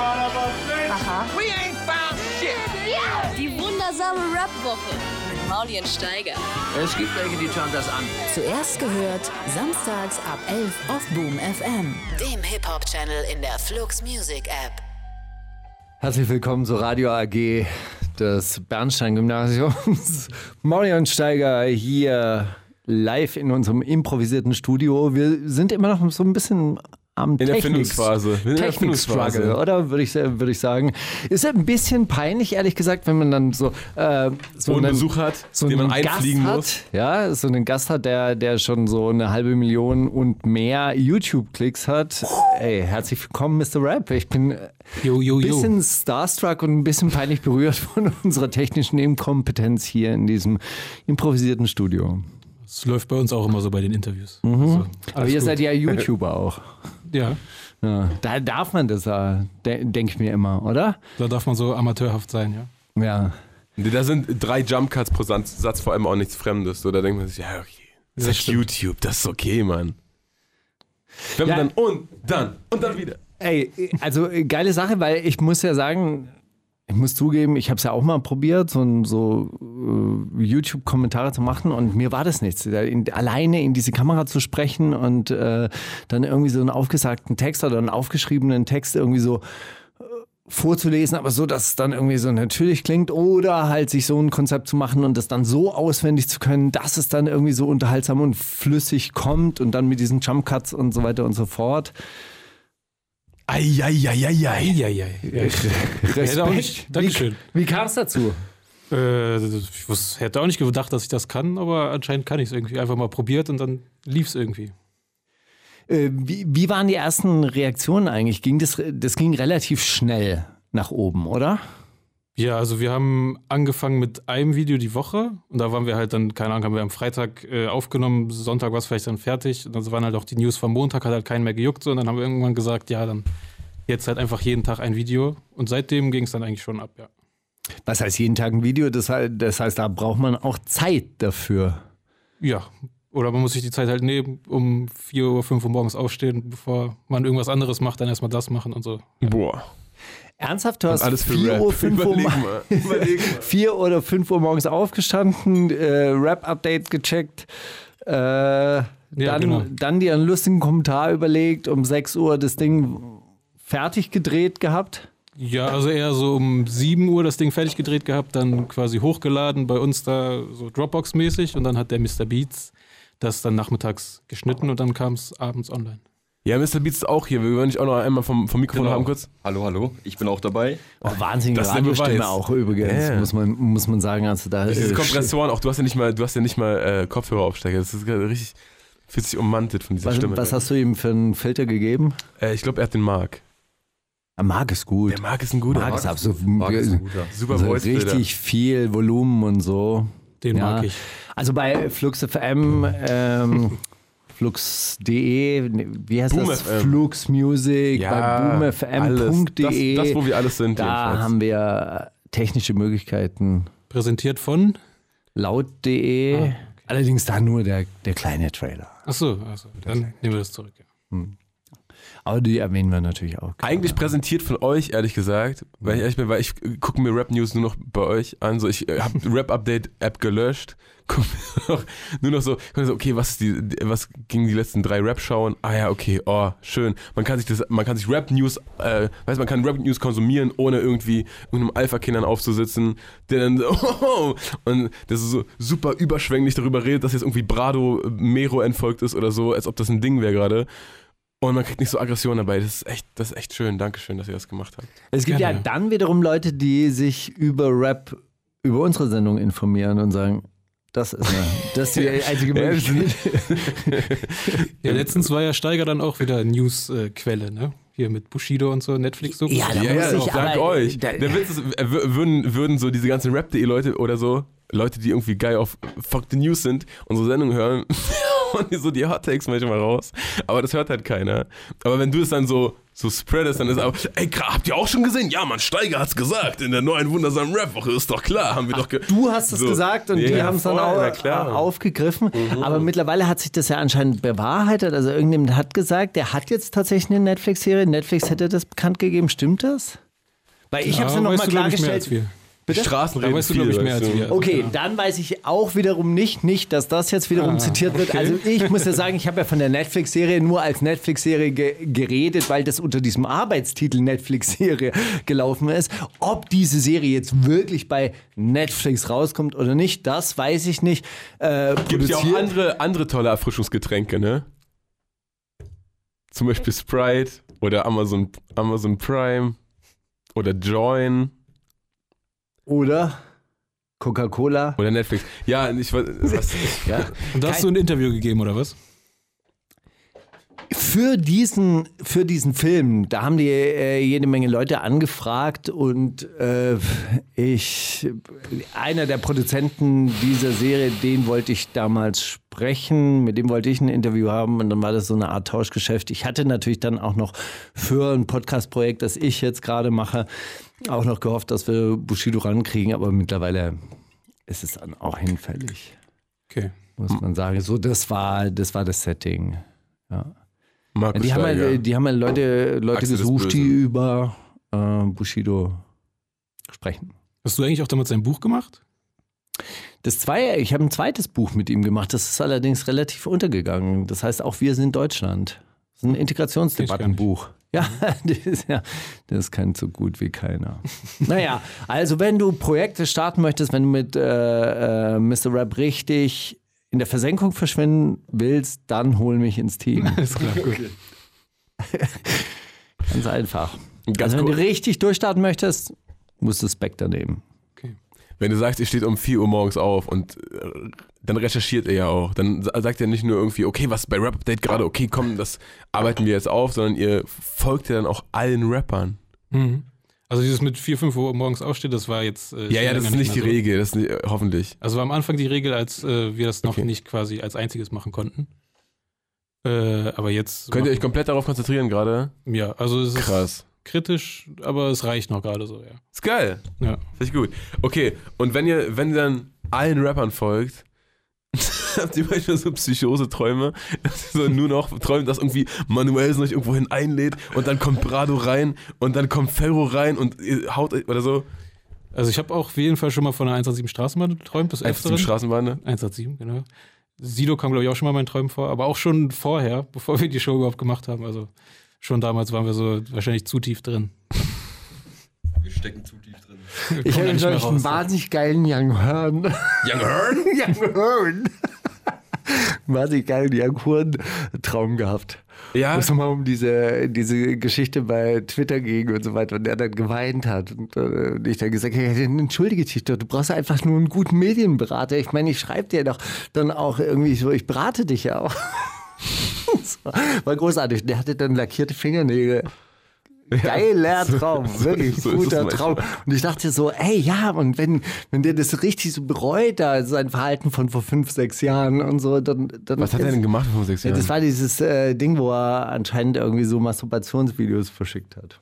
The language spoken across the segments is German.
Aha. Die wundersame Rap-Woche mit Maulien Steiger. Es gibt welche, die schauen das an. Zuerst gehört, samstags ab 11 auf Boom FM. dem Hip-Hop-Channel in der Flux Music App. Herzlich willkommen zur Radio AG des Bernstein-Gymnasiums. Marion Steiger hier live in unserem improvisierten Studio. Wir sind immer noch so ein bisschen am In der Technik- Erfindungsphase. Wir sind in der Technik-Struggle, oder? Würde ich, würde ich sagen. Ist ein bisschen peinlich, ehrlich gesagt, wenn man dann so, äh, so einen- Besuch hat, so den man einen einfliegen Gast muss. Hat, ja, so einen Gast hat, der, der schon so eine halbe Million und mehr YouTube-Klicks hat. Ey, herzlich willkommen, Mr. Rap. Ich bin ein jo. bisschen starstruck und ein bisschen peinlich berührt von unserer technischen Inkompetenz hier in diesem improvisierten Studio. Das läuft bei uns auch immer so bei den Interviews. Mhm. Also, Aber ihr gut. seid ja YouTuber auch. Ja, Ja, da darf man das, äh, de denke ich mir immer, oder? da darf man so amateurhaft sein, ja. Ja. Da sind drei Jump Cuts pro Satz, vor allem auch nichts Fremdes. So, da denkt man sich, ja, okay. Das Das ist stimmt. YouTube, das ist okay, Mann. Wenn man Ja. dann und dann und dann wieder. Ey, also geile Sache, weil ich muss ja sagen, ich muss zugeben, ich habe es ja auch mal probiert, so, so äh, YouTube-Kommentare zu machen und mir war das nichts. In, alleine in diese Kamera zu sprechen und äh, dann irgendwie so einen aufgesagten Text oder einen aufgeschriebenen Text irgendwie so äh, vorzulesen, aber so, dass es dann irgendwie so natürlich klingt oder halt sich so ein Konzept zu machen und das dann so auswendig zu können, dass es dann irgendwie so unterhaltsam und flüssig kommt und dann mit diesen Jump Cuts und so weiter und so fort. Eieieiei. Nicht, Dankeschön. Wie, wie kam es dazu? Äh, ich wus- hätte auch nicht gedacht, dass ich das kann, aber anscheinend kann ich es irgendwie. Einfach mal probiert und dann lief es irgendwie. Äh, wie, wie waren die ersten Reaktionen eigentlich? Ging das, das ging relativ schnell nach oben, oder? Ja, also wir haben angefangen mit einem Video die Woche und da waren wir halt dann, keine Ahnung, haben wir am Freitag äh, aufgenommen, Sonntag war es vielleicht dann fertig und dann waren halt auch die News vom Montag, hat halt keinen mehr gejuckt so und dann haben wir irgendwann gesagt, ja, dann jetzt halt einfach jeden Tag ein Video und seitdem ging es dann eigentlich schon ab, ja. Was heißt jeden Tag ein Video? Das, heißt- das heißt, da braucht man auch Zeit dafür. Ja, oder man muss sich die Zeit halt nehmen, um 4 Uhr, 5 Uhr morgens aufstehen, bevor man irgendwas anderes macht, dann erstmal das machen und so. Boah. Ernsthaft, du hast alles für 4 Rap. Uhr, 5 Uhr, mal. Überleg mal. 4 oder 5 Uhr morgens aufgestanden, äh, Rap-Update gecheckt, äh, dann, genau. dann dir einen lustigen Kommentar überlegt, um 6 Uhr das Ding fertig gedreht gehabt. Ja, also eher so um 7 Uhr das Ding fertig gedreht gehabt, dann quasi hochgeladen bei uns da so Dropbox-mäßig und dann hat der Mr. Beats das dann nachmittags geschnitten und dann kam es abends online. Ja, Mr. Beats ist auch hier. Wir wollen dich auch noch einmal vom, vom Mikrofon Genau. haben kurz. Hallo, hallo, ich bin auch dabei. Oh, wahnsinnige Das ist der Radiostimme auch übrigens, Ja. muss, man, muss man sagen. Also da, Diese äh, Kompressoren auch, du hast ja nicht mal, du hast ja nicht mal äh, Kopfhöreraufstecker. Das ist richtig, fühlt sich ummantet von dieser was, Stimme. was hast du ihm für einen Filter gegeben? äh, ich glaube, er hat den Mark. Er mag es gut. Der Mark ist ein guter. Mark ist absolut Marc ist ein guter. Super also voice richtig viel Volumen und so. Den Ja. mag ich. Also bei Flux FM, ähm, flux.de, ne, wie heißt Boom das? FM. Flux Music, Ja, bei boomfm.de. Das, das, wo wir alles sind. Da jedenfalls. haben wir technische Möglichkeiten. Präsentiert von? Laut.de. Allerdings da nur der, der kleine Trailer. Achso, also, dann nehmen wir das zurück. Ja. Aber die erwähnen wir natürlich auch. gerade. Eigentlich präsentiert von euch, ehrlich gesagt, weil ich ehrlich bin, weil ich gucke mir Rap News nur noch bei euch an. So, ich äh, habe Rap Update App gelöscht, guck mir noch, nur noch so, okay, was ist die, was ging die letzten drei Rap schauen? Ah ja, okay, oh, schön. Man kann sich das, man kann sich Rap News, äh, weiß man kann Rap News konsumieren, ohne irgendwie irgendeinem Alpha-Kindern aufzusitzen, der dann so, oh, und das ist so super überschwänglich darüber redet, dass jetzt irgendwie Brado Mero entfolgt ist oder so, als ob das ein Ding wäre gerade. Und man kriegt nicht so Aggression dabei. Das ist echt, das ist echt schön. Dankeschön, dass ihr das gemacht habt. Es gibt ja Gerne. dann wiederum Leute, die sich über Rap, über unsere Sendung informieren und sagen, das ist, eine, das ist die einzige Möglichkeit. Ja, letztens war ja Steiger dann auch wieder News-Quelle, ne? Hier mit Bushido und so, netflix so Ja, da Ja, muss ja, ich aber- euch. da- Der Witz ist, wür- würden, würden so diese ganzen Rap.de Leute oder so, Leute, die irgendwie geil auf Fuck the News sind, unsere Sendung hören und die so die Hot Takes manchmal raus. Aber das hört halt keiner. Aber wenn du es dann so so spreadest, dann ist aber, ey, habt ihr auch schon gesehen? Ja, Mann, Steiger hat's gesagt, in der neuen wundersamen Rap-Woche, ist doch klar, haben wir doch ge Du hast es So. gesagt und Ja, die ja, haben es dann auch na klar. Mhm. aufgegriffen. Aber mittlerweile hat sich das ja anscheinend bewahrheitet. Also irgendjemand hat gesagt, der hat jetzt tatsächlich eine Netflix-Serie. Netflix hätte das bekannt gegeben. Stimmt das? Weil ich habe es ja nochmal klargestellt. Bitte? Straßen Da weißt du, glaube ich, mehr als wir. Okay, Ja. dann weiß ich auch wiederum nicht, nicht, dass das jetzt wiederum Ah, zitiert wird. okay. Also ich muss ja sagen, ich habe ja von der Netflix-Serie nur als Netflix-Serie ge geredet, weil das unter diesem Arbeitstitel Netflix-Serie gelaufen ist. Ob diese Serie jetzt wirklich bei Netflix rauskommt oder nicht, das weiß ich nicht. Äh, Gibt ja auch andere, andere tolle Erfrischungsgetränke, ne? Zum Beispiel Sprite oder Amazon, Amazon Prime oder Join Oder Coca-Cola. oder Netflix. Ja, ich weiß, was, Ja. Und da hast du ein Interview gegeben, oder was? Für diesen, für diesen Film, da haben die äh, jede Menge Leute angefragt und äh, ich, einer der Produzenten dieser Serie, den wollte ich damals sprechen, mit dem wollte ich ein Interview haben und dann war das so eine Art Tauschgeschäft. Ich hatte natürlich dann auch noch für ein Podcast-Projekt, das ich jetzt gerade mache, auch noch gehofft, dass wir Bushido rankriegen, aber mittlerweile ist es dann auch hinfällig, Okay. muss man sagen. So, das war, das war das Setting. Ja. Markus Die haben, ja, die haben ja Leute, Leute Achse des gesucht, die über äh, Bushido sprechen. Hast du eigentlich auch damals ein Buch gemacht? Das zwei, ich habe ein zweites Buch mit ihm gemacht, das ist allerdings relativ untergegangen. Das heißt auch Wir sind Deutschland. Das ist ein Integrationsdebattenbuch. Ja, das ist, ja, das ist kein so gut wie keiner. naja, also wenn du Projekte starten möchtest, wenn du mit äh, äh, Mr. Rap richtig in der Versenkung verschwinden willst, dann hol mich ins Team. Alles klar, gut. Ganz einfach. Ganz also wenn kurz. du richtig durchstarten möchtest, musst du Spectre nehmen. Wenn du sagst, ihr steht um 4 Uhr morgens auf und äh, dann recherchiert ihr ja auch. Dann sa- sagt ihr nicht nur irgendwie, okay, was ist bei Rap Update gerade, okay, komm, das arbeiten wir jetzt auf, sondern ihr folgt ja dann auch allen Rappern. Mhm. Also dieses mit 4, 5 Uhr morgens aufstehen, das war jetzt. Äh, Ja, ja, das ist nicht die so. Regel, das ist nicht, hoffentlich. Also war am Anfang die Regel, als äh, wir das noch Okay. nicht quasi als einziges machen konnten. Äh, aber jetzt. Könnt ihr euch komplett darauf konzentrieren gerade? Ja, also es ist Krass. kritisch, aber es reicht noch gerade so, ja. Ist geil. Ja. Finde ich gut. Okay, und wenn ihr, wenn ihr dann allen Rappern folgt, habt ihr manchmal so Psychose-Träume, so nur noch träumt, dass irgendwie Manuelsen euch irgendwo hin einlädt und dann kommt Brado rein und dann kommt Ferro rein und ihr haut oder so. Also ich habe auch auf jeden Fall schon mal von einer 187 Straßenbahn geträumt, zum Öfteren. Straßenbahn. ne? 187, genau. Sido kam, glaube ich, auch schon mal in meinen Träumen vor, aber auch schon vorher, bevor wir die Show überhaupt gemacht haben. Also schon damals waren wir so wahrscheinlich zu tief drin. Wir stecken zu tief drin. Ich habe nämlich einen wahnsinnig geilen Young Horn. Young Hearn? Young Horn. wahnsinnig geilen Young Horn Traum gehabt. Ja. Wo es nochmal um diese, diese Geschichte bei Twitter ging und so weiter und er dann geweint hat und, äh, und ich dann gesagt habe, entschuldige dich doch, du brauchst einfach nur einen guten Medienberater. Ich meine, ich schreibe dir doch dann auch irgendwie so, ich berate dich ja auch. War großartig. Der hatte dann lackierte Fingernägel. Geiler Traum, wirklich so guter. Traum. Und ich dachte so, ey, ja, und wenn, wenn der das richtig so bereut, da sein Verhalten von vor fünf, sechs Jahren und so, dann. dann Was hat er denn gemacht vor sechs ja, Jahren? das war dieses äh, Ding, wo er anscheinend irgendwie so Masturbationsvideos verschickt hat.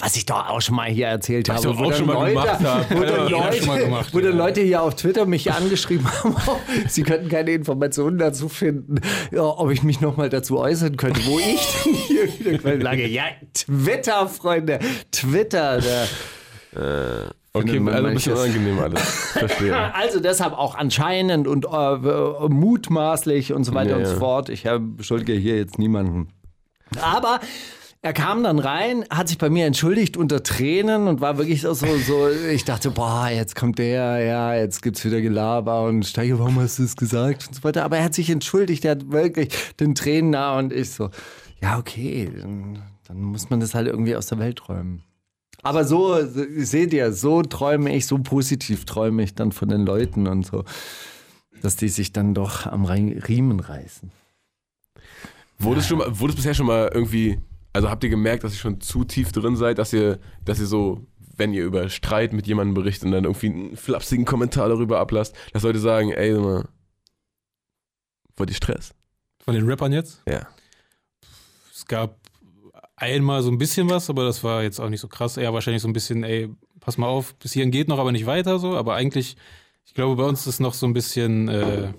Was ich doch auch schon mal hier erzählt Was habe. ich wo auch dann schon mal gemacht habe. Wo dann Leute, gemacht, wo dann. Leute hier auf Twitter mich angeschrieben haben, sie könnten keine Informationen dazu finden, ja, ob ich mich nochmal dazu äußern könnte, wo ich denn hier wieder Quellen lage. Ja, Twitter, Freunde, Twitter. Der, okay, findet man also ein bisschen unangenehm alles. Verstehe. Also deshalb auch anscheinend und äh, äh, mutmaßlich und so weiter Ja, und so fort. Ich äh, beschuldige hier jetzt niemanden. Aber er kam dann rein, hat sich bei mir entschuldigt unter Tränen und war wirklich so, so, ich dachte, boah, jetzt kommt der, ja, jetzt gibt's wieder Gelaber und Steiger, warum hast du es gesagt und so weiter. Aber er hat sich entschuldigt, er hat wirklich den Tränen nah und ich so, ja, okay, dann, dann muss man das halt irgendwie aus der Welt träumen. Aber so, seht ihr, so träume ich, so positiv träume ich dann von den Leuten und so, dass die sich dann doch am Riemen reißen. Wurde es, schon mal, wurde es bisher schon mal irgendwie, also habt ihr gemerkt, dass ihr schon zu tief drin seid, dass ihr, dass ihr so, wenn ihr über Streit mit jemandem berichtet und dann irgendwie einen flapsigen Kommentar darüber ablasst, dass Leute sagen, ey, sag mal, wollt ihr Stress? Von den Rappern jetzt? Ja. Es gab einmal so ein bisschen was, aber das war jetzt auch nicht so krass. Eher wahrscheinlich so ein bisschen, ey, pass mal auf, bis hierhin geht noch, aber nicht weiter so. Aber eigentlich, ich glaube, bei uns ist noch so ein bisschen, äh,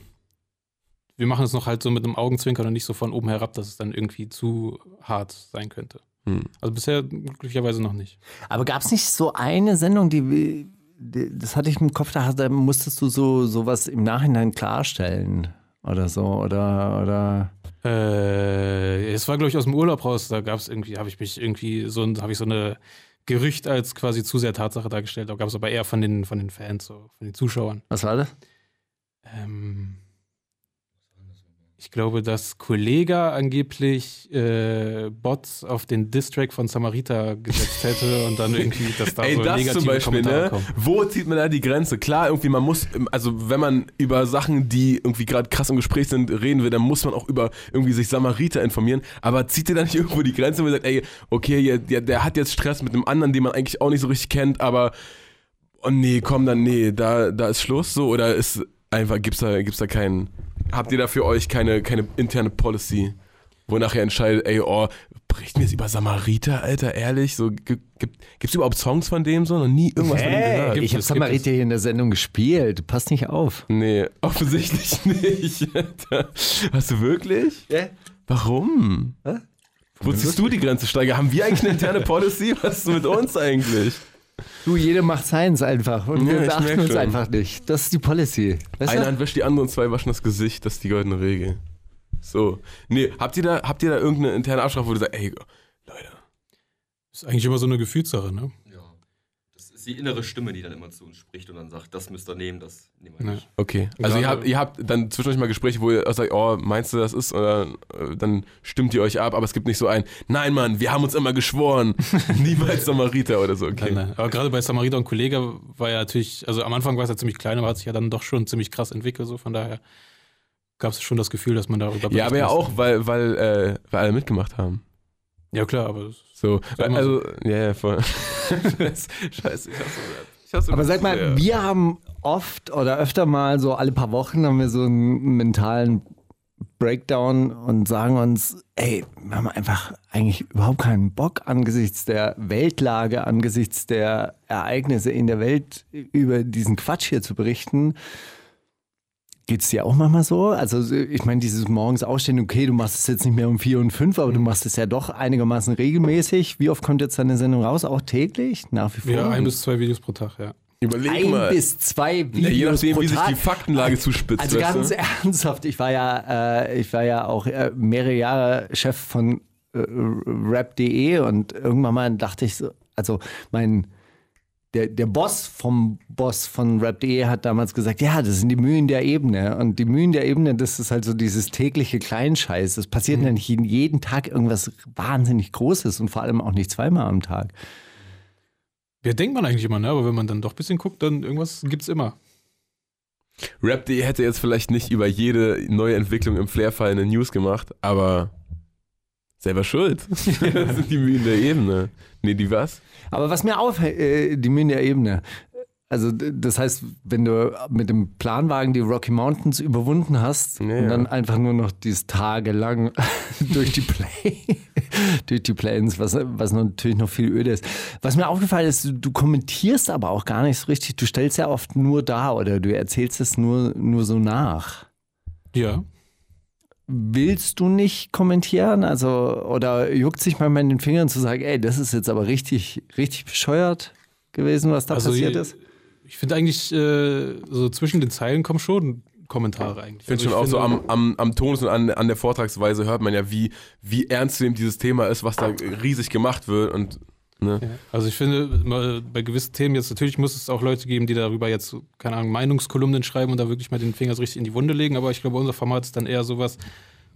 wir machen es noch halt so mit einem Augenzwinkern und nicht so von oben herab, dass es dann irgendwie zu hart sein könnte. Hm. Also bisher glücklicherweise noch nicht. Aber gab es nicht so eine Sendung, die, die, das hatte ich im Kopf, da, musstest du so sowas im Nachhinein klarstellen oder so oder oder Äh, es war, glaube ich, aus dem Urlaub raus, da gab es irgendwie, habe ich mich irgendwie so, habe ich so eine Gerücht als quasi zu sehr Tatsache dargestellt. Da gab es aber eher von den, von den Fans, so, von den Zuschauern. was war das? Ähm, ich glaube, dass Kollega angeblich äh, Bots auf den Distrack von Samarita gesetzt hätte und dann irgendwie, dass da Ey, so das negative zum Beispiel, ne? Wo zieht man da die Grenze? Klar, irgendwie, man muss, also wenn man über Sachen, die irgendwie gerade krass im Gespräch sind, reden will, dann muss man auch über irgendwie sich Samariter informieren. Aber zieht ihr da nicht irgendwo die Grenze, wo ihr sagt, ey, okay, ja, der, der hat jetzt Stress mit einem anderen, den man eigentlich auch nicht so richtig kennt, aber oh nee, komm dann, nee, da, da ist Schluss so oder ist einfach, gibt's da, gibt's da keinen, habt ihr da für euch keine, keine interne Policy, wo nachher entscheidet, ey, oh, berichten wir jetzt über Samariter, Alter, ehrlich? So, gibt, gibt, gibt's überhaupt Songs von dem so? Noch nie irgendwas von dem gehört? ich habe Samariter hier in der Sendung gespielt. Passt nicht auf. Nee, offensichtlich nicht. Alter. Hast du wirklich? Ja. Warum? Wo ziehst du die Grenze, Steiger? Haben wir eigentlich eine interne Policy? Was ist mit uns eigentlich? Du, jeder macht seins einfach und Ja, wir beachten uns schon. einfach nicht. Das ist die Policy. Weißt Eine? Hand wäscht die andere und zwei waschen das Gesicht. Das ist die goldene Regel. So. Nee, habt ihr da, habt ihr da irgendeine interne Absprache, wo du sagst, ey, Leute, Ist eigentlich immer so eine Gefühlssache, ne? Die innere Stimme, die dann immer zu uns spricht und dann sagt, das müsst ihr nehmen, das nehmen wir Ja. nicht. okay. Also ihr habt, ihr habt dann zwischendurch mal Gespräche, wo ihr sagt, oh, meinst du, das ist? Oder äh, dann stimmt ihr euch ab, aber es gibt nicht so ein, nein, Mann, wir haben uns immer geschworen. Niemals Samariter oder so, okay. Nein, nein. Aber gerade bei Samarita und Kollege war ja natürlich, also am Anfang war es ja ziemlich klein, aber hat sich ja dann doch schon ziemlich krass entwickelt. So von daher gab es schon das Gefühl, dass man darüber Ja, aber ja auch, weil, weil, äh, weil alle mitgemacht haben. Ja, klar, aber So, also, ja, ja, voll. Scheiße, ich hasse Rap. Ich hasse Aber sag mal, sehr. wir haben oft oder öfter mal so alle paar Wochen haben wir so einen mentalen Breakdown und sagen uns, ey, wir haben einfach eigentlich überhaupt keinen Bock angesichts der Weltlage, angesichts der Ereignisse in der Welt über diesen Quatsch hier zu berichten. Geht es dir auch manchmal so? Also ich meine, dieses morgens aufstehen, okay, du machst es jetzt nicht mehr um vier und fünf, aber du machst es ja doch einigermaßen regelmäßig. Wie oft kommt jetzt deine Sendung raus? Auch täglich? Nach wie vor? ja, ein bis zwei Videos pro Tag, ja. Überleg ein mal. bis zwei Videos ja, je nachdem, pro wie sich die Faktenlage zuspitzt. Also weißt ganz du? ernsthaft, ich war ja, äh, ich war ja auch äh, mehrere Jahre Chef von äh, rap.de und irgendwann mal dachte ich so, also mein der, der Boss vom Boss von Rap.de hat damals gesagt, ja, das sind die Mühen der Ebene. Und die Mühen der Ebene, das ist halt so dieses tägliche Kleinscheiß. Es passiert ja nicht jeden Tag irgendwas wahnsinnig Großes und vor allem auch nicht zweimal am Tag. Ja, denkt man eigentlich immer, ne? Aber wenn man dann doch ein bisschen guckt, dann irgendwas gibt's immer. Rap.de hätte jetzt vielleicht nicht über jede neue Entwicklung im Flair-Fall eine News gemacht, aber selber schuld. das sind die Mühen der Ebene. Nee, die was? Aber was mir auffällt, äh, die Mühen der Ebene. Also das heißt, wenn du mit dem Planwagen die Rocky Mountains überwunden hast Ja, und ja. dann einfach nur noch dieses tagelang durch die Play, durch die Plains, was, was natürlich noch viel öder ist. Was mir aufgefallen ist, du, kommentierst aber auch gar nicht so richtig. Du stellst ja oft nur dar oder du erzählst es nur, nur so nach. Ja. Willst du nicht kommentieren? Also, oder juckt sich manchmal in den Fingern zu sagen, ey, das ist jetzt aber richtig, richtig bescheuert gewesen, was da Also passiert ist? Ich finde eigentlich, äh, so zwischen den Zeilen kommen schon Kommentare eigentlich. Ich finde Also schon auch so am, am, am Tonus und an, an der Vortragsweise hört man ja, wie, wie ernstzunehmend dieses Thema ist, was da riesig gemacht wird. Und, ne? Also ich finde, bei gewissen Themen jetzt, natürlich muss es auch Leute geben, die darüber jetzt, keine Ahnung, Meinungskolumnen schreiben und da wirklich mal den Finger so richtig in die Wunde legen, aber ich glaube, unser Format ist dann eher sowas,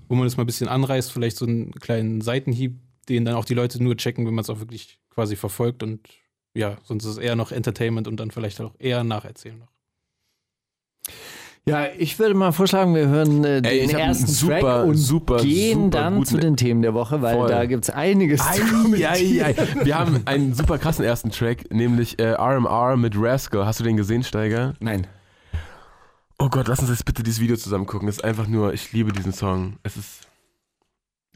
wo man es mal ein bisschen anreißt, vielleicht so einen kleinen Seitenhieb, den dann auch die Leute nur checken, wenn man es auch wirklich quasi verfolgt und ja, sonst ist es eher noch Entertainment und dann vielleicht auch eher nacherzählen noch. Ja, ich würde mal vorschlagen, wir hören äh, Ey, den ersten super, Track und super, gehen super dann zu den Themen der Woche, weil Voll. da gibt es einiges zu Ei, kommentieren. ei, ei. Wir haben einen super krassen ersten Track, nämlich äh, RMR mit Rascal. Hast du den gesehen, Steiger? Nein. Oh Gott, lass uns jetzt bitte dieses Video zusammen gucken. Es ist einfach nur, ich liebe diesen Song. Es ist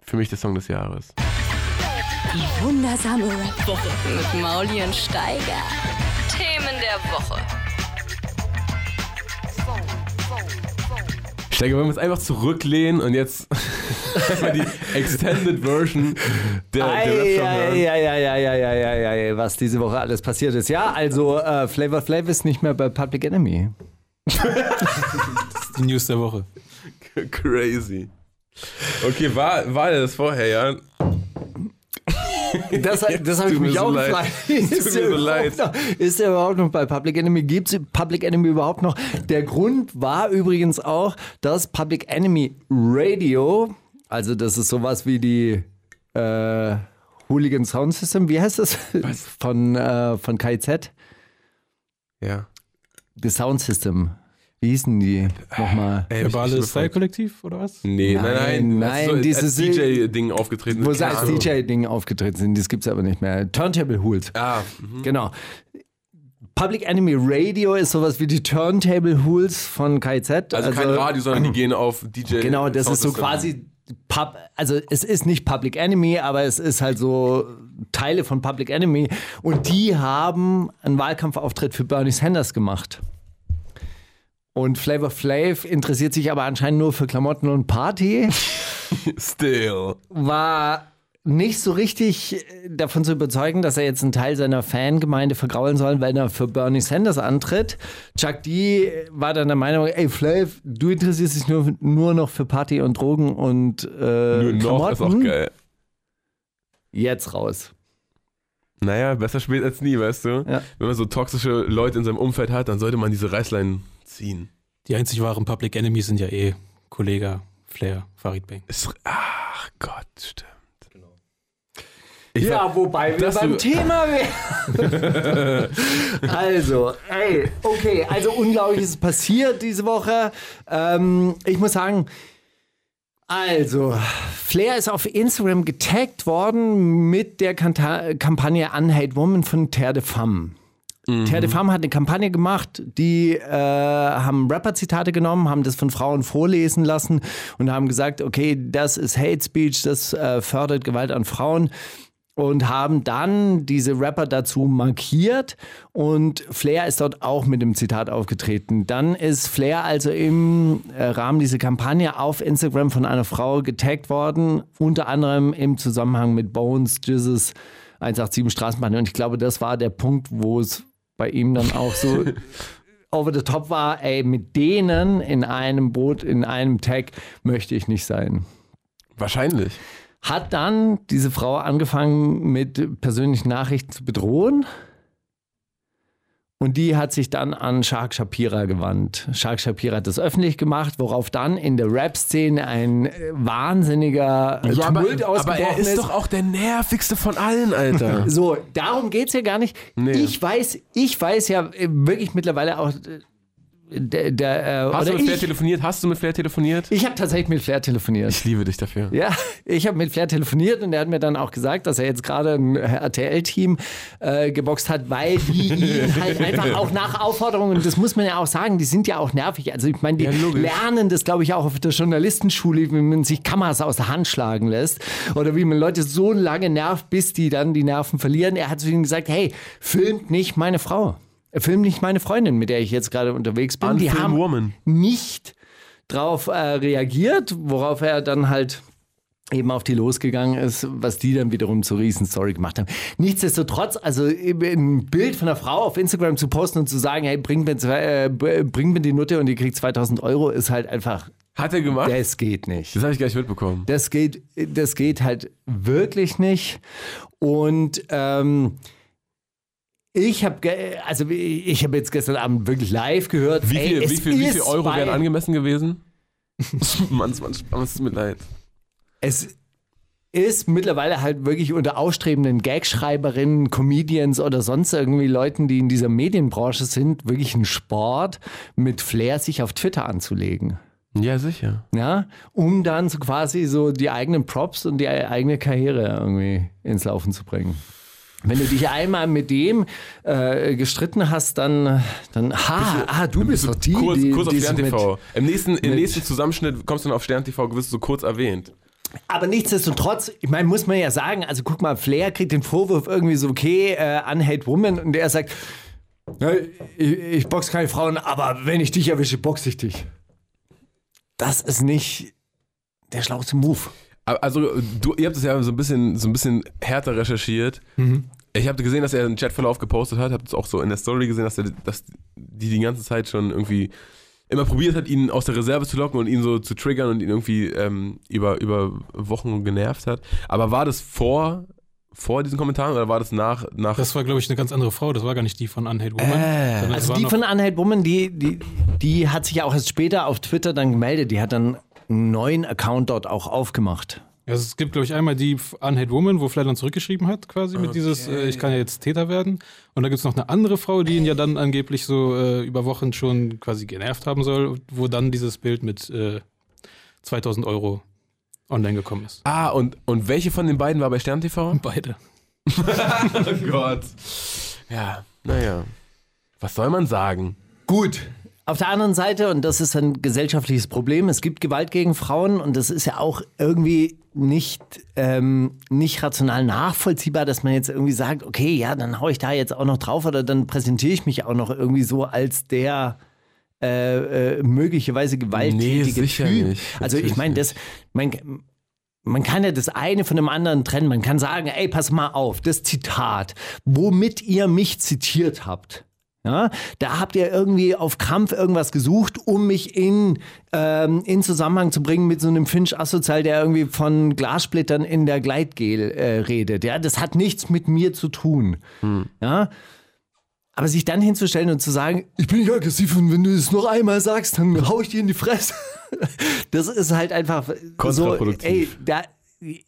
für mich der Song des Jahres. Die wundersame Rap-Woche mit Mauli und Steiger. Themen der Woche. Ich denke, wir muss einfach zurücklehnen und jetzt die Extended Version der, der ja, ja, ja, ja, ja, ja, ja, was diese Woche alles passiert ist. Ja, also äh, Flavor Flav ist nicht mehr bei Public Enemy. das ist die News der Woche. Crazy. Okay, war, war das vorher, ja? Das, das habe ich mich so auch gefragt. Tut Ist mir der so überhaupt leid. Noch, ist er überhaupt noch bei Public Enemy? Gibt es Public Enemy überhaupt noch? Der Grund war übrigens auch, dass Public Enemy Radio, also das ist sowas wie die äh, Hooligan Sound System, wie heißt das? Von, äh, von KIZ? Ja. The Sound System. Wie hießen die nochmal? Ey, ich- Verbale Style-Kollektiv oder was? Nee, nein, nein. Nein, so, dieses- als DJ-Ding aufgetreten. Wo ist. sie als. DJ-Ding aufgetreten sind, das gibt es aber nicht mehr. Turntable Hools. Ah, mhm. Genau. Public Enemy Radio ist sowas wie die Turntable Hools von KZ. also, kein Radio, sondern die gehen auf DJ. Genau, das ist so quasi Pub, also es ist nicht Public Enemy, aber es ist halt so Teile von Public Enemy und die haben einen Wahlkampfauftritt für Bernie Sanders gemacht. Und Flavor Flav interessiert sich aber anscheinend nur für Klamotten und Party. Still. war nicht so richtig äh, davon zu überzeugen, dass er jetzt einen Teil seiner Fangemeinde vergraulen soll, wenn er für Bernie Sanders antritt. Chuck D war dann der Meinung, ey Flav, du interessierst dich nur, nur noch für Party und Drogen und äh, Nur noch ist auch Klamotten. geil. Jetzt raus. Naja, besser spät als nie, weißt du? Ja. Wenn man so toxische Leute in seinem Umfeld hat, dann sollte man diese Reißleinen ziehen. Die einzig wahren Public Enemies sind ja eh Kollega, Flair, Farid Bang. Ist, ach Gott, stimmt. Ich ja, war- wobei wir beim Thema wären. also, ey, okay, also Unglaubliches ist passiert diese Woche. Ähm, ich muss sagen, also, Flair ist auf Instagram getaggt worden mit der Kanta Kampagne Unhate Woman von Terre de Femme. Terre de Femme hat eine Kampagne gemacht, die äh, haben Rapper-Zitate genommen, haben das von Frauen vorlesen lassen und haben gesagt, okay, das ist Hate Speech, das äh, fördert Gewalt an Frauen und haben dann diese Rapper dazu markiert und Flair ist dort auch mit dem Zitat aufgetreten. Dann ist Flair also im äh, Rahmen dieser Kampagne auf Instagram von einer Frau getaggt worden, unter anderem im Zusammenhang mit Bones, Jesus 187 Straßenbahn und ich glaube, das war der Punkt, wo es bei ihm dann auch so over the top war, ey, mit denen in einem Boot, in einem Tag möchte ich nicht sein Wahrscheinlich. hat dann diese Frau angefangen mit persönlichen Nachrichten zu bedrohen. Und die hat sich dann an Shark Shapira gewandt. Shark Shapira hat das öffentlich gemacht, worauf dann in der Rap-Szene ein äh, wahnsinniger äh, Ja, aber, Tumult aber ausgebrochen er ist doch auch der nervigste von allen, Alter. so, darum geht es ja gar nicht. Nee. Ich weiß, ich weiß ja äh, wirklich mittlerweile auch, der, der, äh, Hast du mit Flair ich, telefoniert? Hast du mit Flair telefoniert? ich habe tatsächlich mit Flair telefoniert. Ich liebe dich dafür. Ja, ich habe mit Flair telefoniert und er hat mir dann auch gesagt, dass er jetzt gerade ein RTL-Team äh, geboxt hat, weil die ihn halt einfach auch nach Aufforderungen, das muss man ja auch sagen, die sind ja auch nervig. Also ich meine, die Ja, lernen das, glaube ich, auch auf der Journalistenschule, wie man sich Kameras aus der Hand schlagen lässt oder wie man Leute so lange nervt, bis die dann die Nerven verlieren. Er hat zu ihnen gesagt, hey, filmt nicht meine Frau. Film nicht meine Freundin, mit der ich jetzt gerade unterwegs bin. die Unfilm haben Woman. nicht drauf äh, reagiert, worauf er dann halt eben auf die losgegangen ist, was die dann wiederum zur Riesenstory gemacht haben. Nichtsdestotrotz, also ein Bild von einer Frau auf Instagram zu posten und zu sagen, hey, bring mir, zwei, äh, bring mir die Nutte und die kriegt 2000 Euro, ist halt einfach, Hat er gemacht? das geht nicht. Das habe ich gar nicht mitbekommen. Das geht, das geht halt wirklich nicht. Und ähm, ich habe, also ich habe jetzt gestern Abend wirklich live gehört. Wie ey, viel, es wie viel, wie viel Euro wären angemessen gewesen? Mann, Mann, Mann, es tut mir leid. es ist mittlerweile halt wirklich unter ausstrebenden Gagschreiberinnen, Comedians oder sonst irgendwie Leuten, die in dieser Medienbranche sind, wirklich ein Sport, mit Flair sich auf Twitter anzulegen. Ja, sicher. Ja, um dann so quasi so die eigenen Props und die eigene Karriere irgendwie ins Laufen zu bringen. Wenn du dich einmal mit dem äh, gestritten hast, dann, dann ha, ah, du bist doch die, kurz, die, kurz auf die Stern mit, TV. Im nächsten, Im mit- nächsten Zusammenschnitt kommst du dann auf Stern TV, wirst du so kurz erwähnt. Aber nichtsdestotrotz, ich meine, muss man ja sagen, also guck mal, Flair kriegt den Vorwurf irgendwie so, okay, äh, Unhate Woman und er sagt, "Ja, ich, ich box keine Frauen, aber wenn ich dich erwische, boxe ich dich. Das ist nicht der schlauste Move. Also, du, ihr habt es ja so ein bisschen, so ein bisschen härter recherchiert. Ich habe gesehen, dass er einen Chatverlauf gepostet hat, habt es auch so in der Story gesehen, dass, er, dass die die ganze Zeit schon irgendwie immer probiert hat, ihn aus der Reserve zu locken und ihn so zu triggern und ihn irgendwie ähm, über, über Wochen genervt hat. Aber war das vor, vor diesen Kommentaren oder war das nach? nach Das war, glaube ich, eine ganz andere Frau. Das war gar nicht die von Unhate Woman. es Also die von Unhate Woman, die, die, die hat sich ja auch erst später auf Twitter dann gemeldet. Die hat dann einen neuen Account dort auch aufgemacht. Also es gibt, glaube ich, einmal die Unhate Woman, wo Flair dann zurückgeschrieben hat, quasi mit dieses, äh, ich kann ja jetzt Täter werden. Und da gibt es noch eine andere Frau, die ihn ja dann angeblich so äh, über Wochen schon quasi genervt haben soll, wo dann dieses Bild mit äh, 2000 Euro online gekommen ist. ah, und, und welche von den beiden war bei Stern TV? Beide. oh Gott. Ja, naja. Was soll man sagen? Gut. Auf der anderen Seite, und das ist ein gesellschaftliches Problem, es gibt Gewalt gegen Frauen und das ist ja auch irgendwie nicht, ähm, nicht rational nachvollziehbar, dass man jetzt irgendwie sagt, okay, ja, dann hau ich da jetzt auch noch drauf oder dann präsentiere ich mich auch noch irgendwie so als der äh, äh, möglicherweise gewalttätige Nee, sicher Typ. nicht. Also ich meine, das, man, man kann ja das eine von dem anderen trennen. Man kann sagen, ey, pass mal auf, das Zitat, womit ihr mich zitiert habt. Ja, da habt ihr irgendwie auf Krampf irgendwas gesucht, um mich in, ähm, in Zusammenhang zu bringen mit so einem Finch Asozial, der irgendwie von Glassplittern in der Gleitgel äh, redet. Ja, das hat nichts mit mir zu tun. Ja, aber sich dann hinzustellen und zu sagen, ich bin nicht aggressiv und wenn du es noch einmal sagst, dann hau ich dir in die Fresse. Das ist halt einfach so, ey, da,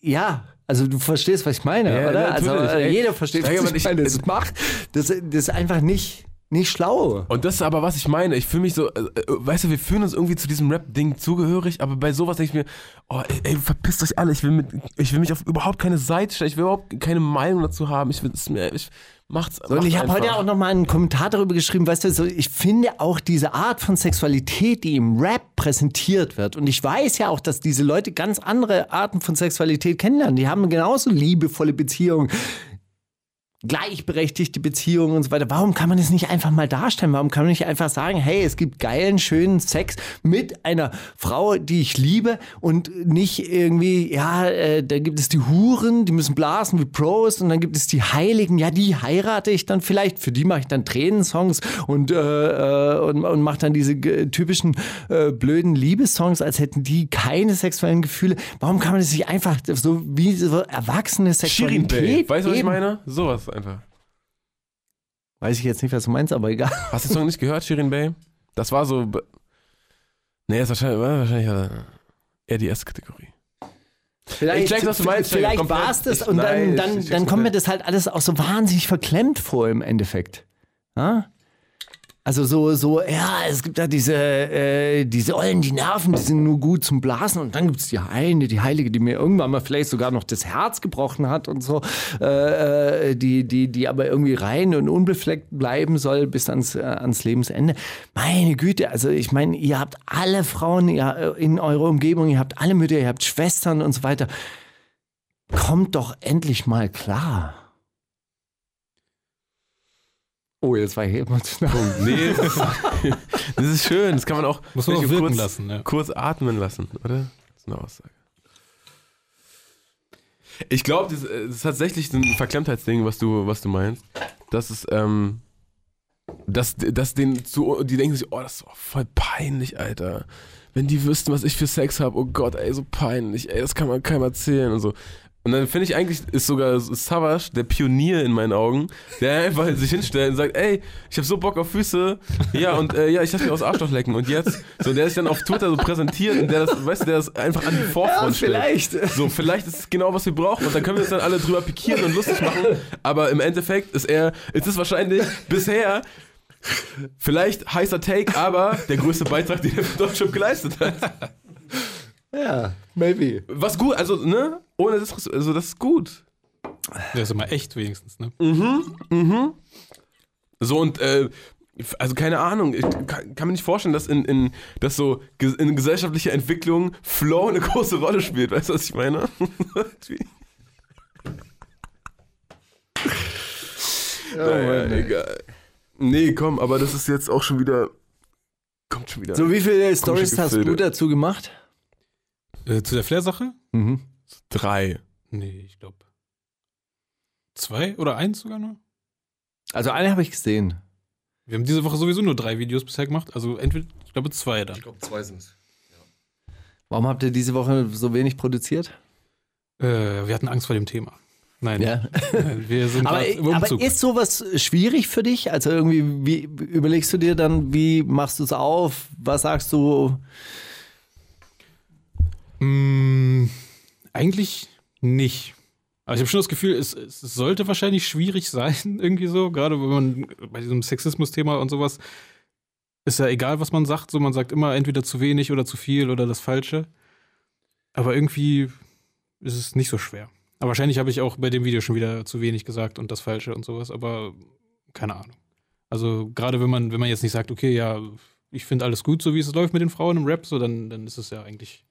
ja, also du verstehst, was ich meine, Ja, oder? Also äh, ey. jeder versteht, was ich ich- meine. Das macht, das, das ist einfach nicht, nicht schlau. Und das ist aber, was ich meine. Ich fühle mich so, äh, äh, weißt du, wir fühlen uns irgendwie zu diesem Rap-Ding zugehörig, aber bei sowas denke ich mir, oh, ey, ey, verpisst euch alle. Ich will, mit, ich will mich auf überhaupt keine Seite stellen. Ich will überhaupt keine Meinung dazu haben. Ich will es mir, ich macht's. So, und macht's ich habe heute auch noch mal einen Kommentar darüber geschrieben, weißt du, so, ich finde auch diese Art von Sexualität, die im Rap präsentiert wird, und ich weiß ja auch, dass diese Leute ganz andere Arten von Sexualität kennenlernen. Die haben genauso liebevolle Beziehungen, gleichberechtigte Beziehungen und so weiter. Warum kann man das nicht einfach mal darstellen? Warum kann man nicht einfach sagen, hey, es gibt geilen, schönen Sex mit einer Frau, die ich liebe und nicht irgendwie, ja, äh, da gibt es die Huren, die müssen blasen wie Pros und dann gibt es die Heiligen, ja, die heirate ich dann vielleicht, für die mache ich dann Tränensongs und, äh, äh, und, und mache dann diese äh, typischen äh, blöden Liebessongs, als hätten die keine sexuellen Gefühle. Warum kann man das nicht einfach so wie so erwachsene Shirin Sexualität Bay. Weißt du, was ich meine? Sowas einfach. Weiß ich jetzt nicht, was du meinst, aber egal. Hast du den Song nicht gehört, Shirin Bay? Das war so. Nee, ist wahrscheinlich, war wahrscheinlich äh, eher die erste Kategorie. Vielleicht, Ich check, was du meinst, vielleicht war es das und dann, dann, check's dann kommt mir das halt alles auch so wahnsinnig verklemmt vor im Endeffekt. Ja? Also so, so, ja, es gibt da diese, äh, diese Ollen, die Nerven, die sind nur gut zum Blasen und dann gibt es die eine, die Heilige, die mir irgendwann mal vielleicht sogar noch das Herz gebrochen hat und so, äh, äh, die, die, die aber irgendwie rein und unbefleckt bleiben soll bis ans, äh, ans Lebensende. Meine Güte, also ich meine, ihr habt alle Frauen ihr, in eurer Umgebung, ihr habt alle Mütter, ihr habt Schwestern und so weiter. Kommt doch endlich mal klar. Oh, jetzt war ich emotional. Nee, das ist, das ist schön. Das kann man auch, Muss man auch kurz, wirken lassen, ja. kurz atmen lassen, oder? Das ist eine Aussage. Ich glaube, das, äh, das ist tatsächlich ein Verklemmtheitsding, was du, was du meinst. Das ist, ähm, dass, dass den zu, die denken sich, oh, das ist doch voll peinlich, Alter. Wenn die wüssten, was ich für Sex habe, oh Gott, ey, so peinlich, ey, das kann man keinem erzählen und so. Und dann finde ich eigentlich, ist sogar Savage der Pionier in meinen Augen, der einfach sich hinstellt und sagt, ey, ich habe so Bock auf Füße, ja, und äh, ja, ich lasse mich aus Arschloch lecken. Und jetzt, so, der sich dann auf Twitter so präsentiert und der das, weißt du, der das einfach an die Vorfront stellt. vielleicht. So, vielleicht ist es genau, was wir brauchen und dann können wir uns dann alle drüber pikieren und lustig machen. Aber im Endeffekt ist er, ist es wahrscheinlich bisher vielleicht heißer Take, aber der größte Beitrag, den er für Deutschland geleistet hat. Ja, maybe. Was gut, also, ne? Ohne das, also das ist gut. Der ist immer echt wenigstens, ne? So und äh, Also keine Ahnung, ich kann, kann mir nicht vorstellen, dass in, in dass so in gesellschaftlicher Entwicklung Flow eine große Rolle spielt. Weißt du, was ich meine? naja, egal. Nee, komm, aber das ist jetzt auch schon wieder. Kommt schon wieder. So, wie viele Stories hast du dazu gemacht? Äh, zu der Flair-Sache? Mhm. Drei. Nee, ich glaube. Zwei oder eins sogar nur? Also eine habe ich gesehen. Wir haben diese Woche sowieso nur drei Videos bisher gemacht. Also entweder, ich glaube, zwei dann. Ich glaube, zwei sind es. Warum habt ihr diese Woche so wenig produziert? Äh, wir hatten Angst vor dem Thema. Nein, Ja. wir sind Aber, im aber Umzug. ist sowas schwierig für dich? Also irgendwie, wie überlegst du dir dann, wie machst du es auf? Was sagst du? Mm, eigentlich nicht. Aber ich habe schon das Gefühl, es, es sollte wahrscheinlich schwierig sein, irgendwie so. Gerade wenn man bei diesem Sexismus-Thema und sowas ist ja egal, was man sagt. So, man sagt immer entweder zu wenig oder zu viel oder das Falsche. Aber irgendwie ist es nicht so schwer. Aber wahrscheinlich habe ich auch bei dem Video schon wieder zu wenig gesagt und das Falsche und sowas. Aber keine Ahnung. Also gerade wenn man, wenn man jetzt nicht sagt, okay, ja, ich finde alles gut, so wie es läuft mit den Frauen im Rap, so dann, dann ist es ja eigentlich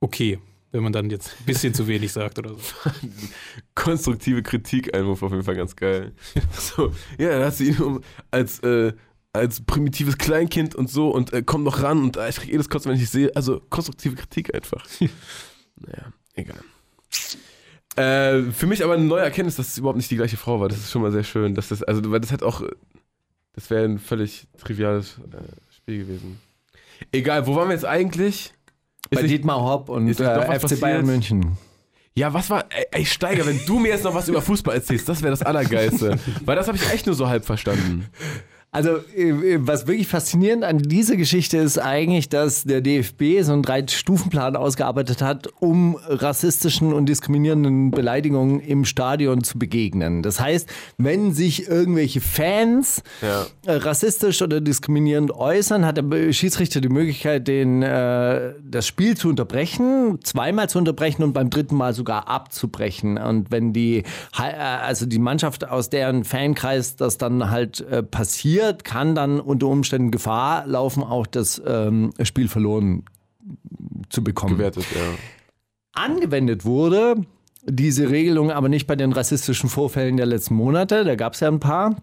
okay, wenn man dann jetzt ein bisschen zu wenig sagt oder so. konstruktive Kritik-Einwurf auf jeden Fall ganz geil. So, ja, dann hast du ihn als, äh, als primitives Kleinkind und so und äh, komm noch ran und äh, ich krieg jedes Kotzen, wenn ich sehe. Also konstruktive Kritik einfach. naja, egal. Äh, für mich aber eine neue Erkenntnis, dass es überhaupt nicht die gleiche Frau war. Das ist schon mal sehr schön. Dass das, also, weil das hat auch, das wäre ein völlig triviales äh, Spiel gewesen. Egal, wo waren wir jetzt eigentlich? Bei nicht- Dietmar Hopp und äh, FC passiert? Bayern München. Ja, was war. Ey, ey, Steiger, wenn du mir jetzt noch was über Fußball erzählst, das wäre das Allergeilste. Weil das habe ich echt nur so halb verstanden. Also, äh, was wirklich faszinierend an dieser Geschichte ist eigentlich, dass der DFB so einen Drei-Stufen-Plan ausgearbeitet hat, um rassistischen und diskriminierenden Beleidigungen im Stadion zu begegnen. Das heißt, wenn sich irgendwelche Fans Ja. äh, rassistisch oder diskriminierend äußern, hat der Schiedsrichter die Möglichkeit, den, äh, das Spiel zu unterbrechen, zweimal zu unterbrechen und beim dritten Mal sogar abzubrechen. Und wenn die, äh, also die Mannschaft aus deren Fankreis das dann halt äh, passiert, kann dann unter Umständen Gefahr laufen, auch das ähm, Spiel verloren zu bekommen. Gewertet, ja. Angewendet wurde diese Regelung aber nicht bei den rassistischen Vorfällen der letzten Monate, da gab es ja ein paar,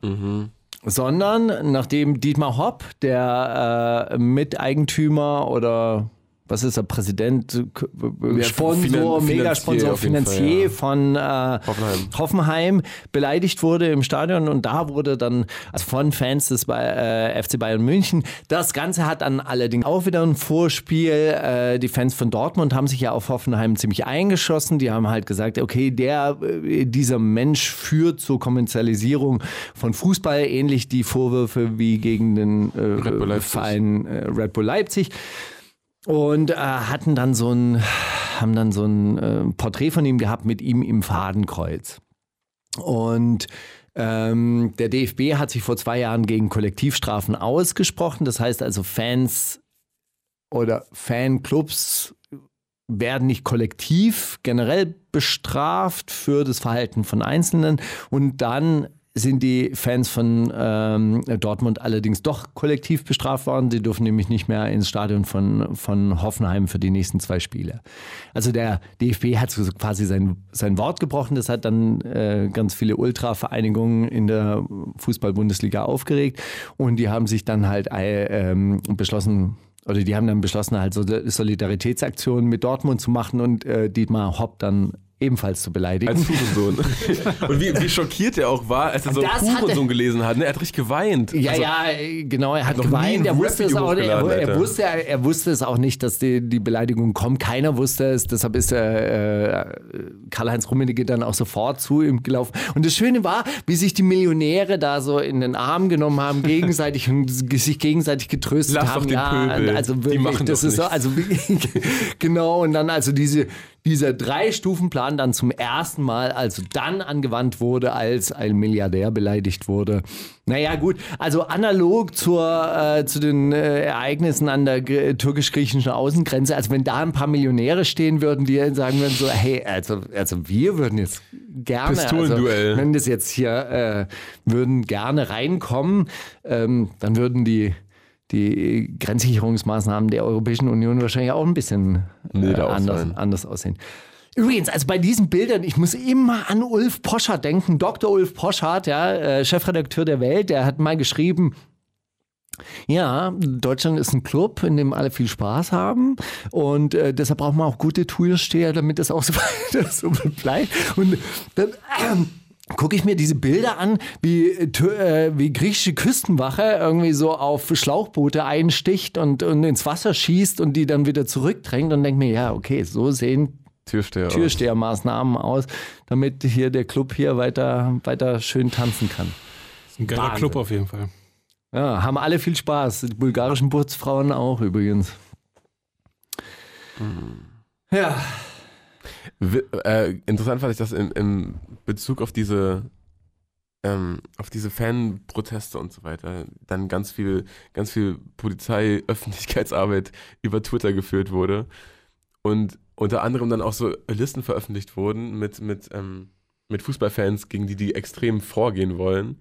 sondern nachdem Dietmar Hopp, der äh, Miteigentümer oder was ist er, Präsident, Ja, Sponsor, Megasponsor, Finanzier ja. von äh, Hoffenheim. Hoffenheim beleidigt wurde im Stadion und da wurde dann, also von Fans des äh, FC Bayern München, das Ganze hat dann allerdings auch wieder ein Vorspiel. Äh, die Fans von Dortmund haben sich ja auf Hoffenheim ziemlich eingeschossen. Die haben halt gesagt, okay, der, äh, dieser Mensch führt zur Kommerzialisierung von Fußball, ähnlich die Vorwürfe wie gegen den Red äh. Verein äh, Red Bull Leipzig und äh, hatten dann so ein, haben dann so ein äh, Porträt von ihm gehabt mit ihm im Fadenkreuz. Und ähm, der DFB hat sich vor zwei Jahren gegen Kollektivstrafen ausgesprochen. Das heißt also, Fans oder Fanclubs werden nicht kollektiv generell bestraft für das Verhalten von Einzelnen. Und dann sind die Fans von ähm, Dortmund allerdings doch kollektiv bestraft worden. Sie dürfen nämlich nicht mehr ins Stadion von, von Hoffenheim für die nächsten zwei Spiele. Also der DFB hat quasi sein, sein Wort gebrochen. Das hat dann äh, ganz viele Ultra-Vereinigungen in der Fußball-Bundesliga aufgeregt. Und die haben sich dann halt äh, ähm, beschlossen, oder die haben dann beschlossen, halt so Solidaritätsaktionen mit Dortmund zu machen und äh, Dietmar Hopp dann ebenfalls zu beleidigen. Als Hurensohn. Und wie, wie schockiert er auch war, als er so Das Hurensohn er- gelesen hat. Ne? Er hat richtig geweint. Ja, Also, ja, genau, er hat geweint. ein Er wusste, es auch, er, er, wusste, er wusste es auch nicht, dass die, die Beleidigung kommt. Keiner wusste es. Deshalb ist äh, Karl-Heinz Rummenigge dann auch sofort zu ihm gelaufen. Und das Schöne war, wie sich die Millionäre da so in den Arm genommen haben, gegenseitig und sich gegenseitig getröstet Lass haben. doch den Pöbel. also Die wirklich, machen das ist so, also genau. Und dann also diese, dieser Drei-Stufen-Plan dann zum ersten Mal, also dann angewandt wurde, als ein Milliardär beleidigt wurde. Naja, gut, also analog zur, äh, zu den äh, Ereignissen an der gr- türkisch-griechischen Außengrenze, also wenn da ein paar Millionäre stehen würden, die sagen würden so, hey, also, also wir würden jetzt gerne, Pistolenduell. also, wenn das jetzt hier äh, würden gerne reinkommen, ähm, dann würden die die Grenzsicherungsmaßnahmen der Europäischen Union wahrscheinlich auch ein bisschen äh, anders, ausfallen. anders aussehen. Übrigens, also bei diesen Bildern, ich muss immer an Ulf Poschardt denken. Dr. Ulf Poschardt, ja, äh, Chefredakteur der Welt, der hat mal geschrieben, ja, Deutschland ist ein Club, in dem alle viel Spaß haben und äh, deshalb braucht man auch gute Türsteher, damit das auch so weiter so bleibt. Und dann ähm, gucke ich mir diese Bilder an, wie, äh, äh, wie griechische Küstenwache irgendwie so auf Schlauchboote einsticht und, und ins Wasser schießt und die dann wieder zurückdrängt und denke mir, ja, okay, so sehen Türsteher. Türstehermaßnahmen aus, damit hier der Club hier weiter, weiter schön tanzen kann. Ein geiler Wahnsinn. Club auf jeden Fall. Ja, haben alle viel Spaß. Die bulgarischen Putzfrauen auch übrigens. Ja, Wi- Äh, interessant fand ich das im, im Bezug auf diese ähm, auf diese Fanproteste und so weiter, dann ganz viel, ganz viel Polizei-Öffentlichkeitsarbeit über Twitter geführt wurde und unter anderem dann auch so Listen veröffentlicht wurden mit, mit, ähm, mit Fußballfans, gegen die die extrem vorgehen wollen.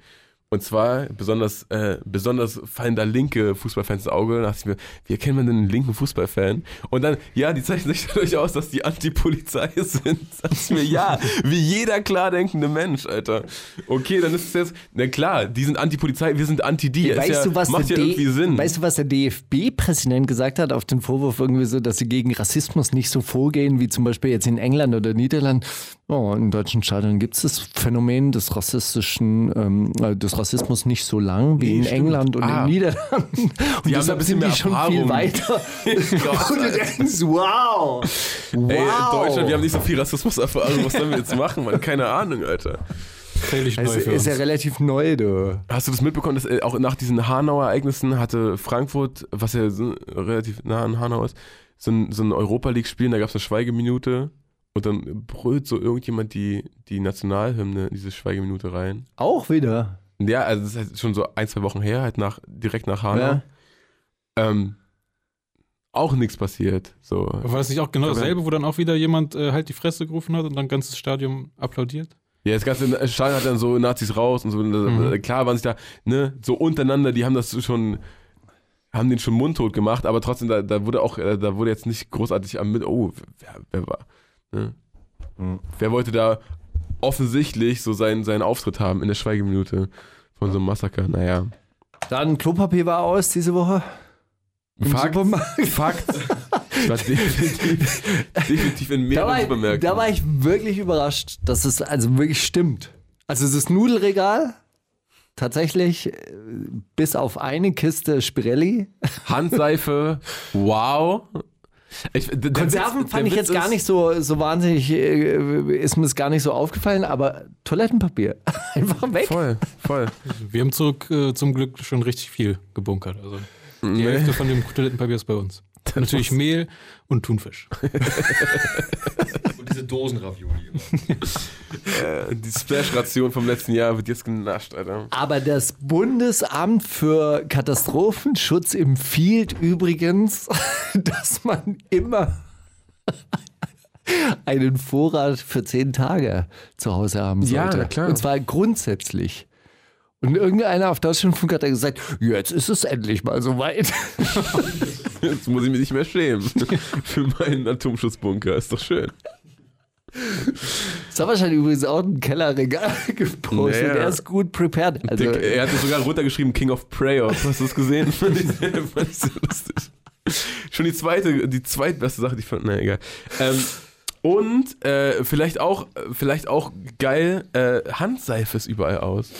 Und zwar besonders, äh, besonders fallen da linke Fußballfans ins Auge. Da dachte ich mir, wie erkennt man denn einen linken Fußballfan? Und dann, ja, die zeichnen sich dadurch aus, dass die Anti-Polizei sind. Da dachte ich mir, ja, wie jeder klar denkende Mensch, Alter. Okay, dann ist es jetzt, na klar, die sind Anti-Polizei, wir sind Anti-Die. Weißt, ja, du, was macht ja der irgendwie Sinn. weißt du, was der DFB-Präsident gesagt hat auf den Vorwurf irgendwie so, dass sie gegen Rassismus nicht so vorgehen, wie zum Beispiel jetzt in England oder Niederland? Oh, in deutschen Stadien gibt es das Phänomen des rassistischen, ähm, äh, des Rassismus nicht so lang wie Nee, in stimmt. England und Ah. in Niederlanden. Und Die haben da ein deshalb bisschen sind die mehr schon Erfahrung. viel weiter. Und du denkst, wow, wow. Ey, Deutschland, wir haben nicht so viel Rassismuserfahrung, was sollen wir jetzt machen, Mann? Keine Ahnung, Alter. Völlig neu Es für ist uns. ja relativ neu, du. Hast du das mitbekommen, dass äh, auch nach diesen Hanau-Ereignissen hatte Frankfurt, was ja so relativ nah an Hanau ist, so ein, so ein Europa League-Spiel, da gab es eine Schweigeminute und dann brüllt so irgendjemand die, die Nationalhymne in diese Schweigeminute rein. Auch wieder. Ja, also das ist halt schon so ein, zwei Wochen her, halt nach, direkt nach Hanau. Ja. Ähm, auch nichts passiert. So. War das nicht auch genau dasselbe, wo dann auch wieder jemand äh, halt die Fresse gerufen hat und dann ganzes Stadion applaudiert? Ja, das ganze Stadion hat dann so Nazis raus und so. Mhm. Klar waren sich da, ne, so untereinander, die haben das schon, haben den schon mundtot gemacht, aber trotzdem, da, da wurde auch, äh, da wurde jetzt nicht großartig am mit, oh, wer, wer war, ne? Mhm. Wer wollte da offensichtlich so seinen, seinen Auftritt haben in der Schweigeminute von so einem Massaker? Naja. Dann Klopapier war aus diese Woche. Im Fakt, Supermarkt. Fakt. Ich war definitiv, definitiv in Da mehreren ich, Supermärkten. da war ich wirklich überrascht, dass es also wirklich stimmt. Also das Nudelregal, tatsächlich, äh, bis auf eine Kiste Spirelli. Handseife, wow. Ich, der- der Konserven Witz- fand ich Witz jetzt gar nicht so, so wahnsinnig, äh, ist mir das gar nicht so aufgefallen, aber Toilettenpapier, einfach weg. Voll, voll. Wir haben zurück äh, zum Glück schon richtig viel gebunkert. Also die Hälfte von dem Toilettenpapier ist bei uns. Natürlich Mehl und Thunfisch. Und diese Dosenravioli. Äh, Die Splash-Ration vom letzten Jahr wird jetzt genascht, Alter. Aber das Bundesamt für Katastrophenschutz empfiehlt übrigens, dass man immer einen Vorrat für zehn Tage zu Hause haben sollte. Ja, klar. Und zwar grundsätzlich. Und irgendeiner auf Deutschlandfunk hat dann gesagt, jetzt ist es endlich mal soweit. Jetzt muss ich mich nicht mehr schämen. Für meinen Atomschutzbunker. Ist doch schön. Das hat wahrscheinlich übrigens auch ein Kellerregal gepostet. Naja. Der ist gut prepared. Also, Der, er hat sogar runtergeschrieben King of Prayer. Hast du das gesehen? Fand ich, sehr- fand ich sehr lustig. Schon die zweite, die zweitbeste Sache, die ich fand. Na egal. Ähm, und äh, vielleicht auch, vielleicht auch geil, äh, Handseife ist überall aus.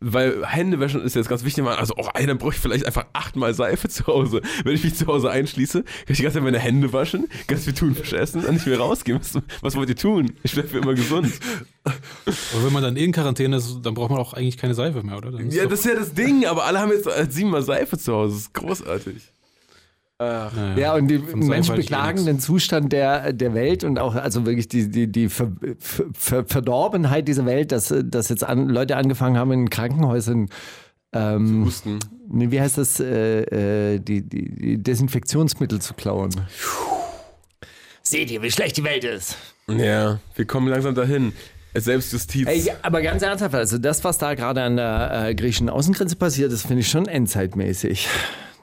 Weil Händewaschen ist jetzt ganz wichtig. Also, oh, ey, dann brauche ich vielleicht einfach achtmal Seife zu Hause. Wenn ich mich zu Hause einschließe, kann ich die ganze Zeit meine Hände waschen, ganz viel Thunfisch essen und nicht mehr rausgehen. Was, was wollt ihr tun? Ich bleibe für immer gesund. Aber wenn man dann in Quarantäne ist, dann braucht man auch eigentlich keine Seife mehr, oder? Dann Ja, das ist ja das Ding, aber alle haben jetzt äh, siebenmal Seife zu Hause. Das ist großartig. Ach, naja. Ja, und die Menschen eh beklagen den Zustand der, der Welt und auch also wirklich die, die, die Ver, Ver, Ver, Verdorbenheit dieser Welt, dass, dass jetzt an, Leute angefangen haben in Krankenhäusern, ähm, Husten. nee, wie heißt das, äh, äh, die, die, die Desinfektionsmittel zu klauen. Seht ihr, wie schlecht die Welt ist? Ja, wir kommen langsam dahin. Selbstjustiz. Ey, aber ganz ernsthaft, also das, was da gerade an der äh, griechischen Außengrenze passiert, das finde ich schon endzeitmäßig.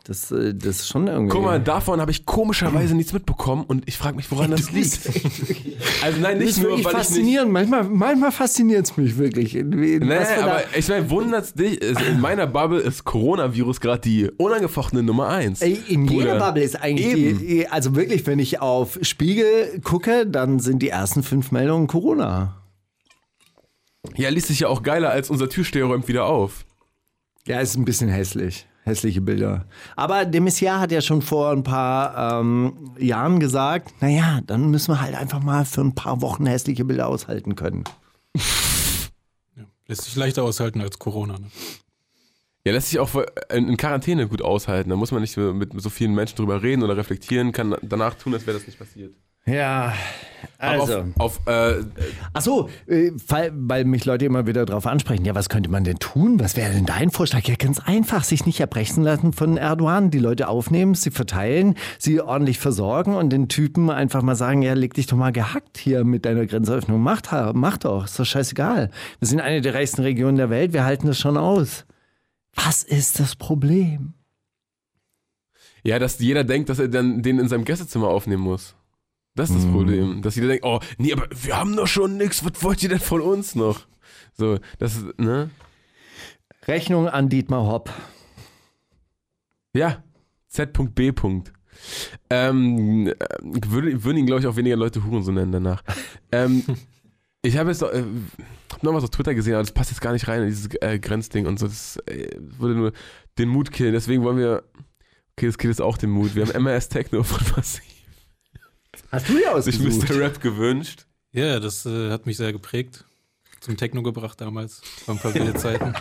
Das, äh, das ist schon irgendwie. Guck mal, davon habe ich komischerweise nichts mitbekommen und ich frage mich, woran das liegt. Also nein, das nicht ist nur, wirklich weil ich nicht... faszinierend. Manchmal, manchmal fasziniert es mich wirklich. Nee, aber ich meine, wundert's dich, ist- in meiner Bubble ist Coronavirus gerade die unangefochtene Nummer eins. Ey, in jeder Bruder. Bubble ist eigentlich Eben. die, also wirklich, wenn ich auf Spiegel gucke, dann sind die ersten fünf Meldungen Corona. Ja, liest sich ja auch geiler als unser Türsteher räumt wieder auf. Ja, ist ein bisschen hässlich. Hässliche Bilder. Aber de Maizière hat ja schon vor ein paar ähm, Jahren gesagt, naja, dann müssen wir halt einfach mal für ein paar Wochen hässliche Bilder aushalten können. Lässt sich leichter aushalten als Corona. Ne? Ja, lässt sich auch in in Quarantäne gut aushalten. Da muss man nicht mit so vielen Menschen drüber reden oder reflektieren, kann danach tun, als wäre das nicht passiert. Ja, also. auf, auf äh, Ach so, äh, weil, weil mich Leute immer wieder darauf ansprechen, ja, was könnte man denn tun? Was wäre denn dein Vorschlag? Ja, ganz einfach, sich nicht erbrechen lassen von Erdogan. Die Leute aufnehmen, sie verteilen, sie ordentlich versorgen und den Typen einfach mal sagen, ja, leg dich doch mal gehackt hier mit deiner Grenzöffnung. Mach, mach doch, ist doch scheißegal. Wir sind eine der reichsten Regionen der Welt, wir halten das schon aus. Was ist das Problem? ja, dass jeder denkt, dass er dann den in seinem Gästezimmer aufnehmen muss. Das ist das Problem. Dass jeder denkt, oh, nee, aber wir haben doch schon nichts, was wollt ihr denn von uns noch? So, das ist, ne? Rechnung an Dietmar Hopp. Ja, Z.B. Ähm, äh, würde, würden ihn, glaube ich, auch weniger Leute Hurensohn nennen danach. ähm, ich habe jetzt noch, äh, hab noch was auf Twitter gesehen, aber das passt jetzt gar nicht rein in dieses äh, Grenzding und so. Das äh, würde nur den Mut killen. Deswegen wollen wir, okay, das killt jetzt auch den Mut. Wir haben MRS Techno von Massiv Hast du ja sich ausgesucht. Mr. Rap gewünscht. Ja, das äh, hat mich sehr geprägt. Zum Techno gebracht damals. War ein paar wilde Zeiten.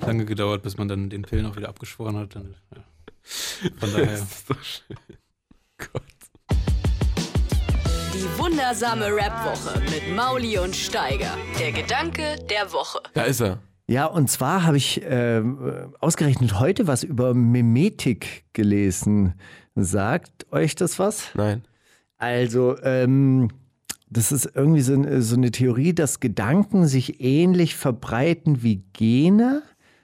Lange gedauert, bis man dann den Pillen auch wieder abgeschworen hat. Und, ja. Von daher. Das ist doch schön. Gott. Die wundersame Rap-Woche mit Mauli und Steiger. Der Gedanke der Woche. Da ist er. Ja, und zwar habe ich äh, ausgerechnet heute was über Mimetik gelesen. Sagt euch das was? Nein. Also, ähm, das ist irgendwie so, eine- so eine Theorie, dass Gedanken sich ähnlich verbreiten wie Gene.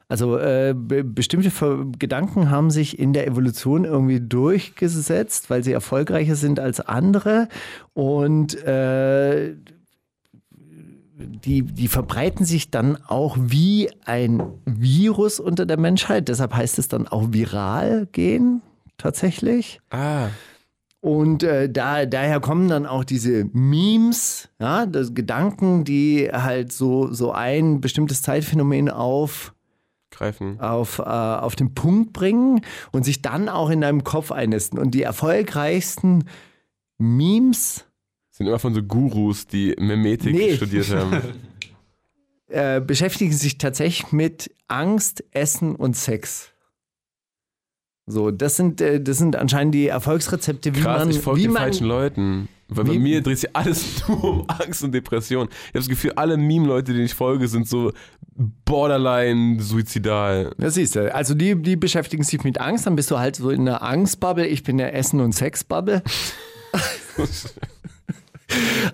Also äh, be bestimmte Ver Gedanken haben sich in der Evolution irgendwie durchgesetzt, weil sie erfolgreicher sind als andere. Und äh, die, die verbreiten sich dann auch wie ein Virus unter der Menschheit. Deshalb heißt es dann auch viral gehen, tatsächlich. Ah. Und äh, da, daher kommen dann auch diese Memes, ja, das Gedanken, die halt so, so ein bestimmtes Zeitphänomen auf, Greifen. auf, äh, auf den Punkt bringen und sich dann auch in deinem Kopf einnisten. Und die erfolgreichsten Memes Sind immer von so Gurus, die Memetik Nee. studiert haben. äh, beschäftigen sich tatsächlich mit Angst, Essen und Sex. So, das sind, äh, das sind anscheinend die Erfolgsrezepte, wie Krass, man, ich folge den man falschen Leuten. Weil bei mir dreht sich alles nur um Angst und Depression. Ich habe das Gefühl, alle Meme-Leute, denen ich folge, sind so borderline suizidal. Ja, siehst du. Also die, die beschäftigen sich mit Angst, dann bist du halt so in der Angstbubble, ich bin der Essen- und Sexbubble.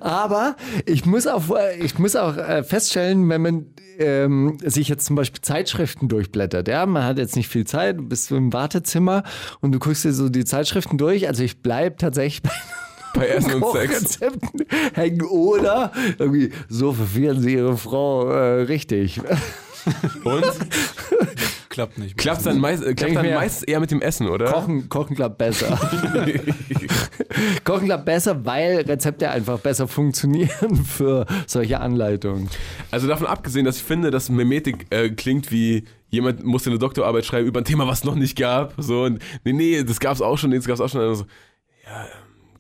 Aber ich muss auch, ich muss auch äh, feststellen, wenn man ähm, sich jetzt zum Beispiel Zeitschriften durchblättert, ja, man hat jetzt nicht viel Zeit, du bist im Wartezimmer und du guckst dir so die Zeitschriften durch. Also ich bleibe tatsächlich bei Bei Essen und Sex. Hängen oder irgendwie so verführen sie ihre Frau äh, richtig. Und? Klappt nicht. Klappt dann, meist, äh, klappt dann meistens eher mit dem Essen, oder? Kochen, kochen klappt besser. kochen klappt besser, weil Rezepte einfach besser funktionieren für solche Anleitungen. Also davon abgesehen, dass ich finde, dass Memetik äh, klingt wie jemand musste eine Doktorarbeit schreiben über ein Thema, was es noch nicht gab. So, und nee, nee, das gab es auch schon, das gab es auch schon. Also, ja,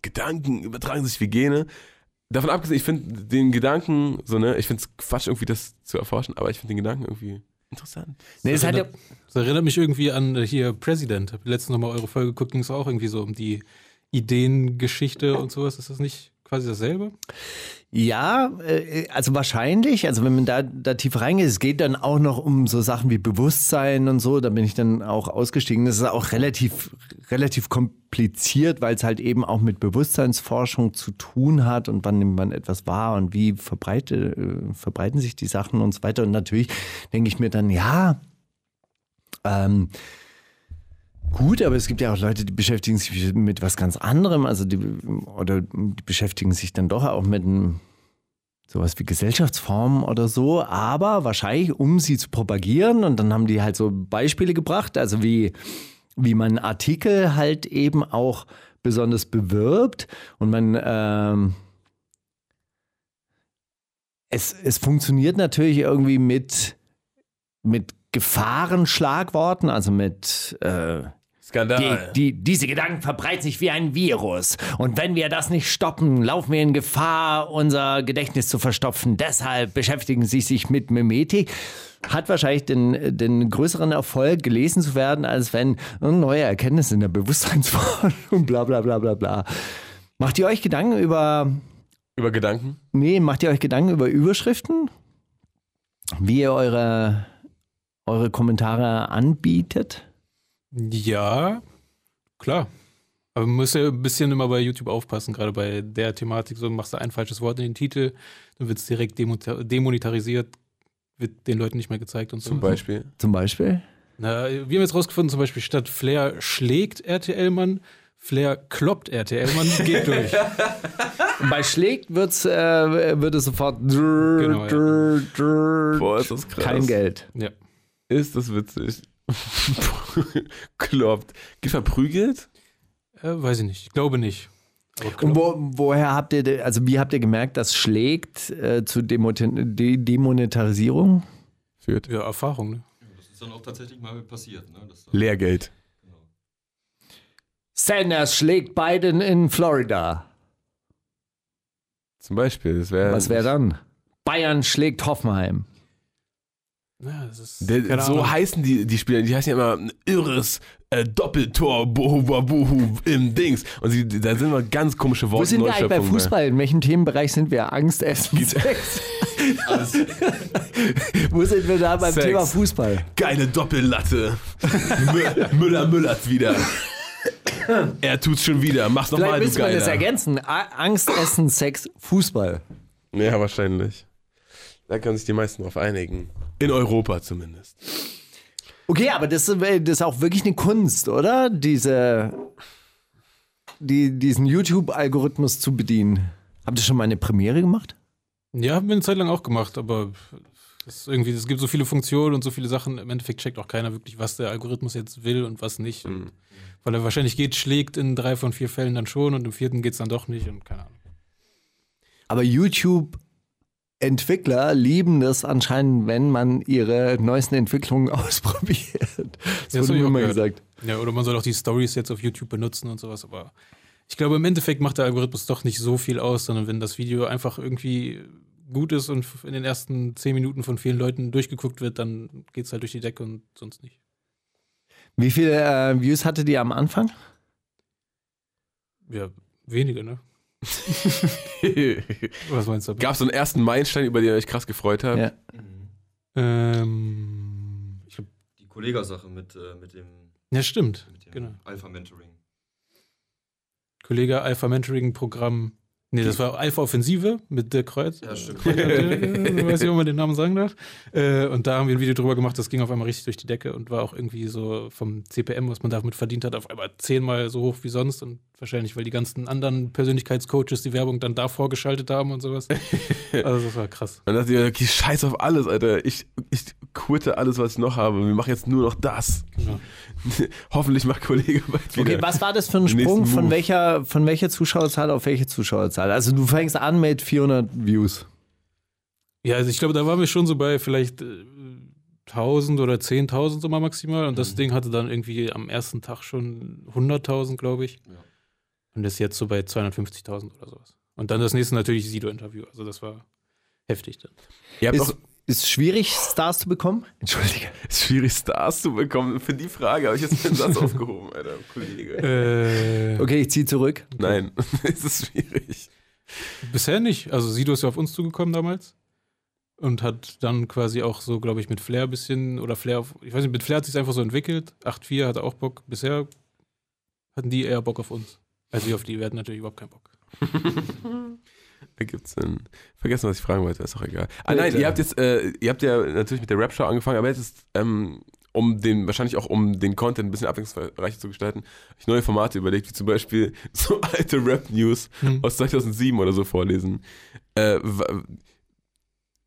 Gedanken übertragen sich wie Gene. Davon abgesehen, ich finde den Gedanken, so, ne, ich finde es Quatsch, irgendwie das zu erforschen, aber ich finde den Gedanken irgendwie interessant. Nee, es Das hat ja, erinnert, das erinnert mich irgendwie an äh, hier President. Hab letztens nochmal eure Folge geguckt, ging es auch irgendwie so um die Ideengeschichte und sowas. Ist das nicht quasi dasselbe? Ja, äh, also wahrscheinlich, also wenn man da, da tiefer reingeht, es geht dann auch noch um so Sachen wie Bewusstsein und so, da bin ich dann auch ausgestiegen. Das ist auch relativ, relativ kompliziert, weil es halt eben auch mit Bewusstseinsforschung zu tun hat und wann nimmt man etwas wahr und wie verbreite, äh, verbreiten sich die Sachen und so weiter. Und natürlich denke ich mir dann, ja, ähm, Gut, aber es gibt ja auch Leute, die beschäftigen sich mit was ganz anderem, also die oder die beschäftigen sich dann doch auch mit einem sowas wie Gesellschaftsformen oder so, aber wahrscheinlich um sie zu propagieren und dann haben die halt so Beispiele gebracht, also wie wie man Artikel halt eben auch besonders bewirbt. Und man ähm, es, es funktioniert natürlich irgendwie mit mit Gefahrenschlagworten, also mit äh, Skandal. die, die, diese Gedanken verbreiten sich wie ein Virus. Und wenn wir das nicht stoppen, laufen wir in Gefahr, unser Gedächtnis zu verstopfen. Deshalb beschäftigen sie sich mit Mimetik. Hat wahrscheinlich den, den größeren Erfolg, gelesen zu werden, als wenn neue Erkenntnisse in der Bewusstseinsforschung, bla bla bla bla bla. Macht ihr euch Gedanken über. Über Gedanken? Nee, macht ihr euch Gedanken über Überschriften? Wie ihr eure, eure Kommentare anbietet? Ja, klar. Aber man muss ja ein bisschen immer bei YouTube aufpassen, gerade bei der Thematik. So machst du ein falsches Wort in den Titel, dann wird es direkt demonetarisiert, wird den Leuten nicht mehr gezeigt und so. Zum Beispiel. Zum Beispiel? Na, wir haben jetzt rausgefunden, zum Beispiel statt Flair schlägt RTL-Mann, Flair kloppt RTL-Mann, geht durch. Bei schlägt wird's, äh, wird es sofort drrr, Genau, ja. drrr, drrr, Boah, ist das krass. kein Geld. Ja. Ist das witzig. Kloppt. Gibt verprügelt? Äh, weiß ich nicht. Ich glaube nicht. Und wo, woher habt ihr, also wie habt ihr gemerkt, dass schlägt äh, zu Demoten- De Demonetarisierung? Führt. ja, Erfahrung, ne? Das ist dann auch tatsächlich mal passiert. Ne? Das Lehrgeld. Sanders schlägt Biden in Florida. Zum Beispiel. Das wär, Was wäre dann? Bayern schlägt Hoffenheim. Ja, das ist. Der, keine so Ahnung. heißen die, die Spieler, die heißen ja immer ein irres äh, Doppeltor, Bohu Babuhu im Dings. Und sie, da sind immer ganz komische Worte. Wo sind wir eigentlich bei Neuschöpfungen Fußball? In welchem Themenbereich sind wir? Angst, Essen, Sex? Wo sind wir da beim Sex. Thema Fußball? Geile Doppellatte. Mü- Müller müllert wieder. er tut's schon wieder. Mach's Vielleicht nochmal, du müsste man das Geiler. ergänzen. Angst, Essen, Sex, Fußball. Ja, wahrscheinlich. Da können sich die meisten drauf einigen. In Europa zumindest. Okay, aber das, ist- das ist auch wirklich eine Kunst, oder? Diese, die, diesen YouTube-Algorithmus zu bedienen. Habt ihr schon mal eine Premiere gemacht? Ja, haben wir eine Zeit lang auch gemacht, aber es, irgendwie, es gibt so viele Funktionen und so viele Sachen. Im Endeffekt checkt auch keiner wirklich, was der Algorithmus jetzt will und was nicht. Und weil er wahrscheinlich geht, schlägt in drei von vier Fällen dann schon und im vierten geht es dann doch nicht und keine Ahnung. Aber YouTube-Entwickler lieben das anscheinend, wenn man ihre neuesten Entwicklungen ausprobiert. Das Ja, wurde mir immer gesagt. Ja, oder man soll auch die Stories jetzt auf YouTube benutzen und sowas, aber ich glaube, im Endeffekt macht der Algorithmus doch nicht so viel aus, sondern wenn das Video einfach irgendwie gut ist und in den ersten zehn Minuten von vielen Leuten durchgeguckt wird, dann geht es halt durch die Decke und sonst nicht. Wie viele äh, Views hattet ihr am Anfang? Ja, wenige, ne? Was meinst du? Gab es so einen ersten Meilenstein, über den ihr euch krass gefreut habt? Ja. Ähm, ich glaub, Die Kollegasache mit, äh, mit dem, ja, stimmt. mit dem Genau. Alpha Mentoring. Kollege Alpha Mentoring Programm. Nee, das war Alpha Offensive mit der Kreuz. Ja, stimmt. Ich weiß nicht, ob man den Namen sagen darf. Äh, und da haben wir ein Video drüber gemacht, das ging auf einmal richtig durch die Decke und war auch irgendwie so vom CPM, was man damit verdient hat, auf einmal zehnmal so hoch wie sonst. Und wahrscheinlich, weil die ganzen anderen Persönlichkeitscoaches die Werbung dann da vorgeschaltet haben und sowas. Also das war krass. Dann dachte ich, okay, scheiß auf alles, Alter. Ich, ich quitte alles, was ich noch habe. Wir machen jetzt nur noch das. Genau. Hoffentlich macht Kollege bald wieder. Okay, was war das für ein Sprung? Von welcher, von welcher Zuschauerzahl auf welche Zuschauerzahl? Also du fängst an mit 400 Views. Ja, also ich glaube, da waren wir schon so bei vielleicht äh, 1000 oder 10.000 so mal maximal. Und das Ding hatte dann irgendwie am ersten Tag schon 100.000, glaube ich. Ja. Und ist jetzt so bei 250.000 oder sowas. Und dann das nächste natürlich Sido-Interview. Also das war heftig dann. Ihr habt Ist, auch, ist schwierig, Stars zu bekommen? Entschuldige. es ist schwierig, Stars zu bekommen. Für die Frage habe ich jetzt einen Satz aufgehoben, Alter, Kollege. Äh, Okay, ich ziehe zurück. Nein, es ist schwierig. Bisher nicht. Also Sido ist ja auf uns zugekommen damals und hat dann quasi auch so, glaube ich, mit Flair ein bisschen oder Flair, auf, ich weiß nicht, mit Flair hat sich einfach so entwickelt. 8-4 hat er auch Bock. Bisher hatten die eher Bock auf uns. Also auf die, wir hatten natürlich überhaupt keinen Bock. Da gibt's einen. Vergessen, was ich fragen wollte, ist auch egal. Ah nein, ihr habt jetzt, äh, ihr habt ja natürlich mit der Rap-Show angefangen, aber jetzt ist, ähm, um den, wahrscheinlich auch um den Content ein bisschen abwechslungsreicher zu gestalten, habe ich neue Formate überlegt, wie zum Beispiel so alte Rap-News Hm. aus 2007 oder so vorlesen. Äh,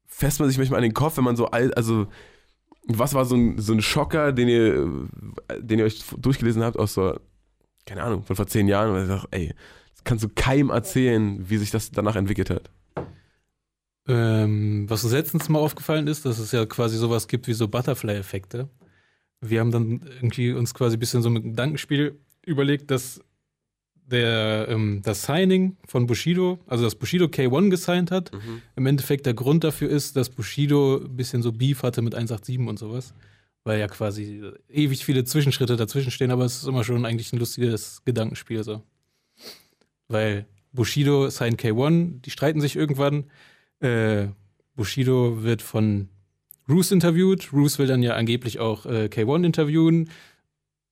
fässt man sich manchmal an den Kopf, wenn man so alt, also was war so ein, so ein Schocker, den ihr, den ihr euch durchgelesen habt aus so, keine Ahnung, von vor zehn Jahren, und ihr sagt, ey, kannst du keinem erzählen, wie sich das danach entwickelt hat. Ähm, was uns letztens mal aufgefallen ist, dass es ja quasi sowas gibt wie so Butterfly-Effekte. Wir haben dann irgendwie uns quasi ein bisschen so mit Gedankenspiel überlegt, dass der, ähm, das Signing von Bushido, also dass Bushido K1 gesigned hat, im Endeffekt der Grund dafür ist, dass Bushido ein bisschen so Beef hatte mit 187 und sowas. Weil ja quasi ewig viele Zwischenschritte dazwischen stehen, aber es ist immer schon eigentlich ein lustiges Gedankenspiel so. Weil Bushido signed K1, die streiten sich irgendwann. Äh, Bushido wird von Roos interviewt. Roos will dann ja angeblich auch äh, K1 interviewen.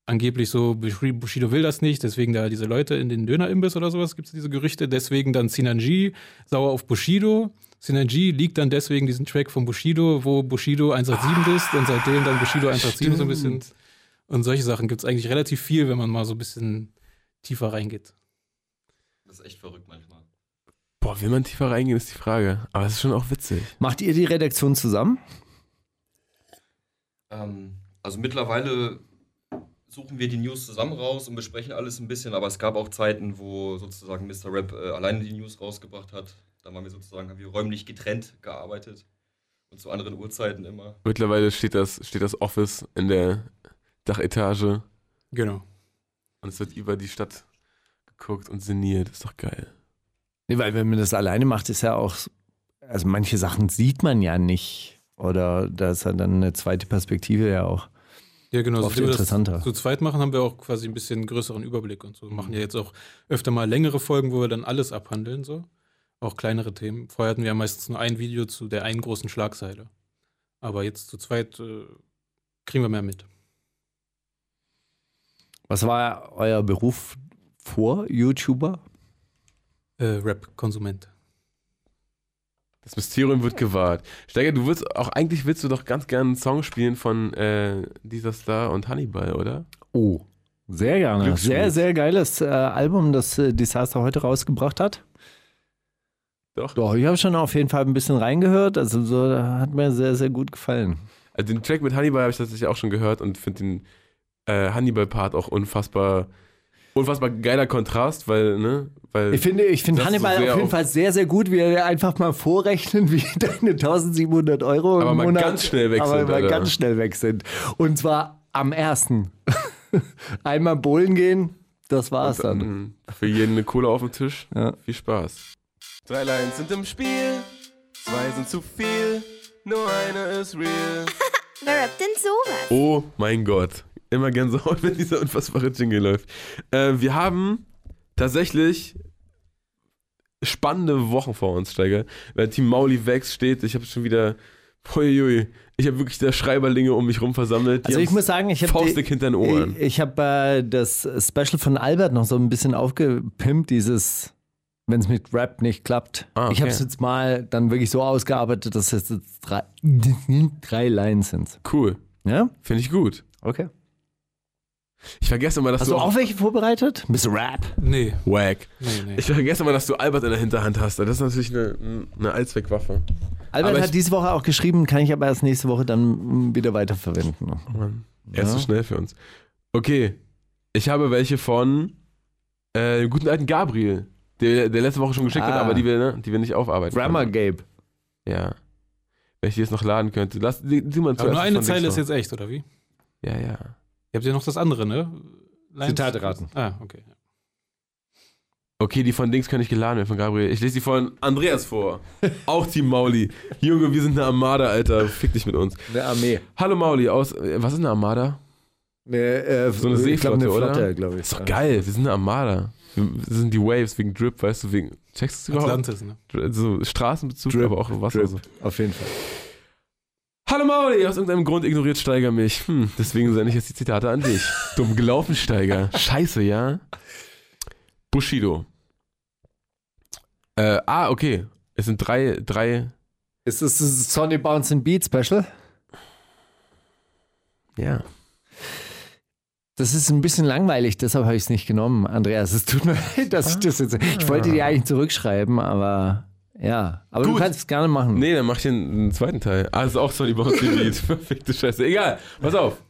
Angeblich so, Bush- Bushido will das nicht, deswegen da diese Leute in den Dönerimbiss oder sowas gibt es diese Gerüchte. Deswegen dann Sinanji sauer auf Bushido. Sinanji liegt dann deswegen diesen Track von Bushido, wo Bushido 187 ist und seitdem dann Bushido 187 so ein bisschen. Und solche Sachen gibt es eigentlich relativ viel, wenn man mal so ein bisschen tiefer reingeht. Das ist echt verrückt manchmal. Boah, will man tiefer reingehen, ist die Frage. Aber es ist schon auch witzig. Macht ihr die Redaktion zusammen? Ähm, also mittlerweile suchen wir die News zusammen raus und besprechen alles ein bisschen, aber es gab auch Zeiten, wo sozusagen Mr. Rap äh, alleine die News rausgebracht hat. Da waren wir sozusagen, haben wir räumlich getrennt gearbeitet und zu anderen Uhrzeiten immer. Mittlerweile steht das, steht das Office in der Dachetage Genau. und es wird über die Stadt geguckt und sinniert. Ist doch geil. Nee, weil wenn man das alleine macht, ist ja auch, also manche Sachen sieht man ja nicht. Oder da ist ja dann eine zweite Perspektive ja auch. Ja, genau. Oft wir interessanter. Das zu zweit machen, haben wir auch quasi ein bisschen größeren Überblick und so. Wir machen ja jetzt auch öfter mal längere Folgen, wo wir dann alles abhandeln, so. Auch kleinere Themen. Vorher hatten wir ja meistens nur ein Video zu der einen großen Schlagseite. Aber jetzt zu zweit äh, kriegen wir mehr mit. Was war euer Beruf vor YouTuber? Äh, Rap-Konsument. Das Mysterium wird gewahrt. Steiger, du willst auch, eigentlich willst du doch ganz gerne einen Song spielen von äh, dieser Star und Hannibal, oder? Oh, sehr gerne. Sehr, sehr geiles äh, Album, das äh, Disaster heute rausgebracht hat. Doch. Doch, ich habe schon auf jeden Fall ein bisschen reingehört. Also so hat mir sehr, sehr gut gefallen. Also den Track mit Hannibal habe ich tatsächlich auch schon gehört und finde den äh, Hannibal-Part auch unfassbar, unfassbar geiler Kontrast, weil, ne? Weil Ich finde, ich finde Hannibal so sehr auf jeden Fall sehr, sehr gut, wie er einfach mal vorrechnen, wie deine 1700 Euro Aber im mal Monat ganz schnell weg aber sind, mal Alter. ganz schnell weg sind. Und zwar am ersten. Einmal bowlen gehen, das war's dann. Mhm. Für jeden eine Kohle auf dem Tisch. Ja. Viel Spaß. Drei Lines sind im Spiel, zwei sind zu viel, nur eine ist real. Wer rappt denn sowas? Oh mein Gott. Immer Gänsehaut, wenn dieser unfassbare Jingle läuft. Äh, wir haben tatsächlich spannende Wochen vor uns, Steiger. Weil Team Mauli Vex steht, ich habe schon wieder. Puiui, ich habe wirklich da Schreiberlinge um mich rum versammelt. Die Also ich muss sagen, ich habe faustdick hinter den Ohren. Ich, ich habe äh, das Special von Albert noch so ein bisschen aufgepimpt, dieses, wenn es mit Rap nicht klappt. Ah, okay. Ich habe es jetzt mal dann wirklich so ausgearbeitet, dass es jetzt drei, drei Lines sind. Cool. Ja? Finde ich gut. Okay. Ich vergesse immer, dass Hast du du auch welche vorbereitet? Mr. Rap. Nee, Wack. nee, nee. Ich vergesse immer, dass du Albert in der Hinterhand hast. Das ist natürlich eine, eine Allzweckwaffe. Albert Aber hat ich- diese Woche auch geschrieben, kann ich aber erst nächste Woche dann mm, wieder weiterverwenden. Mann, er ist Ja. so schnell für uns. Okay, ich habe welche von äh, dem guten alten Gabriel, der, der letzte Woche schon geschickt hat, Ah. aber die wir, ne, die wir nicht aufarbeiten. Grammar. Gabe. Ja. Wenn ich die jetzt noch laden könnte. Lass, die, die mal Aber nur eine Zeile ist jetzt echt, oder wie? Ja, ja. Habt ja noch das andere, ne? Lines? Zitate raten. Ah, okay. Okay, die von Dings kann ich geladen werden, von Gabriel. Ich lese die von Andreas vor. Auch Team Mauli. Junge, wir sind eine Armada, Alter. Fick dich mit uns. Eine Armee. Hallo Mauli aus. äh, Was ist eine Armada? Eine, äh, So eine ich glaub, Seeflotte, oder? Flotte, glaube ich. Ist doch Ja. geil, wir sind eine Armada. Wir wir sind die Waves wegen Drip, weißt du, wegen Checkst du es überhaupt? Atlantis, ne? So Straßenbezug, Drip, aber auch Wasser. Drip. So. Auf jeden Fall. Hallo Mauli, aus irgendeinem Grund ignoriert Steiger mich. Hm, deswegen sende ich jetzt die Zitate an dich. Dumm gelaufen, Steiger. Scheiße, ja? Bushido. Äh, ah, okay. Es sind drei, drei, Ist das das Sonny Bounce and Beat Special? ja. Das ist ein bisschen langweilig, deshalb habe ich es nicht genommen, Andreas. Es tut mir leid, dass ich das jetzt. Ich wollte dir eigentlich zurückschreiben, aber ja. Aber du Gut. kannst es gerne machen. Nee, dann mach ich den, zweiten Teil. Ah, das ist auch Sonny Bounce Beat. Verfickte Scheiße. Egal, pass auf.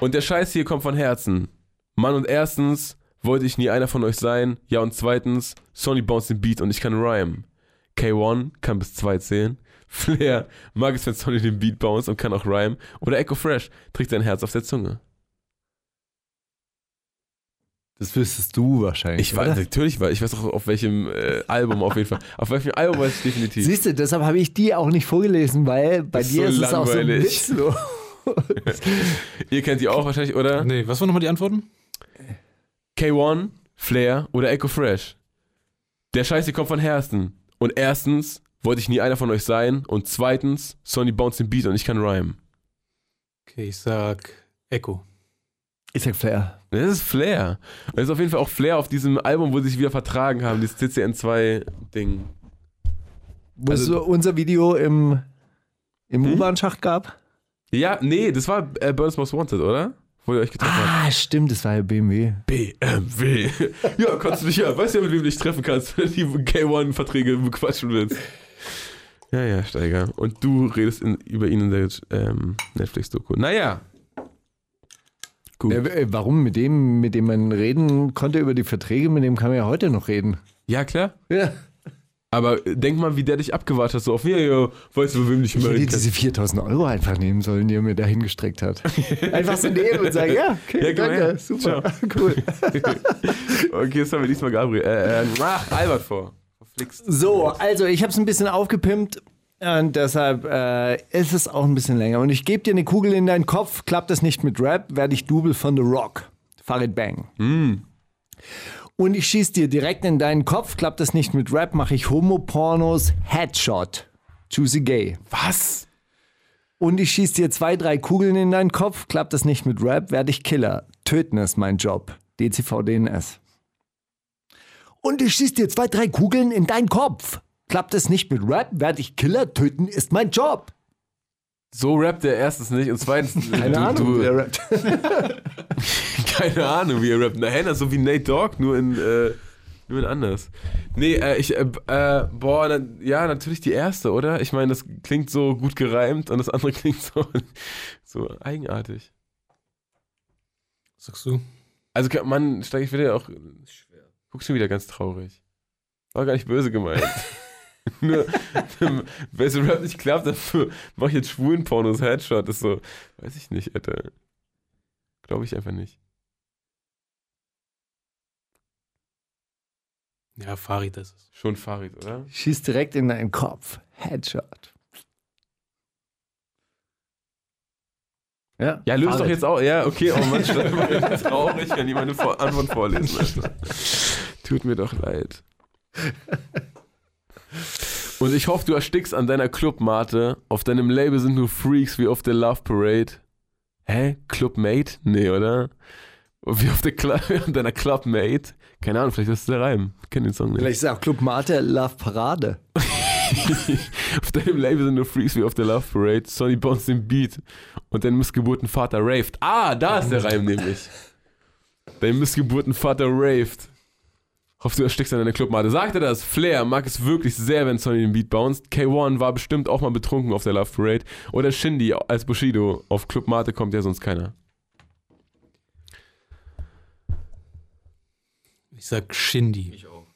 Und der Scheiß hier kommt von Herzen. Mann, und erstens wollte ich nie einer von euch sein. Ja, und zweitens, Sonny Bounce den Beat und ich kann rhymen. K1 kann bis zwei zählen. Flair mag es, wenn Sonny den Beat bounce und kann auch rhymen. Oder Echo Fresh trägt sein Herz auf der Zunge. Das wüsstest du wahrscheinlich. Ich weiß, oder? natürlich, weil ich weiß auch auf welchem äh, Album auf jeden Fall. Auf welchem Album weiß ich definitiv. Siehst du, deshalb habe ich die auch nicht vorgelesen, weil bei Das ist dir so ist es auch so langweilig. witzlos. Ihr kennt die auch wahrscheinlich, oder? Nee, was waren nochmal die Antworten? K1, Flair oder Echo Fresh. Der Scheiß hier kommt von Herzen. Und erstens wollte ich nie einer von euch sein. Und zweitens, Sonny bounce den Beat und ich kann rhymen. Okay, ich sag Echo. Ich sag Flair. Das ist Flair. Und das ist auf jeden Fall auch Flair auf diesem Album, wo sie sich wieder vertragen haben, dieses CCN2-Ding. Wo es Also- so unser Video im, im Hm? U-Bahn-Schacht gab? Ja, nee, das war äh, Burns Most Wanted, oder? Wo ihr euch getroffen habt. Ah, stimmt, das war ja BMW. BMW. Ja, kannst du dich ja, weißt ja, mit wem du dich treffen kannst, wenn du die K1-Verträge bequatschen willst. Ja, ja, Steiger. Und du redest in, über ihn in der ähm, Netflix-Doku. Naja. Gut. Ja, äh, warum? Mit dem, mit dem man reden konnte über die Verträge, mit dem kann man ja heute noch reden. Ja, klar. Ja. Aber äh, denk mal, wie der dich abgewartet hat. So auf, ja, ja, weißt du, wem dich Ich hätte diese 4000 Euro einfach nehmen sollen, die er mir da hingestreckt hat. Einfach so nehmen und sagen, ja, okay, Ja, komm danke, her. super, cool. Okay, jetzt haben wir diesmal Gabriel. Äh, äh, ach, Albert vor. Verflixt. So, also ich habe es ein bisschen aufgepimpt und deshalb äh, ist es auch ein bisschen länger. Und ich gebe dir eine Kugel in deinen Kopf, klappt das nicht mit Rap, werde ich Double von The Rock. Farid Bang. Und ich schieß dir direkt in deinen Kopf, klappt das nicht mit Rap, mache ich Homo-Pornos Headshot. Juicy Gay. Was? Und ich schieß dir zwei, drei Kugeln in deinen Kopf, klappt das nicht mit Rap, werde ich Killer. Töten ist mein Job. DCV DNS. Und ich schieß dir zwei, drei Kugeln in deinen Kopf. Klappt es nicht mit Rap, werde ich Killer. Töten ist mein Job. So rappt er erstens nicht und zweitens. Keine du, Ahnung, Du, wer rappt. Keine Ahnung, wie er rappt. Na, Hannah, so wie Nate Dogg, nur in, äh, nur in anders. Nee, äh, ich, äh, äh, boah, na, ja, natürlich die erste, oder? Ich meine, das klingt so gut gereimt und das andere klingt so, so eigenartig. Was sagst du? Also, Mann, steige ich wieder auch. Guck schon wieder ganz traurig. War gar nicht böse gemeint. Nur, wenn so Rap nicht klappt, dann mach ich jetzt schwulen Pornos Headshot. Das ist so, weiß ich nicht, Alter. Glaube ich einfach nicht. Ja, Farid ist es. Schon Farid, oder? Schieß direkt in deinen Kopf. Headshot. Ja, Ja, löst doch jetzt auch. Ja, okay, oh Mann, traurig, kann ich meine Antwort vorlesen. Alter. Tut mir doch leid. Und ich hoffe, du erstickst an deiner Clubmate. Auf deinem Label sind nur Freaks wie auf der Love Parade. Hä? Clubmate? Nee, oder? Wie auf der Cl deiner Clubmate? Keine Ahnung, vielleicht ist das der Reim. Ich kenn den Song nicht. Vielleicht ist auch Club Mate Love Parade. auf deinem Label sind nur Freaks wie auf der Love Parade. Sonny Bones den Beat. Und dein Missgeburtenvater raved. Ah, da ist der Reim nämlich. Dein Missgeburtenvater raved. Hoffe, du erstickst an deiner Clubmate. Sagt er das? Flair mag es wirklich sehr, wenn Sonny den Beat bounced. K1 war bestimmt auch mal betrunken auf der Love Parade. Oder Shindy als Bushido. Auf Clubmate kommt ja sonst keiner. Ich sag Shindy. Ich auch.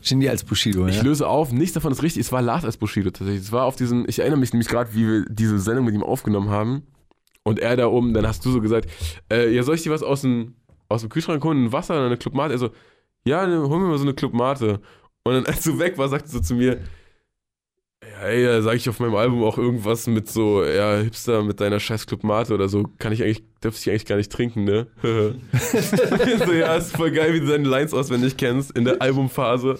Shindy als Bushido, Ich ja? löse auf, nichts davon ist richtig. Es war Lars als Bushido tatsächlich. Es war auf diesem, ich erinnere mich nämlich gerade, wie wir diese Sendung mit ihm aufgenommen haben. Und er da oben, dann hast du so gesagt, äh, ja, soll ich dir was aus dem, aus dem Kühlschrank holen? Ein Wasser oder eine Club Mate? Ja, ne, hol mir mal so eine Club Mate. Und dann, als du weg war, sagte so zu mir, ja, Ey, da sage ich auf meinem Album auch irgendwas mit so, ja, Hipster mit deiner scheiß Club Mate oder so. Kann ich eigentlich, dürfte ich eigentlich gar nicht trinken, ne? so, ja, ist voll geil, wie du deine Lines auswendig kennst in der Albumphase.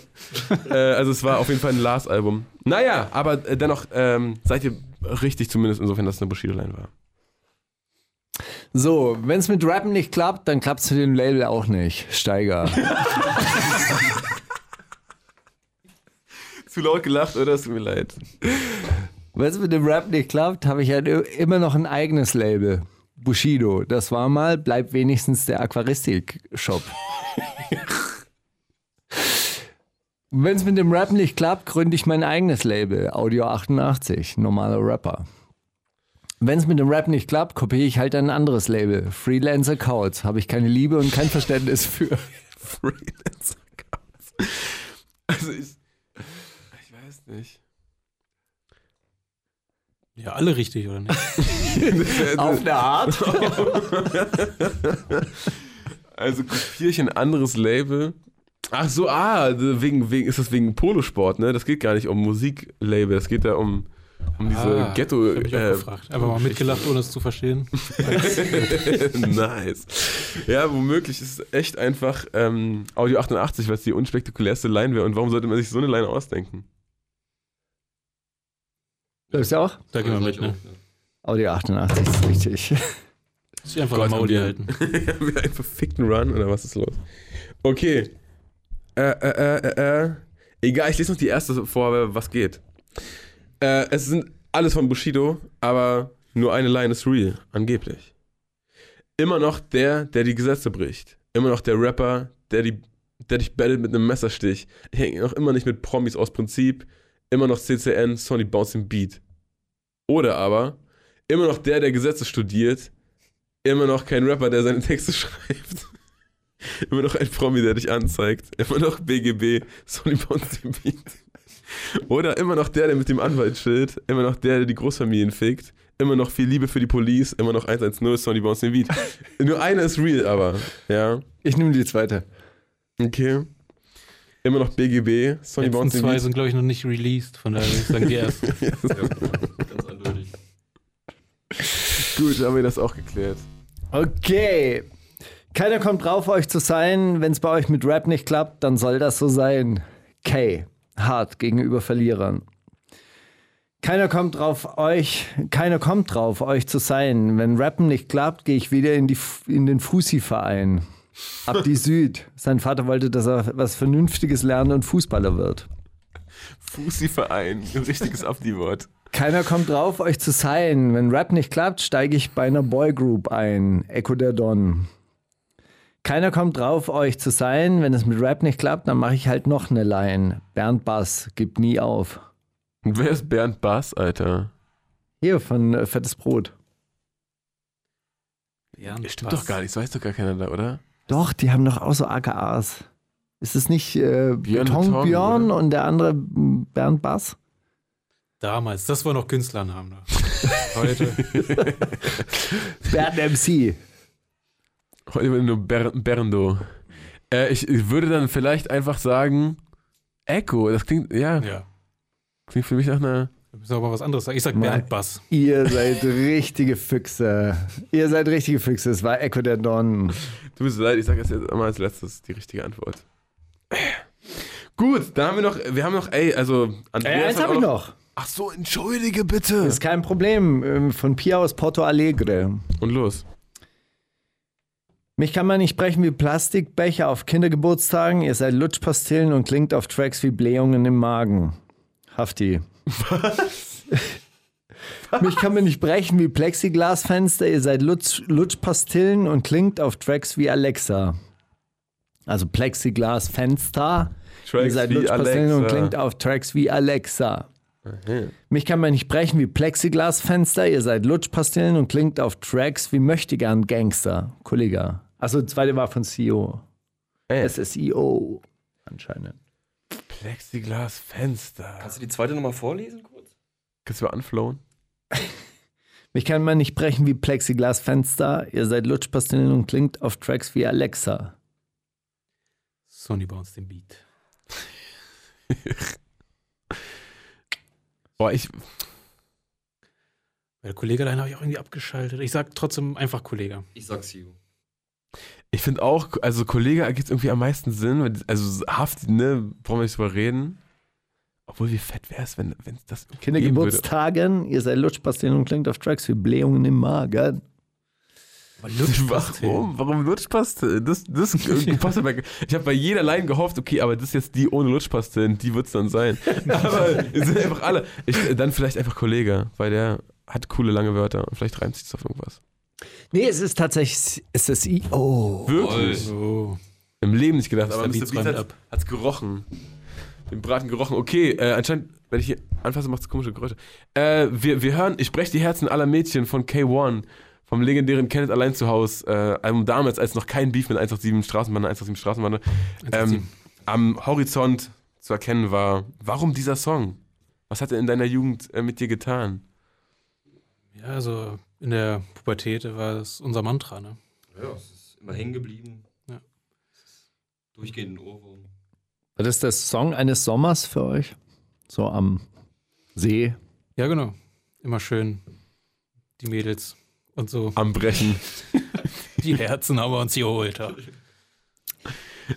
äh, also es war auf jeden Fall ein Lars-Album. Naja, aber äh, dennoch ähm, seid ihr richtig zumindest insofern, dass es eine Bushido-Line war. So, wenn es mit Rappen nicht klappt, dann klappt es mit dem Label auch nicht. Steiger. Zu laut gelacht, oder? Es tut mir leid. Wenn es mit dem Rap nicht klappt, habe ich halt immer noch ein eigenes Label. Bushido. Das war mal, bleibt wenigstens der Aquaristik-Shop. Wenn es mit dem Rap nicht klappt, gründe ich mein eigenes Label. Audio 88, normaler Rapper. Wenn es mit dem Rap nicht klappt, kopiere ich halt ein anderes Label. Freelancer Counts. Habe ich keine Liebe und kein Verständnis für. Freelancer Counts. Also ich, ich weiß nicht. Ja, alle richtig, oder nicht? Auf eine Art. Also kopiere ich ein anderes Label. Ach so, ah, wegen, wegen, ist das wegen Polosport, ne? Das geht gar nicht um Musiklabel, das geht da um, um diese Ah, Ghetto. Hab ich äh, gefragt. Einfach mal mitgelacht, ohne es zu verstehen. nice. Ja, womöglich ist es echt einfach ähm, Audio 88, weil es die unspektakulärste Line wäre. Und warum sollte man sich so eine Line ausdenken? Läufst du auch? Da gehen wir mit, ne? Audio 88 ist richtig. Sich einfach Gott, Maul halten. Haben wir einen verfickten Run oder was ist los? Okay. Äh, äh, äh, äh, äh. Egal, ich lese noch die erste vor, was geht. Äh, es sind alles von Bushido, aber nur eine Line ist real, angeblich. Immer noch der, der die Gesetze bricht. Immer noch der Rapper, der, die, der dich battelt mit einem Messerstich. Ich hänge noch immer nicht mit Promis aus Prinzip. Immer noch CCN, Sony Bounce im Beat. Oder aber, immer noch der, der Gesetze studiert. Immer noch kein Rapper, der seine Texte schreibt. Immer noch ein Promi, der dich anzeigt. Immer noch BGB, Sony Bounce im Beat. Oder immer noch der, der mit dem Anwalt chillt. Immer noch der, der die Großfamilien fickt. Immer noch viel Liebe für die Police. Immer noch 110, Sony Bounce im Beat. Nur einer ist real, aber. Ja. Ich nehme die zweite. Okay. Immer noch BGB, Sony Die Bounce im zwei Beat. sind, glaube ich, noch nicht released. Von daher würde ich sagen, die erste. Ganz eindeutig. Gut, haben wir das auch geklärt. Okay. Keiner kommt drauf, euch zu sein. Wenn es bei euch mit Rap nicht klappt, dann soll das so sein. K. Hart gegenüber Verlierern. Keiner kommt drauf, euch, keiner kommt drauf, euch zu sein. Wenn Rappen nicht klappt, gehe ich wieder in, die, in den Fusi-Verein. Ab die Süd. Sein Vater wollte, dass er was Vernünftiges lernt und Fußballer wird. Fusi-Verein, ein richtiges Abdi-Wort. Keiner kommt drauf, euch zu sein. Wenn Rap nicht klappt, steige ich bei einer Boygroup ein. Echo der Don. Keiner kommt drauf, euch zu sein. Wenn es mit Rap nicht klappt, dann mache ich halt noch eine Line. Bernd Bass, gibt nie auf. Und wer ist Bernd Bass, Alter? Hier von äh, Fettes Brot. Ja, Stimmt doch gar nicht, so heißt doch gar keiner da, oder? Doch, die haben doch auch so AKAs. Ist es nicht äh, Björn Beton Beton, Björn oder? und der andere Bernd Bass? Damals, das war noch Künstlernamen. Da. Heute. Bernd MC. Heute wird nur Ber Berndo. Äh, ich, ich würde dann vielleicht einfach sagen, Echo, das klingt, ja, Ja. klingt für mich nach einer. Wir müssen aber was anderes sagen. Ich sag. Bernd Bass. Ihr seid richtige Füchse. Ihr seid richtige Füchse. Es war Echo der Don. Tut mir so leid, ich sage das jetzt immer als letztes die richtige Antwort. Gut, dann haben wir noch, wir haben noch, ey, also Andreas Äh, eins habe ich noch. Ach so, entschuldige bitte. Ist kein Problem. Ähm, Von Pia aus Porto Alegre. Und los. Mich kann man nicht brechen wie Plastikbecher auf Kindergeburtstagen. Ihr seid Lutschpastillen und klingt auf Tracks wie Blähungen im Magen. Hafti. Was? Mich kann man nicht brechen wie Plexiglasfenster. Ihr seid Lutsch, Lutschpastillen und klingt auf Tracks wie Alexa. Also Plexiglasfenster. Ihr seid Lutschpastillen und klingt auf Tracks wie Alexa. Aha. Mich kann man nicht brechen wie Plexiglasfenster. Ihr seid Lutschpastillen und klingt auf Tracks wie Möchtegern Gangster. Kollege. Achso, zweite war von CEO. SSEO. Anscheinend. Plexiglas-Fenster. Kannst du die zweite nochmal vorlesen kurz? Kannst du mal anflowen? Mich kann man nicht brechen wie Plexiglasfenster. Ihr seid Lutschpastillen und klingt auf Tracks wie Alexa. Sony Bounce den Beat. Boah, ich, Weil Kollege, dann habe ich auch irgendwie abgeschaltet. Ich sag trotzdem einfach Kollege. Ich sag Siu. Ich finde auch, also Kollege ergibt irgendwie am meisten Sinn. weil- Also Haft, ne, brauchen wir nicht drüber reden. Obwohl, wie fett wäre es, wenn es das Kinder geben würde. Geburtstagen, ihr seid Lutschpastillen und klingt auf Tracks wie Blähungen im Magen. Warum? Warum Lutschpaste? Das, das passt bei, Ich habe bei jeder Line gehofft, okay, aber das ist jetzt die ohne Lutschpaste, die wird es dann sein. aber es sind einfach alle. Ich, dann vielleicht einfach Kollege, weil der hat coole lange Wörter und vielleicht reimt sich das auf irgendwas. Nee, es ist tatsächlich, es ist I. Oh. Wirklich? So. Im Leben nicht gedacht, aber Mr. Räumt hat hat's gerochen. Den Braten gerochen. Okay, äh, anscheinend, wenn ich hier anfasse, macht es komische Geräusche. Äh, wir, wir hören Ich breche die Herzen aller Mädchen von K1 vom legendären Kenneth allein zu Haus, äh, Album damals, als noch kein Beef mit 187 Straßenbahn, 187 Straßenbahn ähm, am Horizont zu erkennen war. Warum dieser Song? Was hat er in deiner Jugend äh, mit dir getan? Ja, also in der Pubertät war das unser Mantra, ne? Ja, es ist immer hängen geblieben. Ja. Durchgehend ein Ohrwurm. War das der Song eines Sommers für euch? So am See. Ja, genau. Immer schön die Mädels und so. Am Brechen. Die Herzen haben wir uns geholt. Ja.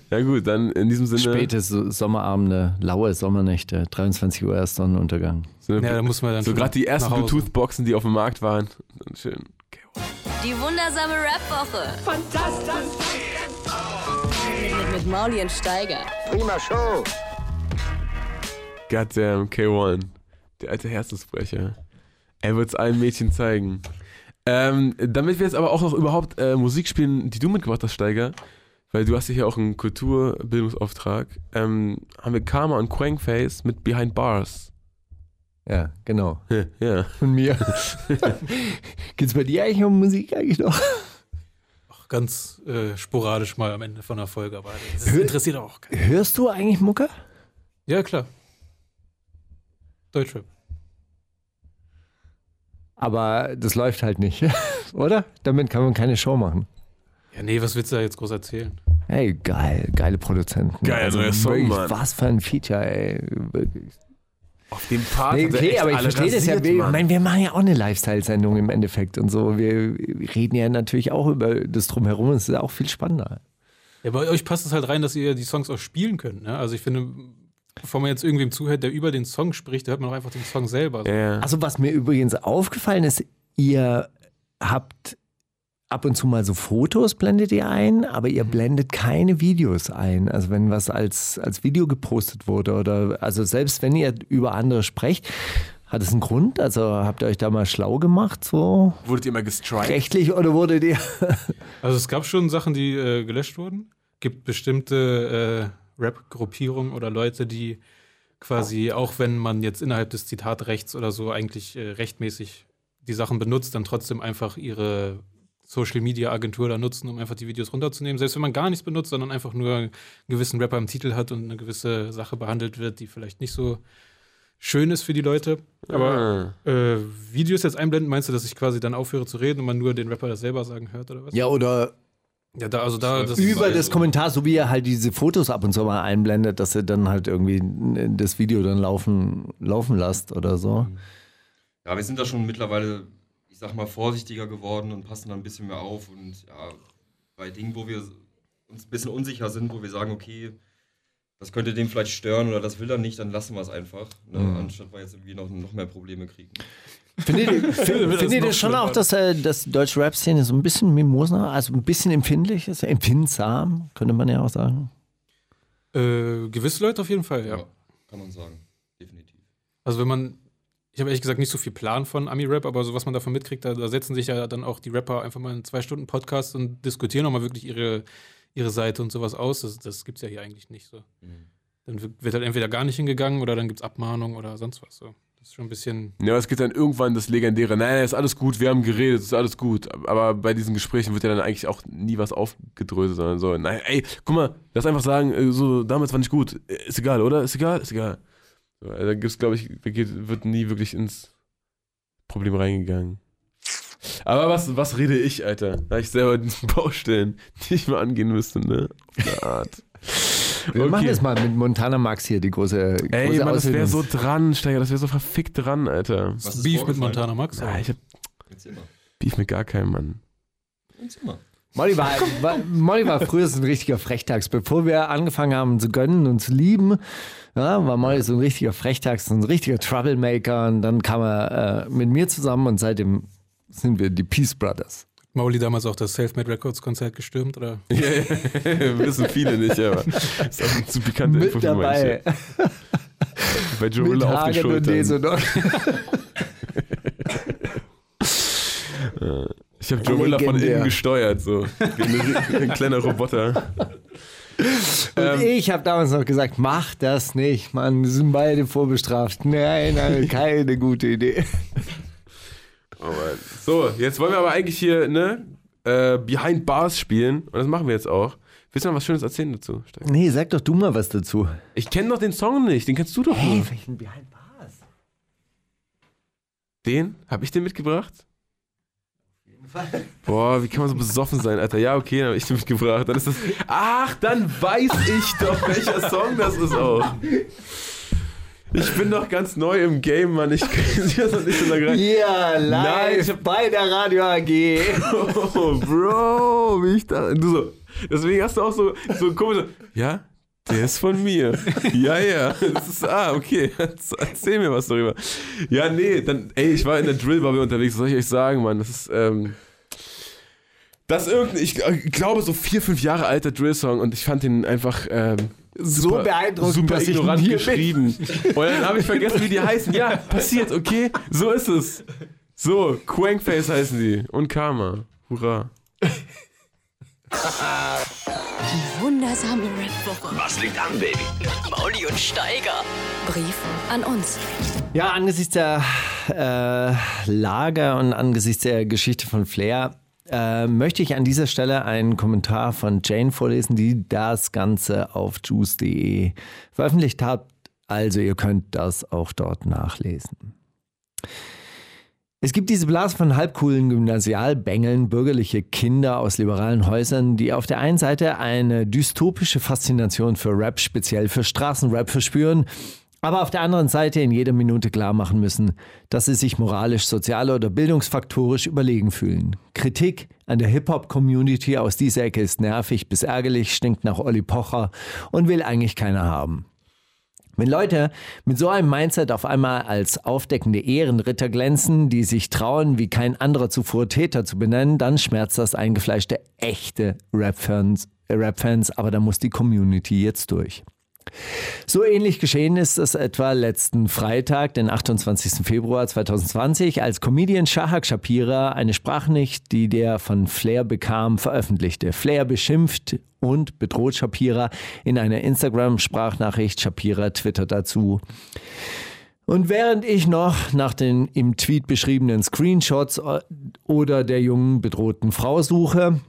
Ja gut, dann in diesem Sinne. Späte so Sommerabende, laue Sommernächte, 23 Uhr erst Sonnenuntergang. So, Ja, da muss man dann so gerade die ersten. Bluetooth-Boxen, die auf dem Markt waren. Dann schön. Die wundersame Rap-Woche. Fantastisch. Mit, mit Mauli und Steiger. Goddamn, K1. Der alte Herzensbrecher. Er wird es allen Mädchen zeigen. Ähm, damit wir jetzt aber auch noch überhaupt äh, Musik spielen, die du mitgebracht hast, Steiger, weil du hast ja hier auch einen Kulturbildungsauftrag, ähm, haben wir Karma und Quangface mit Behind Bars. Ja, genau. Ja. Von mir. Geht's bei dir eigentlich um Musik eigentlich noch? Auch ganz äh, sporadisch mal am Ende von der Folge, aber das Hör- interessiert auch keinen. Hörst du eigentlich Mucke? Ja, klar. Deutschrap. Aber das läuft halt nicht, oder? Damit kann man keine Show machen. Ja, nee, was willst du da jetzt groß erzählen? Hey, geil, geile Produzenten. Geil, neuer Song, wirklich. Was für ein Feature, ey. Wirklich. Auf dem Part Nee, okay, echt aber ich verstehe das ja. Wir, meine, wir machen ja auch eine Lifestyle-Sendung im Endeffekt und so. Wir reden ja natürlich auch über das Drumherum. Es ist auch viel spannender. Ja, bei euch passt es halt rein, dass ihr die Songs auch spielen könnt. Ne? Also ich finde, bevor man jetzt irgendwem zuhört, der über den Song spricht, da hört man auch einfach den Song selber. So. Ja. Also, was mir übrigens aufgefallen ist, ihr habt ab und zu mal so Fotos, blendet ihr ein, aber ihr blendet keine Videos ein. Also, wenn was als, als Video gepostet wurde oder, also selbst wenn ihr über andere sprecht, hat es einen Grund? Also, habt ihr euch da mal schlau gemacht, so Wurdet ihr mal gestrikt? rechtlich oder wurdet ihr? Also es gab schon Sachen, die äh, gelöscht wurden. Gibt bestimmte äh, Rap-Gruppierungen oder Leute, die quasi, auch wenn man jetzt innerhalb des Zitatrechts oder so eigentlich äh, rechtmäßig die Sachen benutzt, dann trotzdem einfach ihre Social-Media-Agentur da nutzen, um einfach die Videos runterzunehmen. Selbst wenn man gar nichts benutzt, sondern einfach nur einen gewissen Rapper im Titel hat und eine gewisse Sache behandelt wird, die vielleicht nicht so schön ist für die Leute. Aber äh, Videos jetzt einblenden, meinst du, dass ich quasi dann aufhöre zu reden und man nur den Rapper das selber sagen hört oder was? Ja, oder Ja, da, also da, das über das Kommentar, so wie er halt diese Fotos ab und zu mal einblendet, dass er dann halt irgendwie das Video dann laufen, laufen lasst oder so. Ja, wir sind da schon mittlerweile, ich sag mal, vorsichtiger geworden und passen da ein bisschen mehr auf. Und ja, bei Dingen, wo wir uns ein bisschen unsicher sind, wo wir sagen, okay, das könnte dem vielleicht stören oder das will er nicht, dann lassen wir es einfach. Ne? Anstatt wir jetzt irgendwie noch, noch mehr Probleme kriegen. Findet ihr, find, das noch schon auch, dass, äh, dass die deutsche Rap-Szene so ein bisschen Mimosa, also ein bisschen empfindlich ist? Empfindsam, könnte man ja auch sagen. Äh, gewisse Leute auf jeden Fall, ja. kann man sagen. Definitiv. Also wenn man, ich habe ehrlich gesagt nicht so viel Plan von Ami-Rap, aber so was man davon mitkriegt, da, da setzen sich ja dann auch die Rapper einfach mal in zwei Stunden Podcast und diskutieren auch mal wirklich ihre, ihre Seite und sowas aus. Das, das gibt es ja hier eigentlich nicht so. Dann wird halt entweder gar nicht hingegangen oder dann gibt es Abmahnung oder sonst was. So. Das ist schon ein bisschen. Ja, aber es geht dann irgendwann das legendäre, nein, nein, ist alles gut, wir haben geredet, ist alles gut. Aber bei diesen Gesprächen wird ja dann eigentlich auch nie was aufgedröselt, sondern so, nein, ey, guck mal, lass einfach sagen, äh, so, damals war nicht gut. Äh, Ist egal, oder? Ist egal? Ist egal. Also da gibt's, glaube ich, da geht, wird nie wirklich ins Problem reingegangen. Aber was, was rede ich, Alter? Da ich selber Baustellen, die ich mal angehen müsste, ne? Auf eine Art. Wir Okay. machen das mal mit Montana Max hier, die große, große Ey, Mann, das wäre so dran, Steiger, das wäre so verfickt dran, Alter. Was ist Beef mit? Montana Max. Ja, ich hab. Beef mit gar keinem, Mann. Erzähl mal. Molly war, war, Molly war früher so ein richtiger Frechtags. Bevor wir angefangen haben zu gönnen und zu lieben, ja, war Molly so ein richtiger Frechtags, so ein richtiger Troublemaker. Und dann kam er äh, mit mir zusammen und seitdem sind wir die Peace Brothers. Mauli damals auch das Selfmade Records Konzert gestürmt, oder? Ja, ja, wissen viele nicht, aber ist auch eine zu pikante Info Mit für dabei. manche. Bei Mit Jorilla auf die und Deso Schultern. noch. Ich habe Jorilla von innen gesteuert, so. Wie ein, ein kleiner Roboter. Und ich habe damals noch gesagt, mach das nicht, Mann, wir sind beide vorbestraft. Nein, nein, keine gute Idee. Oh. So, jetzt wollen wir aber eigentlich hier, ne, äh, Behind Bars spielen. Und das machen wir jetzt auch. Willst du noch was Schönes erzählen dazu? Steiger? Nee, sag doch du mal was dazu. Ich kenne doch den Song nicht, den kennst du doch Hey, nur. welchen Behind Bars? Den? Hab ich den mitgebracht? Boah, wie kann man so besoffen sein, Alter? Ja, okay, dann hab ich den mitgebracht. Dann ist das. Ach, dann weiß ich doch, welcher Song das ist auch. Ich bin doch ganz neu im Game, Mann. Ich kann das doch nicht so lange rein. Ja, live Nein, ich hab- bei der Radio AG. Oh, Bro, wie ich da. Du so. Deswegen hast du auch so, so komisch. Ja, der ist von mir. Ja, ja. Das ist, ah, okay. Erzähl mir was darüber. Ja, nee, dann, ey, ich war in der Drillbubble unterwegs, was soll ich euch sagen, Mann? Das ist, ähm. Das ist irgendein, ich äh, glaube, so vier, fünf Jahre alter Drill-Song und ich fand den einfach ähm, So super, beeindruckend, super dass ich ignorant hier bin. geschrieben. Und dann habe ich vergessen, wie die heißen. Ja, passiert, okay? So ist es. So, Quankface heißen die. Und Karma. Hurra. Wundersame Rap-Woche. Was liegt an, Baby? Mauli und Steiger. Brief an uns. Ja, angesichts der äh, Lage und angesichts der Geschichte von Flair äh, möchte ich an dieser Stelle einen Kommentar von Jane vorlesen, die das Ganze auf juice.de veröffentlicht hat. Also ihr könnt das auch dort nachlesen. Es gibt diese Blase von halbcoolen Gymnasialbängeln, bürgerliche Kinder aus liberalen Häusern, die auf der einen Seite eine dystopische Faszination für Rap, speziell für Straßenrap verspüren, aber auf der anderen Seite in jeder Minute klar machen müssen, dass sie sich moralisch, sozial oder bildungsfaktorisch überlegen fühlen. Kritik an der Hip-Hop-Community aus dieser Ecke ist nervig bis ärgerlich, stinkt nach Olli Pocher und will eigentlich keiner haben. Wenn Leute mit so einem Mindset auf einmal als aufdeckende Ehrenritter glänzen, die sich trauen, wie kein anderer zuvor Täter zu benennen, dann schmerzt das eingefleischte echte Rap-Fans, äh, Rap-Fans, aber da muss die Community jetzt durch. So ähnlich geschehen ist es etwa letzten Freitag, den 28. Februar 2020, als Comedian Shahak Shapira eine Sprachnachricht, die der von Flair bekam, veröffentlichte. Flair beschimpft und bedroht Shapira in einer Instagram-Sprachnachricht. Shapira twittert dazu. Und während ich noch nach den im Tweet beschriebenen Screenshots oder der jungen bedrohten Frau suche,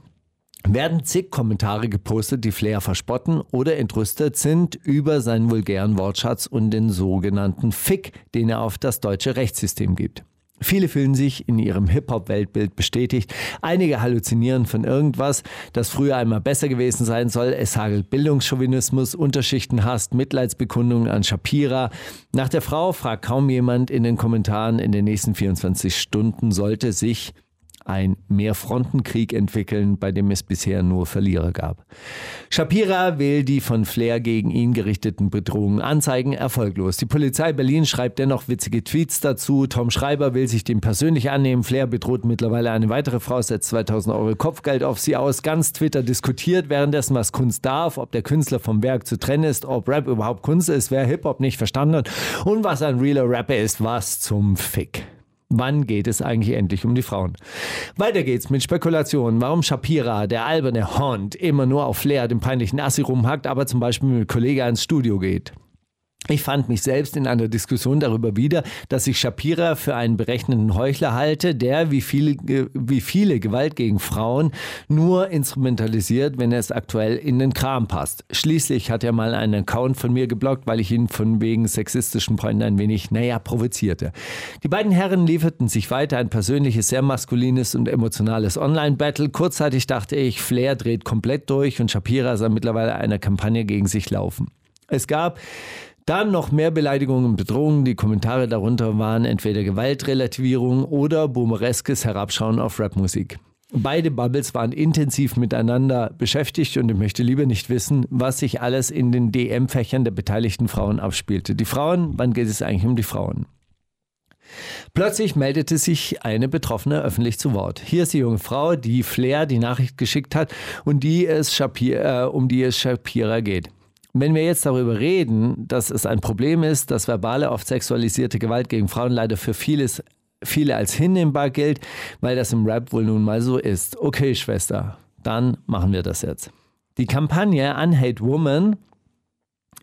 werden zig Kommentare gepostet, die Flair verspotten oder entrüstet sind über seinen vulgären Wortschatz und den sogenannten Fick, den er auf das deutsche Rechtssystem gibt. Viele fühlen sich in ihrem Hip-Hop-Weltbild bestätigt. Einige halluzinieren von irgendwas, das früher einmal besser gewesen sein soll. Es hagelt Bildungschauvinismus, Unterschichtenhass, Mitleidsbekundungen an Shapira. Nach der Frau fragt kaum jemand in den Kommentaren. In den nächsten 24 Stunden sollte sich ein Mehrfrontenkrieg entwickeln, bei dem es bisher nur Verlierer gab. Shapira will die von Flair gegen ihn gerichteten Bedrohungen anzeigen, erfolglos. Die Polizei Berlin schreibt dennoch witzige Tweets dazu. Tom Schreiber will sich dem persönlich annehmen. Flair bedroht mittlerweile eine weitere Frau, setzt 2000 Euro Kopfgeld auf sie aus. Ganz Twitter diskutiert währenddessen, was Kunst darf, ob der Künstler vom Werk zu trennen ist, ob Rap überhaupt Kunst ist, wer Hip-Hop nicht verstanden hat und was ein realer Rapper ist, was zum Fick. Wann geht es eigentlich endlich um die Frauen? Weiter geht's mit Spekulationen, warum Shapira, der alberne Hond, immer nur auf Flair, dem peinlichen Assi rumhackt, aber zum Beispiel mit Kollege ins Studio geht. Ich fand mich selbst in einer Diskussion darüber wieder, dass ich Shapira für einen berechnenden Heuchler halte, der wie viele, wie viele Gewalt gegen Frauen nur instrumentalisiert, wenn es aktuell in den Kram passt. Schließlich hat er mal einen Account von mir geblockt, weil ich ihn von wegen sexistischen Freunden ein wenig, naja, provozierte. Die beiden Herren lieferten sich weiter ein persönliches, sehr maskulines und emotionales Online-Battle. Kurzzeitig dachte ich, Flair dreht komplett durch und Shapira sah mittlerweile eine Kampagne gegen sich laufen. Es gab dann noch mehr Beleidigungen und Bedrohungen. Die Kommentare darunter waren entweder Gewaltrelativierung oder boomereskes Herabschauen auf Rapmusik. Beide Bubbles waren intensiv miteinander beschäftigt und ich möchte lieber nicht wissen, was sich alles in den DM-Fächern der beteiligten Frauen abspielte. Die Frauen, wann geht es eigentlich um die Frauen? Plötzlich meldete sich eine Betroffene öffentlich zu Wort. Hier ist die junge Frau, die Flair die Nachricht geschickt hat und die es Shapira, äh, um die es Shapira geht. Wenn wir jetzt darüber reden, dass es ein Problem ist, dass verbale, oft sexualisierte Gewalt gegen Frauen leider für vieles, viele als hinnehmbar gilt, weil das im Rap wohl nun mal so ist. Okay, Schwester, dann machen wir das jetzt. Die Kampagne Unhate Woman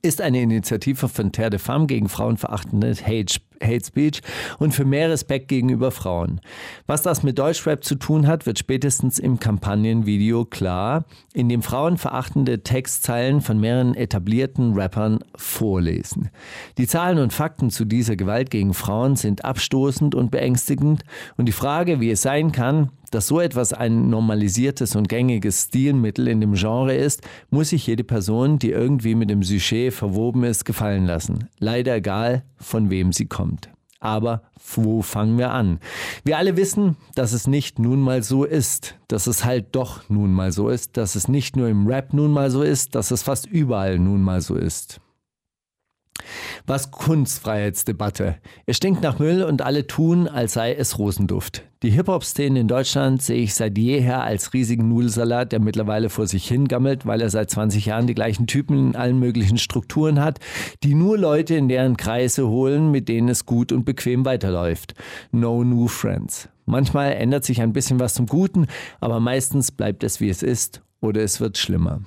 ist eine Initiative von Terre de Femme gegen frauenverachtende Hate Hate Speech und für mehr Respekt gegenüber Frauen. Was das mit Deutschrap zu tun hat, wird spätestens im Kampagnenvideo klar, in dem Frauen verachtende Textzeilen von mehreren etablierten Rappern vorlesen. Die Zahlen und Fakten zu dieser Gewalt gegen Frauen sind abstoßend und beängstigend und die Frage, wie es sein kann, dass so etwas ein normalisiertes und gängiges Stilmittel in dem Genre ist, muss sich jede Person, die irgendwie mit dem Sujet verwoben ist, gefallen lassen. Leider egal, von wem sie kommt. Aber wo fangen wir an? Wir alle wissen, dass es nicht nun mal so ist, dass es halt doch nun mal so ist, dass es nicht nur im Rap nun mal so ist, dass es fast überall nun mal so ist. Was Kunstfreiheitsdebatte. Es stinkt nach Müll und alle tun, als sei es Rosenduft. Die Hip-Hop-Szene in Deutschland sehe ich seit jeher als riesigen Nudelsalat, der mittlerweile vor sich hingammelt, weil er seit 20 Jahren die gleichen Typen in allen möglichen Strukturen hat, die nur Leute in deren Kreise holen, mit denen es gut und bequem weiterläuft. No new friends. Manchmal ändert sich ein bisschen was zum Guten, aber meistens bleibt es wie es ist oder es wird schlimmer.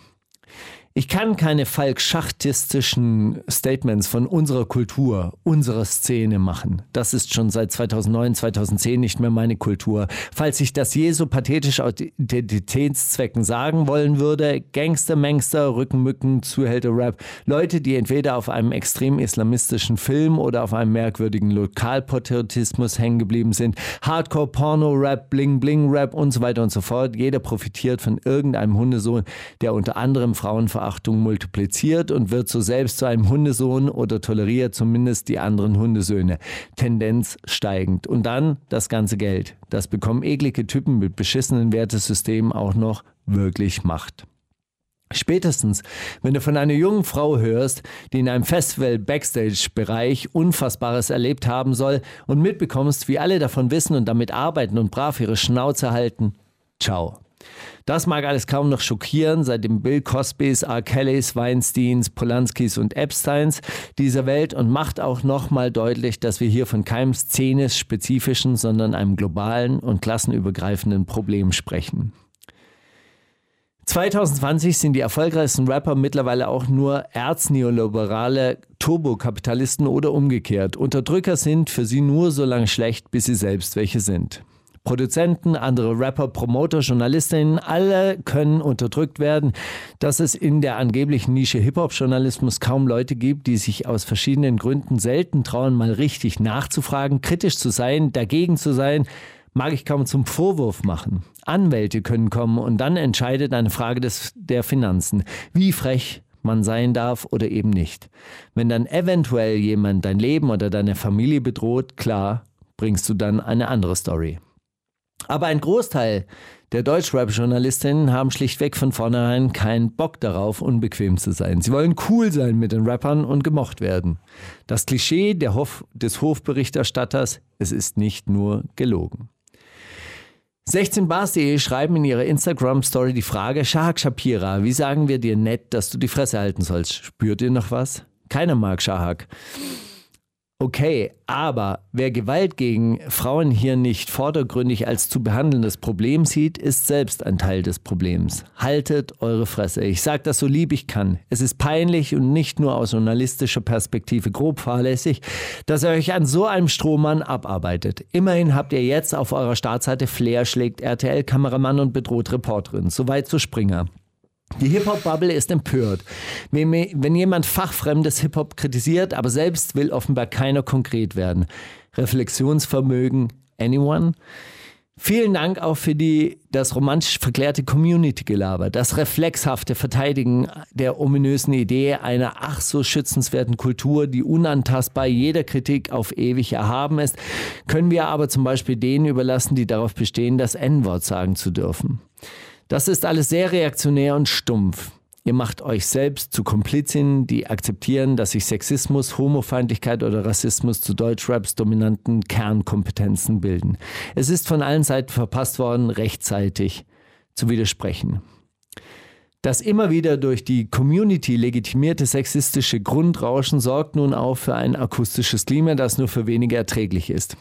Ich kann keine falkschachtistischen Statements von unserer Kultur, unserer Szene machen. Das ist schon seit 2009, 2010 nicht mehr meine Kultur. Falls ich das je so pathetisch aus Identitätszwecken sagen wollen würde, Gangster, Mangster, Rückenmücken, Zuhälter-Rap, Leute, die entweder auf einem extrem islamistischen Film oder auf einem merkwürdigen Lokalpatriotismus hängen geblieben sind, Hardcore-Porno-Rap, Bling-Bling-Rap und so weiter und so fort. Jeder profitiert von irgendeinem Hundesohn, der unter anderem Frauen verachtet Verachtung multipliziert und wird so selbst zu einem Hundesohn oder toleriert zumindest die anderen Hundesöhne. Tendenz steigend. Und dann das ganze Geld. Das bekommen eklige Typen mit beschissenen Wertesystemen auch noch wirklich Macht. Spätestens, wenn du von einer jungen Frau hörst, die in einem Festival-Backstage-Bereich Unfassbares erlebt haben soll und mitbekommst, wie alle davon wissen und damit arbeiten und brav ihre Schnauze halten, ciao. Das mag alles kaum noch schockieren, seit dem Bill Cosbys, R. Kellys, Weinsteins, Polanskis und Epsteins dieser Welt und macht auch nochmal deutlich, dass wir hier von keinem szenisch-spezifischen, sondern einem globalen und klassenübergreifenden Problem sprechen. 2020 sind die erfolgreichsten Rapper mittlerweile auch nur erzneoliberale Turbokapitalisten oder umgekehrt. Unterdrücker sind für sie nur so lange schlecht, bis sie selbst welche sind. Produzenten, andere Rapper, Promoter, Journalistinnen, alle können unterdrückt werden. Dass es in der angeblichen Nische Hip-Hop-Journalismus kaum Leute gibt, die sich aus verschiedenen Gründen selten trauen, mal richtig nachzufragen, kritisch zu sein, dagegen zu sein, mag ich kaum zum Vorwurf machen. Anwälte können kommen und dann entscheidet eine Frage des, der Finanzen. Wie frech man sein darf oder eben nicht. Wenn dann eventuell jemand dein Leben oder deine Familie bedroht, klar, bringst du dann eine andere Story. Aber ein Großteil der Deutschrap-Journalistinnen haben schlichtweg von vornherein keinen Bock darauf, unbequem zu sein. Sie wollen cool sein mit den Rappern und gemocht werden. Das Klischee Hof des Hofberichterstatters, es ist nicht nur gelogen. 16bars.de schreiben in ihrer Instagram-Story die Frage, Shahak Shapira, wie sagen wir dir nett, dass du die Fresse halten sollst? Spürt ihr noch was? Keiner mag Shahak. Okay, aber wer Gewalt gegen Frauen hier nicht vordergründig als zu behandelndes Problem sieht, ist selbst ein Teil des Problems. Haltet eure Fresse. Ich sage das so lieb ich kann. Es ist peinlich und nicht nur aus journalistischer Perspektive grob fahrlässig, dass ihr euch an so einem Strohmann abarbeitet. Immerhin habt ihr jetzt auf eurer Startseite Flair schlägt RTL-Kameramann und bedroht Reporterin. Soweit zu Springer. Die Hip-Hop-Bubble ist empört. Wenn, jemand fachfremdes Hip-Hop kritisiert, aber selbst will offenbar keiner konkret werden. Reflexionsvermögen, anyone? Vielen Dank auch für die, das romantisch verklärte Community-Gelaber, das reflexhafte Verteidigen der ominösen Idee einer ach so schützenswerten Kultur, die unantastbar jeder Kritik auf ewig erhaben ist, können wir aber zum Beispiel denen überlassen, die darauf bestehen, das N-Wort sagen zu dürfen. Das ist alles sehr reaktionär und stumpf. Ihr macht euch selbst zu Komplizinnen, die akzeptieren, dass sich Sexismus, Homofeindlichkeit oder Rassismus zu Deutschraps dominanten Kernkompetenzen bilden. Es ist von allen Seiten verpasst worden, rechtzeitig zu widersprechen. Das immer wieder durch die Community legitimierte sexistische Grundrauschen sorgt nun auch für ein akustisches Klima, das nur für wenige erträglich ist.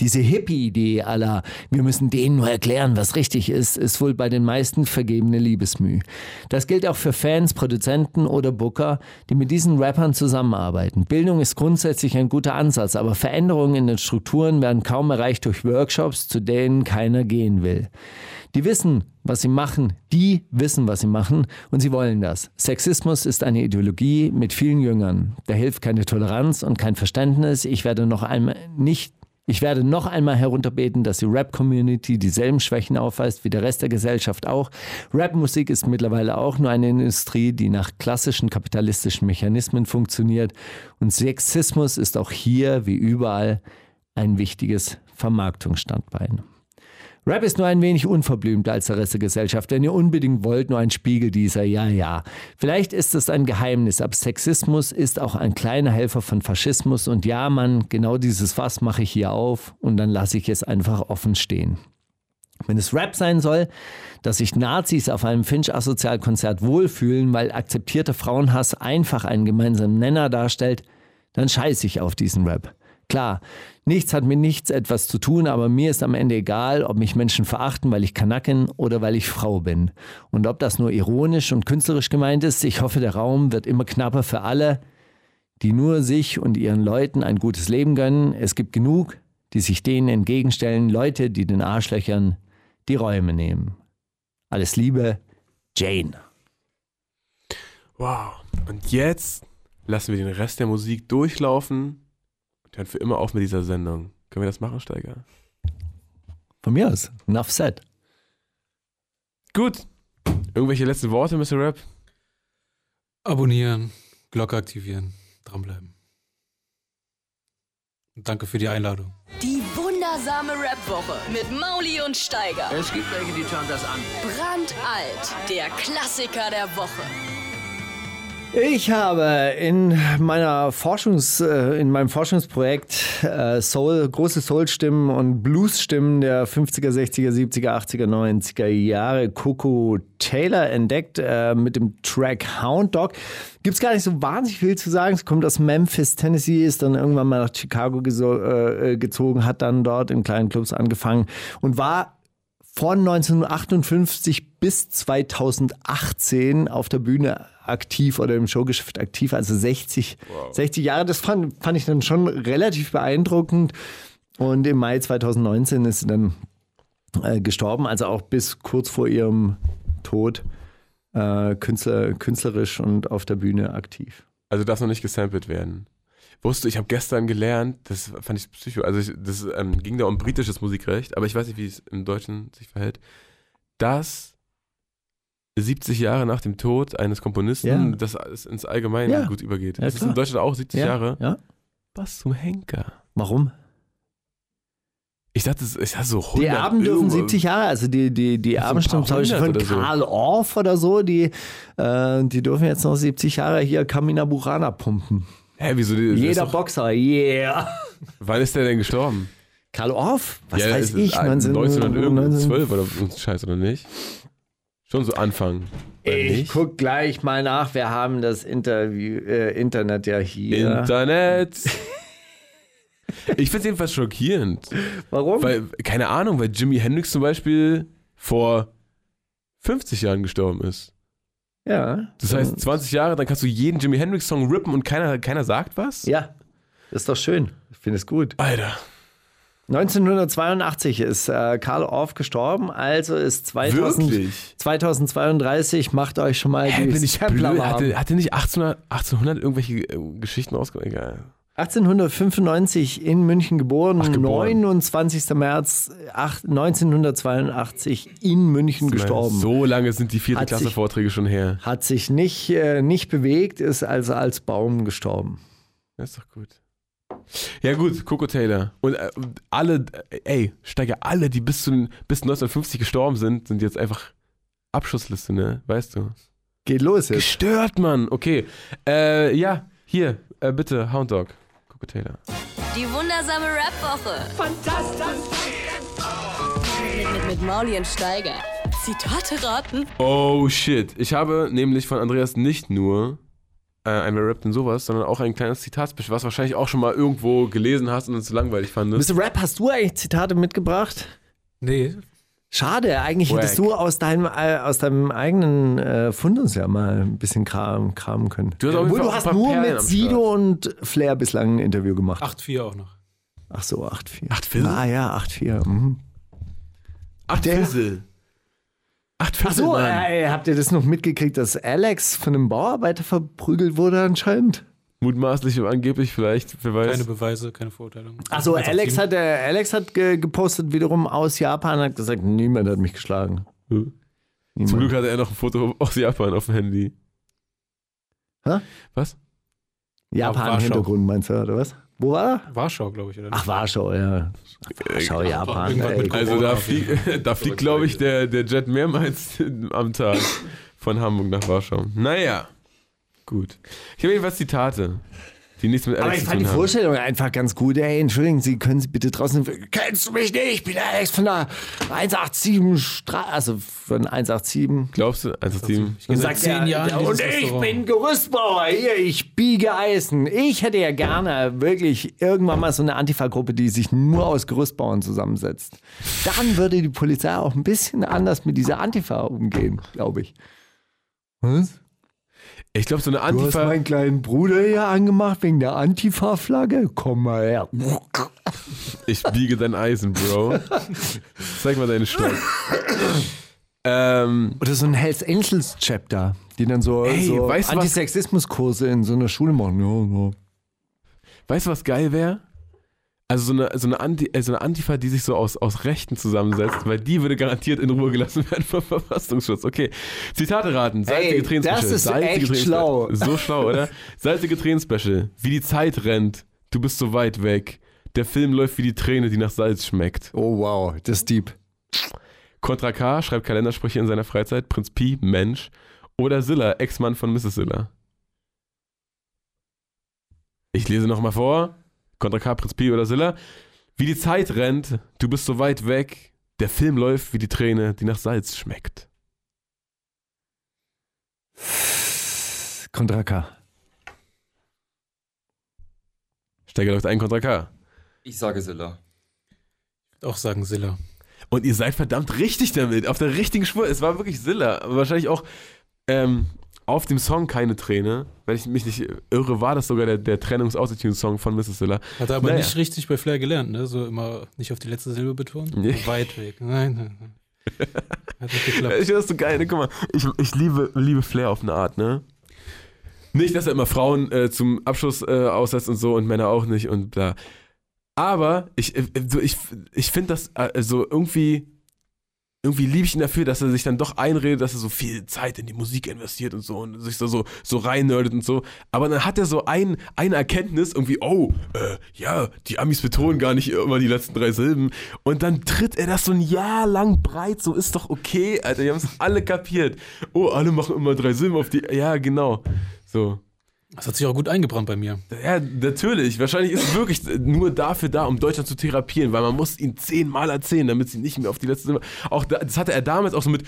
Diese Hippie-Idee aller, wir müssen denen nur erklären, was richtig ist, ist wohl bei den meisten vergebene Liebesmüh. Das gilt auch für Fans, Produzenten oder Booker, die mit diesen Rappern zusammenarbeiten. Bildung ist grundsätzlich ein guter Ansatz, aber Veränderungen in den Strukturen werden kaum erreicht durch Workshops, zu denen keiner gehen will. Die wissen, was sie machen, die wissen, was sie machen und sie wollen das. Sexismus ist eine Ideologie mit vielen Jüngern. Da hilft keine Toleranz und kein Verständnis. Ich werde noch einmal nicht ich werde noch einmal herunterbeten, dass die Rap-Community dieselben Schwächen aufweist wie der Rest der Gesellschaft auch. Rap-Musik ist mittlerweile auch nur eine Industrie, die nach klassischen kapitalistischen Mechanismen funktioniert. Und Sexismus ist auch hier, wie überall, ein wichtiges Vermarktungsstandbein. Rap ist nur ein wenig unverblümter als der Rest der Gesellschaft. Wenn ihr unbedingt wollt, nur ein Spiegel dieser, ja, ja. Vielleicht ist es ein Geheimnis, aber Sexismus ist auch ein kleiner Helfer von Faschismus. Und ja, Mann, genau dieses Fass mache ich hier auf und dann lasse ich es einfach offen stehen. Wenn es Rap sein soll, dass sich Nazis auf einem Finch-Asozialkonzert wohlfühlen, weil akzeptierter Frauenhass einfach einen gemeinsamen Nenner darstellt, dann scheiße ich auf diesen Rap. Klar, nichts hat mit nichts etwas zu tun, aber mir ist am Ende egal, ob mich Menschen verachten, weil ich Kanacken oder weil ich Frau bin. Und ob das nur ironisch und künstlerisch gemeint ist, ich hoffe, der Raum wird immer knapper für alle, die nur sich und ihren Leuten ein gutes Leben gönnen. Es gibt genug, die sich denen entgegenstellen, Leute, die den Arschlöchern die Räume nehmen. Alles Liebe, Jane. Wow. Und jetzt lassen wir den Rest der Musik durchlaufen hören für immer auf mit dieser Sendung. Können wir das machen, Steiger? Von mir aus. Enough said. Gut. Irgendwelche letzten Worte, Mr. Rap? Abonnieren, Glocke aktivieren, dranbleiben. Und danke für die Einladung. Die wundersame Rap-Woche mit Mauli und Steiger. Es gibt welche, die schauen das an. Brandalt, der Klassiker der Woche. Ich habe in meiner Forschungs, äh, in meinem Forschungsprojekt äh, Soul, große Soul-Stimmen und Blues-Stimmen der 50er, 60er, 70er, 80er, 90er Jahre Coco Taylor entdeckt äh, mit dem Track Hound Dog. Gibt es gar nicht so wahnsinnig viel zu sagen. Es kommt aus Memphis, Tennessee, ist dann irgendwann mal nach Chicago gezogen, hat dann dort in kleinen Clubs angefangen und war von 1958 bis 2018 auf der Bühne aktiv oder im Showgeschäft aktiv, also 60, wow. 60 Jahre. Das fand, fand ich dann schon relativ beeindruckend. Und im Mai 2019 ist sie dann äh, gestorben, also auch bis kurz vor ihrem Tod äh, Künstler, künstlerisch und auf der Bühne aktiv. Also darf noch nicht gesampelt werden. Wusste, ich habe gestern gelernt, das fand ich psycho, also ich, das ähm, ging da um britisches Musikrecht, aber ich weiß nicht, wie es im Deutschen sich verhält, dass 70 Jahre nach dem Tod eines Komponisten ja. das ins Allgemeine ja. gut übergeht. Ja, das ist in Deutschland auch 70 Jahre. Ja. Was zum Henker? Warum? Ich dachte, ich dachte so 100 Die Erben dürfen 70 Jahre, also die, die, die Erben stimmen zum Beispiel von Karl so. Orff oder so, die, äh, die dürfen jetzt noch 70 Jahre hier Kamina Burana pumpen. Hä, wieso? Jeder Boxer, yeah. Wann ist der denn gestorben? Karl Orff? Was ja, weiß ich? 19, 1912 oder Scheiß oder nicht? Schon so Anfang. Ich nicht? guck gleich mal nach. Wir haben das Interview, äh, Internet ja hier. Internet. Ich finde es jedenfalls schockierend. Warum? Weil, keine Ahnung, weil Jimi Hendrix zum Beispiel vor 50 Jahren gestorben ist. Ja. Das heißt, 20 Jahre, dann kannst du jeden Jimi Hendrix-Song rippen und keiner, keiner sagt was? Ja, ist doch schön. Ich finde es gut. Alter. 1982 ist äh, Karl Orff gestorben, also ist 2000, Wirklich? 2032, macht euch schon mal Hä, die bin ich blöd? Hatte, hatte nicht 1800, 1800 irgendwelche äh, Geschichten rausgebracht? Egal. 1895 in München geboren, Ach, geboren. 29. März ach- 1982 in München gestorben. So lange sind die vierte Hat Klasse sich- Vorträge schon her. Hat sich nicht, äh, nicht bewegt, ist also als Baum gestorben. Das ist doch gut. Ja gut, Coco Taylor. Und äh, alle, äh, ey, Steiger, alle, die bis, zu, bis 1950 gestorben sind, sind jetzt einfach Abschussliste, ne? Weißt du? Geht los jetzt. Gestört, Mann. Okay. Äh, ja, hier, äh, bitte, Hound Dog. Taylor. Die wundersame Rap-Woche. Fantastisch. Mit, mit, mit Mauli und Steiger. Zitate raten. Oh shit. Ich habe nämlich von Andreas nicht nur äh, ein Wer rappt denn sowas, sondern auch ein kleines Zitatspecial, was wahrscheinlich auch schon mal irgendwo gelesen hast und es zu langweilig fandest. Mr. Rap, hast du eigentlich Zitate mitgebracht? Nee, Schade, eigentlich Wack. hättest du aus deinem, äh, aus deinem eigenen äh, Fundus ja mal ein bisschen kram, kramen können. Du hast Obwohl, du hast nur Perlen mit Sido und Flair bislang ein Interview gemacht. 8-4 auch noch. Ach so, 8-4. 8-4? Ah ja, 8-4. Mhm. Acht Der- Fizzle. Acht Ach Fizzle, so, Mann. äh, habt ihr das noch mitgekriegt, dass Alex von einem Bauarbeiter verprügelt wurde anscheinend? Mutmaßlich und angeblich vielleicht, wer weiß. Keine Beweise, keine Verurteilung. Also Alex hat, äh, Alex hat ge gepostet wiederum aus Japan und hat gesagt, niemand hat mich geschlagen. Hm. Zum Glück hatte er noch ein Foto aus Japan auf dem Handy. Hä? Was? Japan Warschau. Hintergrund meinst du, oder was? Wo war er? Warschau, glaube ich, oder? Ach, Warschau, ja. Warschau, Japan. Ey, mit Also da fliegt, da fliegt glaube ich, der, der Jet mehrmals am Tag von Hamburg nach Warschau. Naja, gut. Ich habe jedenfalls Zitate, die nichts mit Aber Alex ich zu fand die haben. Vorstellung einfach ganz gut. Ey, entschuldigen Sie, können Sie bitte draußen. Kennst du mich nicht? Ich bin Alex von der 187 Straße. Also von 187. Glaubst du? 187. Ich gehe Sagt seit zehn er, Jahren in Und ich bin Gerüstbauer. Hier, ich biege Eisen. Ich hätte ja gerne wirklich irgendwann mal so eine Antifa-Gruppe, die sich nur aus Gerüstbauern zusammensetzt. Dann würde die Polizei auch ein bisschen anders mit dieser Antifa umgehen, glaube ich. Was? Ich glaube, so eine Du hast Antifa. meinen kleinen Bruder hier angemacht wegen der Antifa-Flagge? Komm mal her. Ich biege dein Eisen, Bro. Zeig mal deinen Stock. ähm, Oder so ein Hells Angels Chapter, die dann so, Ey, so Antisexismuskurse in so einer Schule machen. Ja, ja. weißt du, was geil wäre? Also so eine, so, eine Anti, äh, so eine Antifa, die sich so aus, aus Rechten zusammensetzt, weil die würde garantiert in Ruhe gelassen werden vom Verfassungsschutz. Okay, Zitate raten. Salzige Ey, Tränen das Special. ist Salzige echt schlau. So schlau, oder? Salzige Tränen Special. Wie die Zeit rennt. Du bist so weit weg. Der Film läuft wie die Träne, die nach Salz schmeckt. Oh wow, das ist deep. Contra K schreibt Kalendersprüche in seiner Freizeit. Prinz Pi, Mensch. Oder Silla, Ex-Mann von Mrs. Silla. Ich lese nochmal vor. Contra K, Prinz Pi oder Silla. Wie die Zeit rennt, du bist so weit weg. Der Film läuft wie die Träne, die nach Salz schmeckt. Contra K. Steiger läuft ein Contra K. Ich sage Silla. Auch sagen Silla. Und ihr seid verdammt richtig damit, auf der richtigen Spur. Es war wirklich Silla. Wahrscheinlich auch ähm, auf dem Song keine Träne. Wenn ich mich nicht irre, war das sogar der, der Trennungs-Autotune-Song von Mrs. Silla. Hat er aber Naja. nicht richtig bei Flair gelernt, ne? So immer nicht auf die letzte Silbe betonen. Nee. Weit weg. Nein, nein, nein. Hat nicht geklappt. Ich finde das so geil. Ne? Guck mal, ich, ich liebe, liebe Flair auf eine Art, ne? Nicht, dass er immer Frauen äh, zum Abschluss äh, aussetzt und so und Männer auch nicht und bla. Aber ich, äh, ich, ich finde das äh, so irgendwie. Irgendwie liebe ich ihn dafür, dass er sich dann doch einredet, dass er so viel Zeit in die Musik investiert und so und sich so, so, so reinnördet und so. Aber dann hat er so ein, eine Erkenntnis, irgendwie, oh, äh, ja, die Amis betonen gar nicht immer die letzten drei Silben. Und dann tritt er das so ein Jahr lang breit, so ist doch okay, Alter, die haben es alle kapiert. Oh, alle machen immer drei Silben auf die, ja, genau. So. Das hat sich auch gut eingebrannt bei mir. Ja, natürlich. Wahrscheinlich ist es wirklich nur dafür da, um Deutschland zu therapieren, weil man muss ihn zehnmal erzählen, damit sie nicht mehr auf die letzte. Auch da, das hatte er damals auch so mit,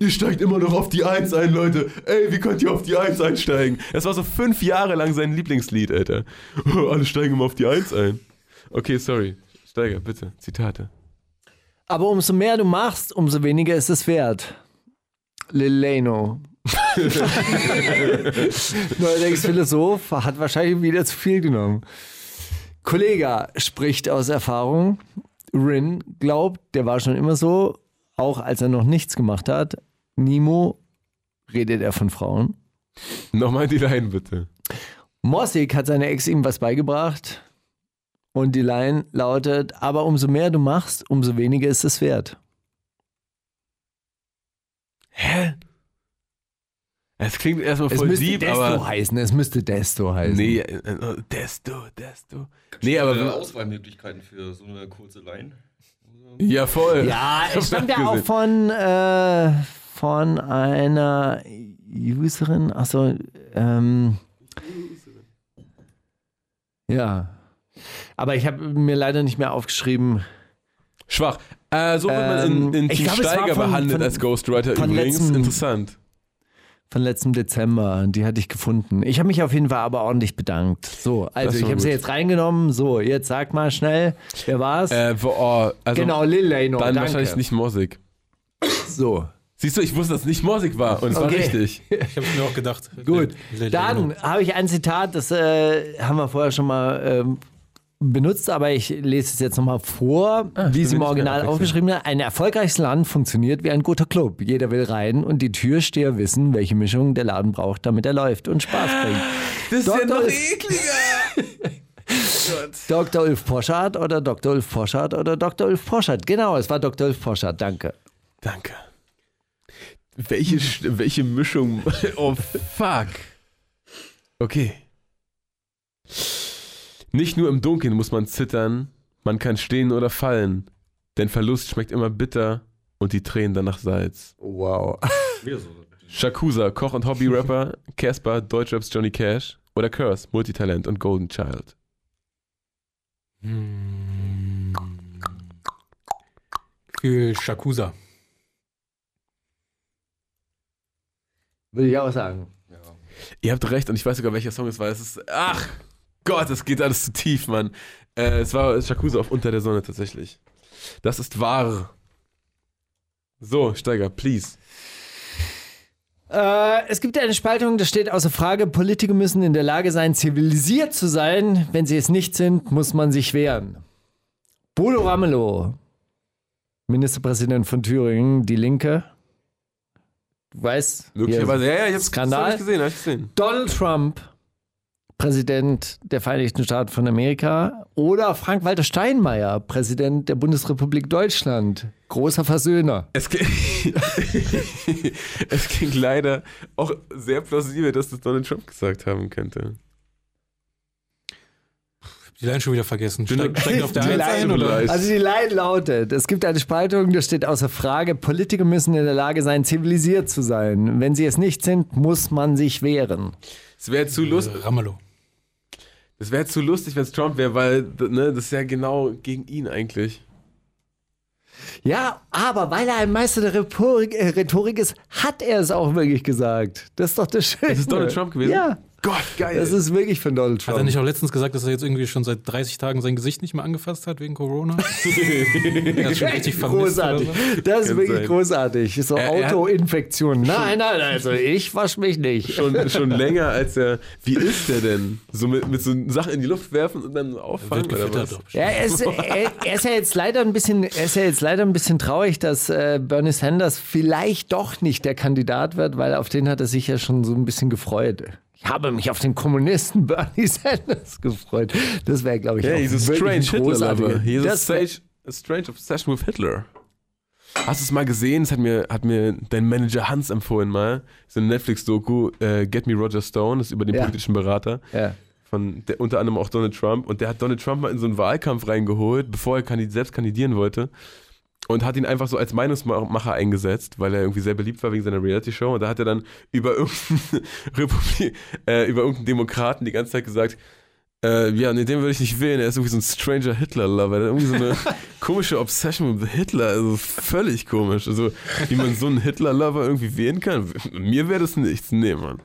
ihr steigt immer noch auf die Eins ein, Leute. Ey, wie könnt ihr auf die Eins einsteigen? Das war so fünf Jahre lang sein Lieblingslied, Alter. Alle steigen immer auf die Eins ein. Okay, sorry. Steiger, bitte. Zitate. Aber umso mehr du machst, umso weniger ist es wert. Lil Leno. Neuerdings Philosoph hat wahrscheinlich wieder zu viel genommen. Kollega spricht aus Erfahrung. Rin glaubt, der war schon immer so, auch als er noch nichts gemacht hat. Nimo redet er von Frauen. Nochmal die Line, bitte. Mossig hat seine Ex ihm was beigebracht. Und die Line lautet, aber umso mehr du machst, umso weniger ist es wert. Hä? Es klingt erstmal Es voll müsste deep, Desto aber. heißen, es müsste Desto heißen. Nee, äh, äh, Desto, Desto. Nee, aber. Auswahlmöglichkeiten für so eine kurze Line. Ja, voll. Ja, Ich es stammt ja auch von, äh, von einer Userin. Achso, ähm. Ja. Aber ich habe mir leider nicht mehr aufgeschrieben. Schwach. Äh, so wird man in, Ähm, in ich Team es Steiger von- behandelt von- als Ghostwriter übrigens. letzten- Interessant. Von letztem Dezember, die hatte ich gefunden. Ich habe mich auf jeden Fall aber ordentlich bedankt. So, also ich war habe sie jetzt reingenommen. So, jetzt sag mal schnell, wer war's? Äh, oh, also genau, Lil. Dann danke. wahrscheinlich nicht Morsig. So, Siehst du, ich wusste, dass es nicht Morsig war und es war Okay. richtig. Ich habe mir auch gedacht. Gut, dann habe ich ein Zitat, das äh, haben wir vorher schon mal ähm, benutzt, aber ich lese es jetzt nochmal vor, wie Ah, stimmt, es im Original aufgeschrieben ist. Ein erfolgreiches Land funktioniert wie ein guter Club. Jeder will rein und die Türsteher wissen, welche Mischung der Laden braucht, damit er läuft und Spaß bringt. Das ist ja noch Ulf- ekliger. Dr. Ulf Poschardt oder Dr. Ulf Poschardt oder Dr. Ulf Poschardt. Genau, es war Dr. Ulf Poschardt, danke. Danke. Welche, welche Mischung? Oh, fuck. Okay. Nicht nur im Dunkeln muss man zittern, man kann stehen oder fallen. Denn Verlust schmeckt immer bitter und die Tränen danach Salz. Wow. Shakusa, Koch und Hobby-Rapper, Casper, Deutschraps Johnny Cash oder Curse, Multitalent und Golden Child. Für Shakusa. Würde ich auch sagen. Ihr habt recht und ich weiß sogar, welcher Song es war. Es ist, ach Gott, es geht alles zu tief, Mann. Äh, es war Shakusa auf Unter der Sonne tatsächlich. Das ist wahr. So, Steiger, please. Äh, es gibt eine Spaltung, da steht außer Frage, Politiker müssen in der Lage sein, zivilisiert zu sein. Wenn sie es nicht sind, muss man sich wehren. Bodo Ramelow, Ministerpräsident von Thüringen, die Linke. Du weißt, Möglicherweise, ja, ja, ich hab's Skandal. hab ich gesehen, hab ich gesehen. Donald Trump, Präsident der Vereinigten Staaten von Amerika. Oder Frank-Walter Steinmeier, Präsident der Bundesrepublik Deutschland. Großer Versöhner. Es, ging- es ging leider auch sehr plausibel, dass das Donald Trump gesagt haben könnte. Die Line schon wieder vergessen. Steigt, steigt auf der Die 1 Line ein oder? Also die Line lautet, es gibt eine Spaltung, da steht außer Frage, Politiker müssen in der Lage sein, zivilisiert zu sein. Wenn sie es nicht sind, muss man sich wehren. Es wäre zu lustig. Ramelow. Das wäre zu lustig, wenn es Trump wäre, weil ne, das ist ja genau gegen ihn eigentlich. Ja, aber weil er ein Meister der Rhetorik, äh, Rhetorik ist, hat er es auch wirklich gesagt. Das ist doch das Schöne. Ist es Donald Trump gewesen? Ja, Gott, geil. das ist wirklich von Donald Hat Trump. er nicht auch letztens gesagt, dass er jetzt irgendwie schon seit 30 Tagen sein Gesicht nicht mehr angefasst hat wegen Corona? er hat schon richtig vermisst. Großartig. so. Das ist Kann wirklich sein. großartig. So hat- Autoinfektion. Nein, nein, also ich wasche mich nicht. schon, schon länger als er. Wie ist der denn? So mit, mit so Sachen in die Luft werfen und dann auffangen Wird oder was? Ja, er ist, er, er ist ja jetzt leider ein bisschen, er ist ja jetzt leider ein bisschen traurig, dass äh, Bernie Sanders vielleicht doch nicht der Kandidat wird, weil auf den hat er sich ja schon so ein bisschen gefreut. Ich habe mich auf den Kommunisten Bernie Sanders gefreut. Das wäre, glaube ich, Ja, auch he's a strange ein Hitler-Lover. He's Das strange, a strange obsession with Hitler. Hast du es mal gesehen? Das hat mir, hat mir dein Manager Hans empfohlen mal. So eine Netflix-Doku, äh, Get Me Roger Stone, das ist über den Ja. politischen Berater. Ja. Von der, unter anderem auch Donald Trump. Und der hat Donald Trump mal in so einen Wahlkampf reingeholt, bevor er kandid selbst kandidieren wollte. Und hat ihn einfach so als Meinungsmacher eingesetzt, weil er irgendwie sehr beliebt war wegen seiner Reality-Show. Und da hat er dann über irgendeinen, Republik, äh, über irgendeinen Demokraten die ganze Zeit gesagt, äh, ja, nee, den würde ich nicht wählen. Er ist irgendwie so ein stranger Hitler-Lover. Irgendwie so eine komische Obsession mit Hitler. Also völlig komisch. Also, wie man so einen Hitler-Lover irgendwie wählen kann. Mir wäre das nichts. Nee, Mann.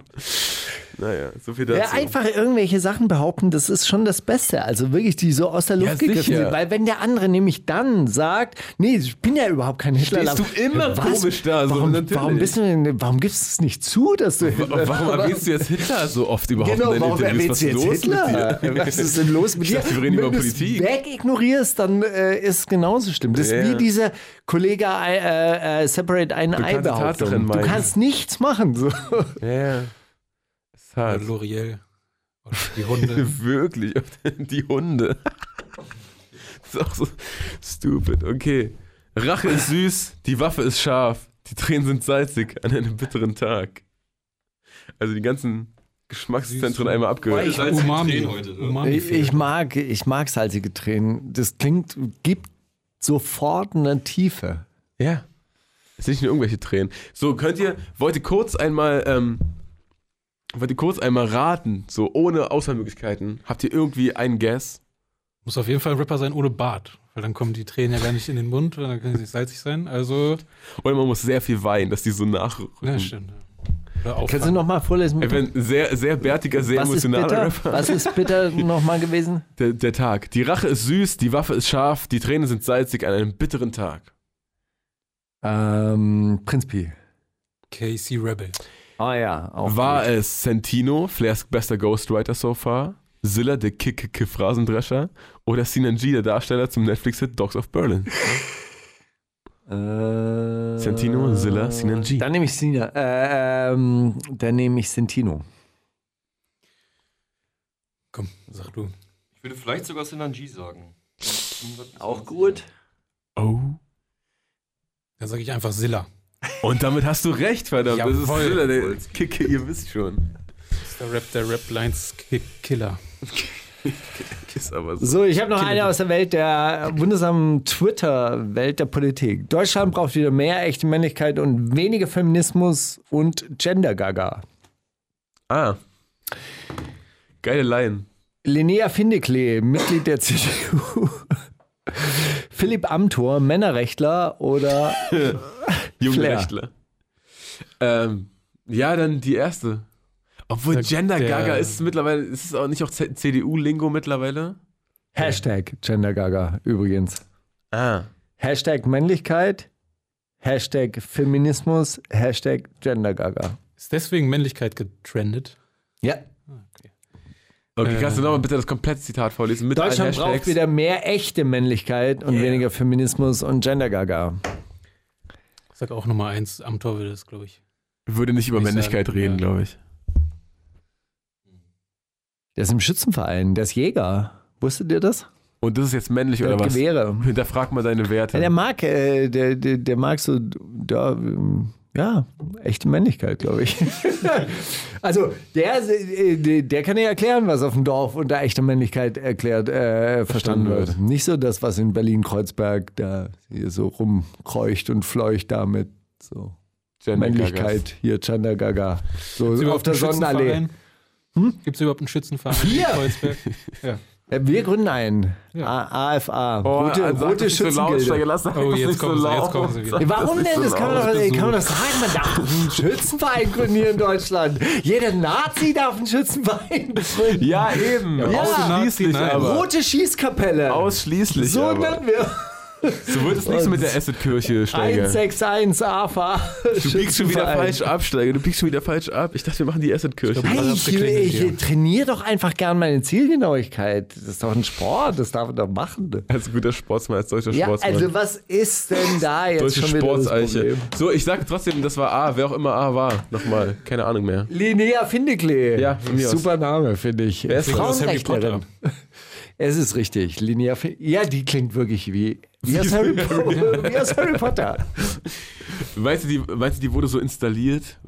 Naja, so viel dazu. Ja, einfach irgendwelche Sachen behaupten, das ist schon das Beste. Also wirklich, die so aus der Luft Ja, gegriffen sind. Weil wenn der andere nämlich dann sagt, nee, ich bin ja überhaupt kein Hitler. Stehst du immer komisch da, so, warum, natürlich. warum, bist du denn, warum gibst du es nicht zu, dass du Hitler Warum erwähnst du jetzt Hitler so oft überhaupt Genau, in deinen warum Interviews? erwähnst du jetzt Was ist Hitler? Was ist denn los mit Ich dir? dachte, wir reden über Wenn du es Politik. wegignorierst, dann äh, ist es genauso schlimm. Das ist Ja. wie dieser Kollege äh, äh, Separate ein Ei Behauptung. Du kannst nichts machen. So. Ja, Ist hart. L'Oreal. Oder die Hunde. Wirklich, die Hunde. Das ist auch so stupid. Okay. Rache ist süß, die Waffe ist scharf, die Tränen sind salzig an einem bitteren Tag. Also die ganzen Geschmackszentren einmal abgehört. Salzige Umami. Heute, ne? Umami Ich, ich, mag, ich mag salzige Tränen. Das klingt, gibt sofort eine Tiefe. Ja. Es sind nicht nur irgendwelche Tränen. So, könnt ihr, wollt ihr kurz einmal, ähm, wollt ihr kurz einmal raten, so ohne Auswahlmöglichkeiten, habt ihr irgendwie einen Guess? Muss auf jeden Fall ein Rapper sein ohne Bart. Weil dann kommen die Tränen ja gar nicht in den Mund, weil dann können sie nicht salzig sein. Also, Oder man muss sehr viel weinen, dass die so nachrücken. ja, stimmt. Kannst du nochmal vorlesen? Ey, wenn ein sehr, sehr bärtiger, sehr Was ist emotionaler bitter? Rapper. Was ist bitter nochmal gewesen? Der, der Tag. Die Rache ist süß, die Waffe ist scharf, die Tränen sind salzig an einem bitteren Tag. Ähm, Prinz Pi. KC Rebel. Ah ja, auch War gut. es Santino, Flairs bester Ghostwriter so far? Zilla, der Kick-Kick-Phrasendrescher? Oder Sinan G, der Darsteller zum Netflix-Hit Dogs of Berlin? Äh, Santino, Zilla, Sinan G. Dann nehme ich Sina. Äh, ähm, dann nehme ich Sentino. Komm, sag du. Ich würde vielleicht sogar Sinan G sagen. Auch gut. Oh. Dann sage ich einfach Silla. Und damit hast du recht, verdammt. Das ist. Zilla, der Kicke, ihr wisst schon. Das ist der Rap, der Rap-Lines Killer. So. So, ich habe noch eine aus der Welt der wundersamen Twitter-Welt der Politik. Deutschland braucht wieder mehr echte Männlichkeit und weniger Feminismus und Gender-Gaga. Ah. Geile Line. Linnea Findeklee, Mitglied der CDU. Philipp Amthor, Männerrechtler oder Junge Flair. Rechtler. Ähm, ja, dann die erste. Obwohl Der- Gender der- Gaga ist es mittlerweile, ist es auch nicht auch CDU-Lingo mittlerweile? Hashtag Gender-Gaga übrigens. Ah. Hashtag Männlichkeit, Hashtag Feminismus, Hashtag Gender-Gaga. Ist deswegen Männlichkeit getrendet? Ja. Okay, Äh, kannst du nochmal bitte das komplette Zitat vorlesen? Mit Deutschland braucht wieder mehr echte Männlichkeit und Yeah. weniger Feminismus und Gender-Gaga. Ich sag auch Nummer eins, am Tor will das, glaube ich. Würde nicht über Ich Männlichkeit sagen, reden, ja. glaube ich. Der ist im Schützenverein, der ist Jäger. Wusstet ihr das? Und das ist jetzt männlich Der oder was? Gewehre. Hinterfrag mal deine Werte. Ja, der mag, äh, der, der, der mag so, ja, ähm, ja, echte Männlichkeit, glaube ich. also der, äh, der, kann ja erklären, was auf dem Dorf unter echter Männlichkeit erklärt, äh, verstanden Verstanden wird. wird. Nicht so das, was in Berlin-Kreuzberg da hier so rumkreucht und fleucht damit. So. Männlichkeit, hier Chanda Gaga. So auf der Sonnenallee. Schützenverein? Gibt es überhaupt einen Schützenverein Hier? in Kreuzberg? Ja. Äh, Wir gründen einen. Ja. AFA. Oh, rote also rote das so Schützengilde. lass das Oh, jetzt so kommen sie, jetzt kommen sie wieder. Sag Warum denn? so Das kann man, doch, Besuch. kann man doch sagen. Man darf einen Schützenverein gründieren in Deutschland. Jeder Nazi darf einen Schützenverein gründen. Ja, eben. Ja, Ausschließlich Nazi, nein. aber. Rote Schießkapelle. Ausschließlich so aber. nennen wir. So wird es nichts mit der Acid-Kirche, Steiger. 161 AFA. Du biegst schon wieder falsch ab, Steiger. Du biegst schon wieder falsch ab. Ich dachte, wir machen die Acid-Kirche. Ich ich, ich trainiere doch einfach gern meine Zielgenauigkeit. Das ist doch ein Sport, das darf man doch machen. Als guter Sportsmann, als deutscher Ja, Sportsmann. also was ist denn da jetzt Deutsche schon wieder das Sportseiche. Problem? So, ich sag trotzdem, das war A, wer auch immer A war. Nochmal, keine Ahnung mehr. Linnea Findeklee. Ja, von mir aus. Super Name, finde ich. Wer ist das? Frauenrechtlerin. Es ist richtig. Linnea Fin Ja, die klingt wirklich wie, wie, aus, Harry Potter, wie aus Harry Potter. Weißt du, die, weißt du, die wurde so installiert?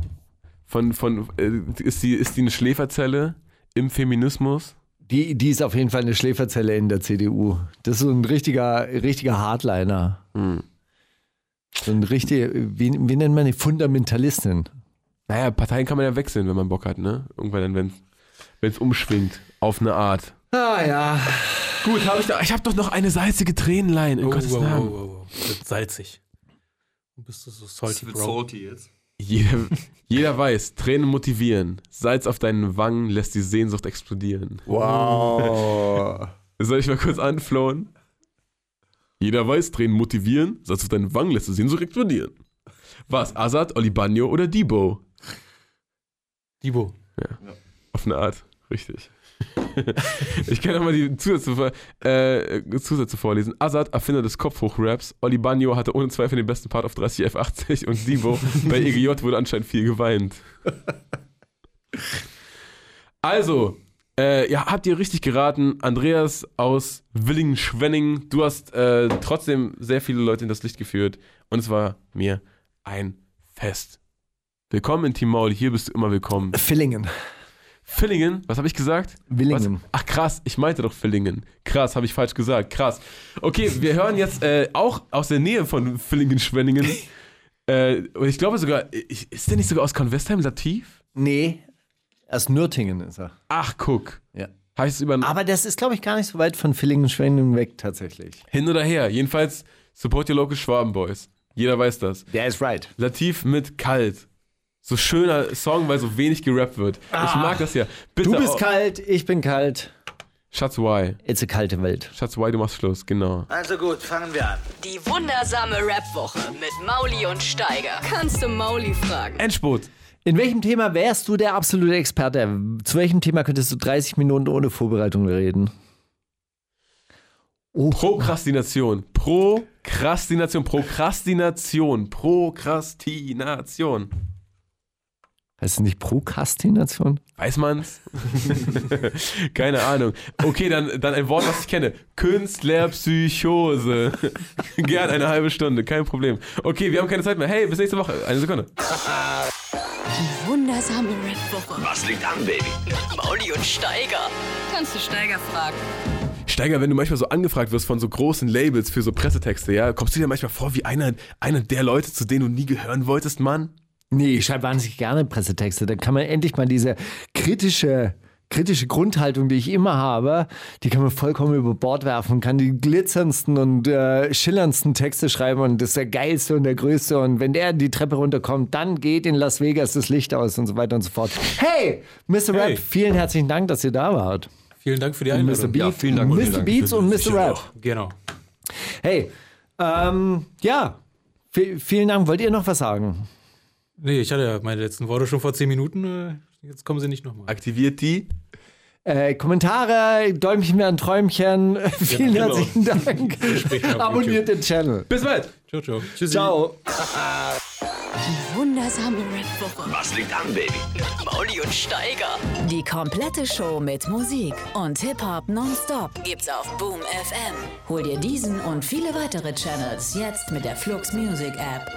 Von, von, äh, ist, die, ist die eine Schläferzelle im Feminismus? Die, die ist auf jeden Fall eine Schläferzelle in der CDU. Das ist so ein richtiger, richtiger Hardliner. Hm. So ein richtiger, wie, wie nennt man die? Fundamentalistin. Naja, Parteien kann man ja wechseln, wenn man Bock hat, ne? Irgendwann dann, wenn es umschwingt. Auf eine Art. Ah ja. Gut, hab ich, da, ich habe doch noch eine salzige Tränenlein. In Oh, Gottes wow, Namen. wow, wow. Wird salzig. Du bist du so salty, Bro. salty jetzt. Jeder, jeder weiß, Tränen motivieren. Salz auf deinen Wangen lässt die Sehnsucht explodieren. Wow. Soll ich mal kurz anflohen? Jeder weiß, Tränen motivieren. Salz auf deinen Wangen lässt die Sehnsucht explodieren. Was? Azad, Olibagno oder Debo? Dibo. Auf eine Art, richtig. ich kann nochmal die Zusätze, äh, Zusätze vorlesen. Azad, Erfinder des Kopfhochraps. Oli Bagno hatte ohne Zweifel den besten Part auf 30 F80 und Debo bei EGJ wurde anscheinend viel geweint. Also, äh, ja, habt ihr richtig geraten. Andreas aus Willingen-Schwenning, du hast äh, trotzdem sehr viele Leute in das Licht geführt und es war mir ein Fest. Willkommen in Team Maul, hier bist du immer willkommen. Villingen. Villingen, was habe ich gesagt? Willingen. Was? Ach krass, ich meinte doch Villingen. Krass, habe ich falsch gesagt. Krass. Okay, wir hören jetzt äh, auch aus der Nähe von Villingen-Schwenningen. äh, und ich glaube sogar, ist der nicht sogar aus Convestheim Lativ? Nee, aus Nürtingen ist er. Ach, guck. Ja. Heißt es über Aber das ist, glaube ich, gar nicht so weit von Villingen-Schwenningen weg tatsächlich. hin oder her. Jedenfalls support your local Schwaben Boys. Jeder weiß das. Der ist right. Lativ mit kalt. So schöner Song, weil so wenig gerappt wird. Ich mag das ja. Bitte Du bist auch- kalt, ich bin kalt. Schatz, why? It's a kalte Welt. Schatz, why, du machst Schluss, genau. Also gut, fangen wir an. Die wundersame Rap-Woche mit Mauli und Steiger. Kannst du Mauli fragen? Endspurt. In welchem Thema wärst du der absolute Experte? Zu welchem Thema könntest du 30 Minuten ohne Vorbereitung reden? Oh, Prokrastination. Prokrastination. Prokrastination. Prokrastination. Heißt es nicht Prokrastination? Weiß man's? Keine Ahnung. Okay, dann, dann ein Wort, was ich kenne. Künstlerpsychose. Gern eine halbe Stunde, kein Problem. Okay, wir haben keine Zeit mehr. Hey, bis nächste Woche. Eine Sekunde. Die wundersame Rap-Woche Was liegt an, Baby? Mauli und Steiger. Kannst du Steiger fragen? Steiger, wenn du manchmal so angefragt wirst von so großen Labels für so Pressetexte, ja, kommst du dir manchmal vor wie einer, einer der Leute, zu denen du nie gehören wolltest, Mann? Nee, ich schreibe wahnsinnig gerne Pressetexte. Dann kann man endlich mal diese kritische, kritische Grundhaltung, die ich immer habe, die kann man vollkommen über Bord werfen kann die glitzerndsten und äh, schillerndsten Texte schreiben und das ist der geilste und der größte. Und wenn der die Treppe runterkommt, dann geht in Las Vegas das Licht aus und so weiter und so fort. Hey, Mr. Hey. Rap, vielen herzlichen Dank, dass ihr da wart. Vielen Dank für die Und Mr. Einladung. Beat, Ja, vielen Dank, Mr. vielen Dank. Beats und Mr. Rap. Genau. Hey, ähm, ja, v- vielen Dank. Wollt ihr noch was sagen? Nee, ich hatte ja meine letzten Worte schon vor zehn Minuten. äh, Jetzt kommen sie nicht nochmal. Aktiviert die. Äh, Kommentare, Däumchen werden Träumchen. Vielen genau. herzlichen Dank. Abonniert den Channel. Bis bald. Ciao, ciao. Tschüssi. Ciao. Die wundersame Rap-Woche Was liegt an, Baby? Mauli und Steiger. Die komplette Show mit Musik und Hip-Hop nonstop gibt's auf Boom FM. Hol dir diesen und viele weitere Channels jetzt mit der Flux Music App.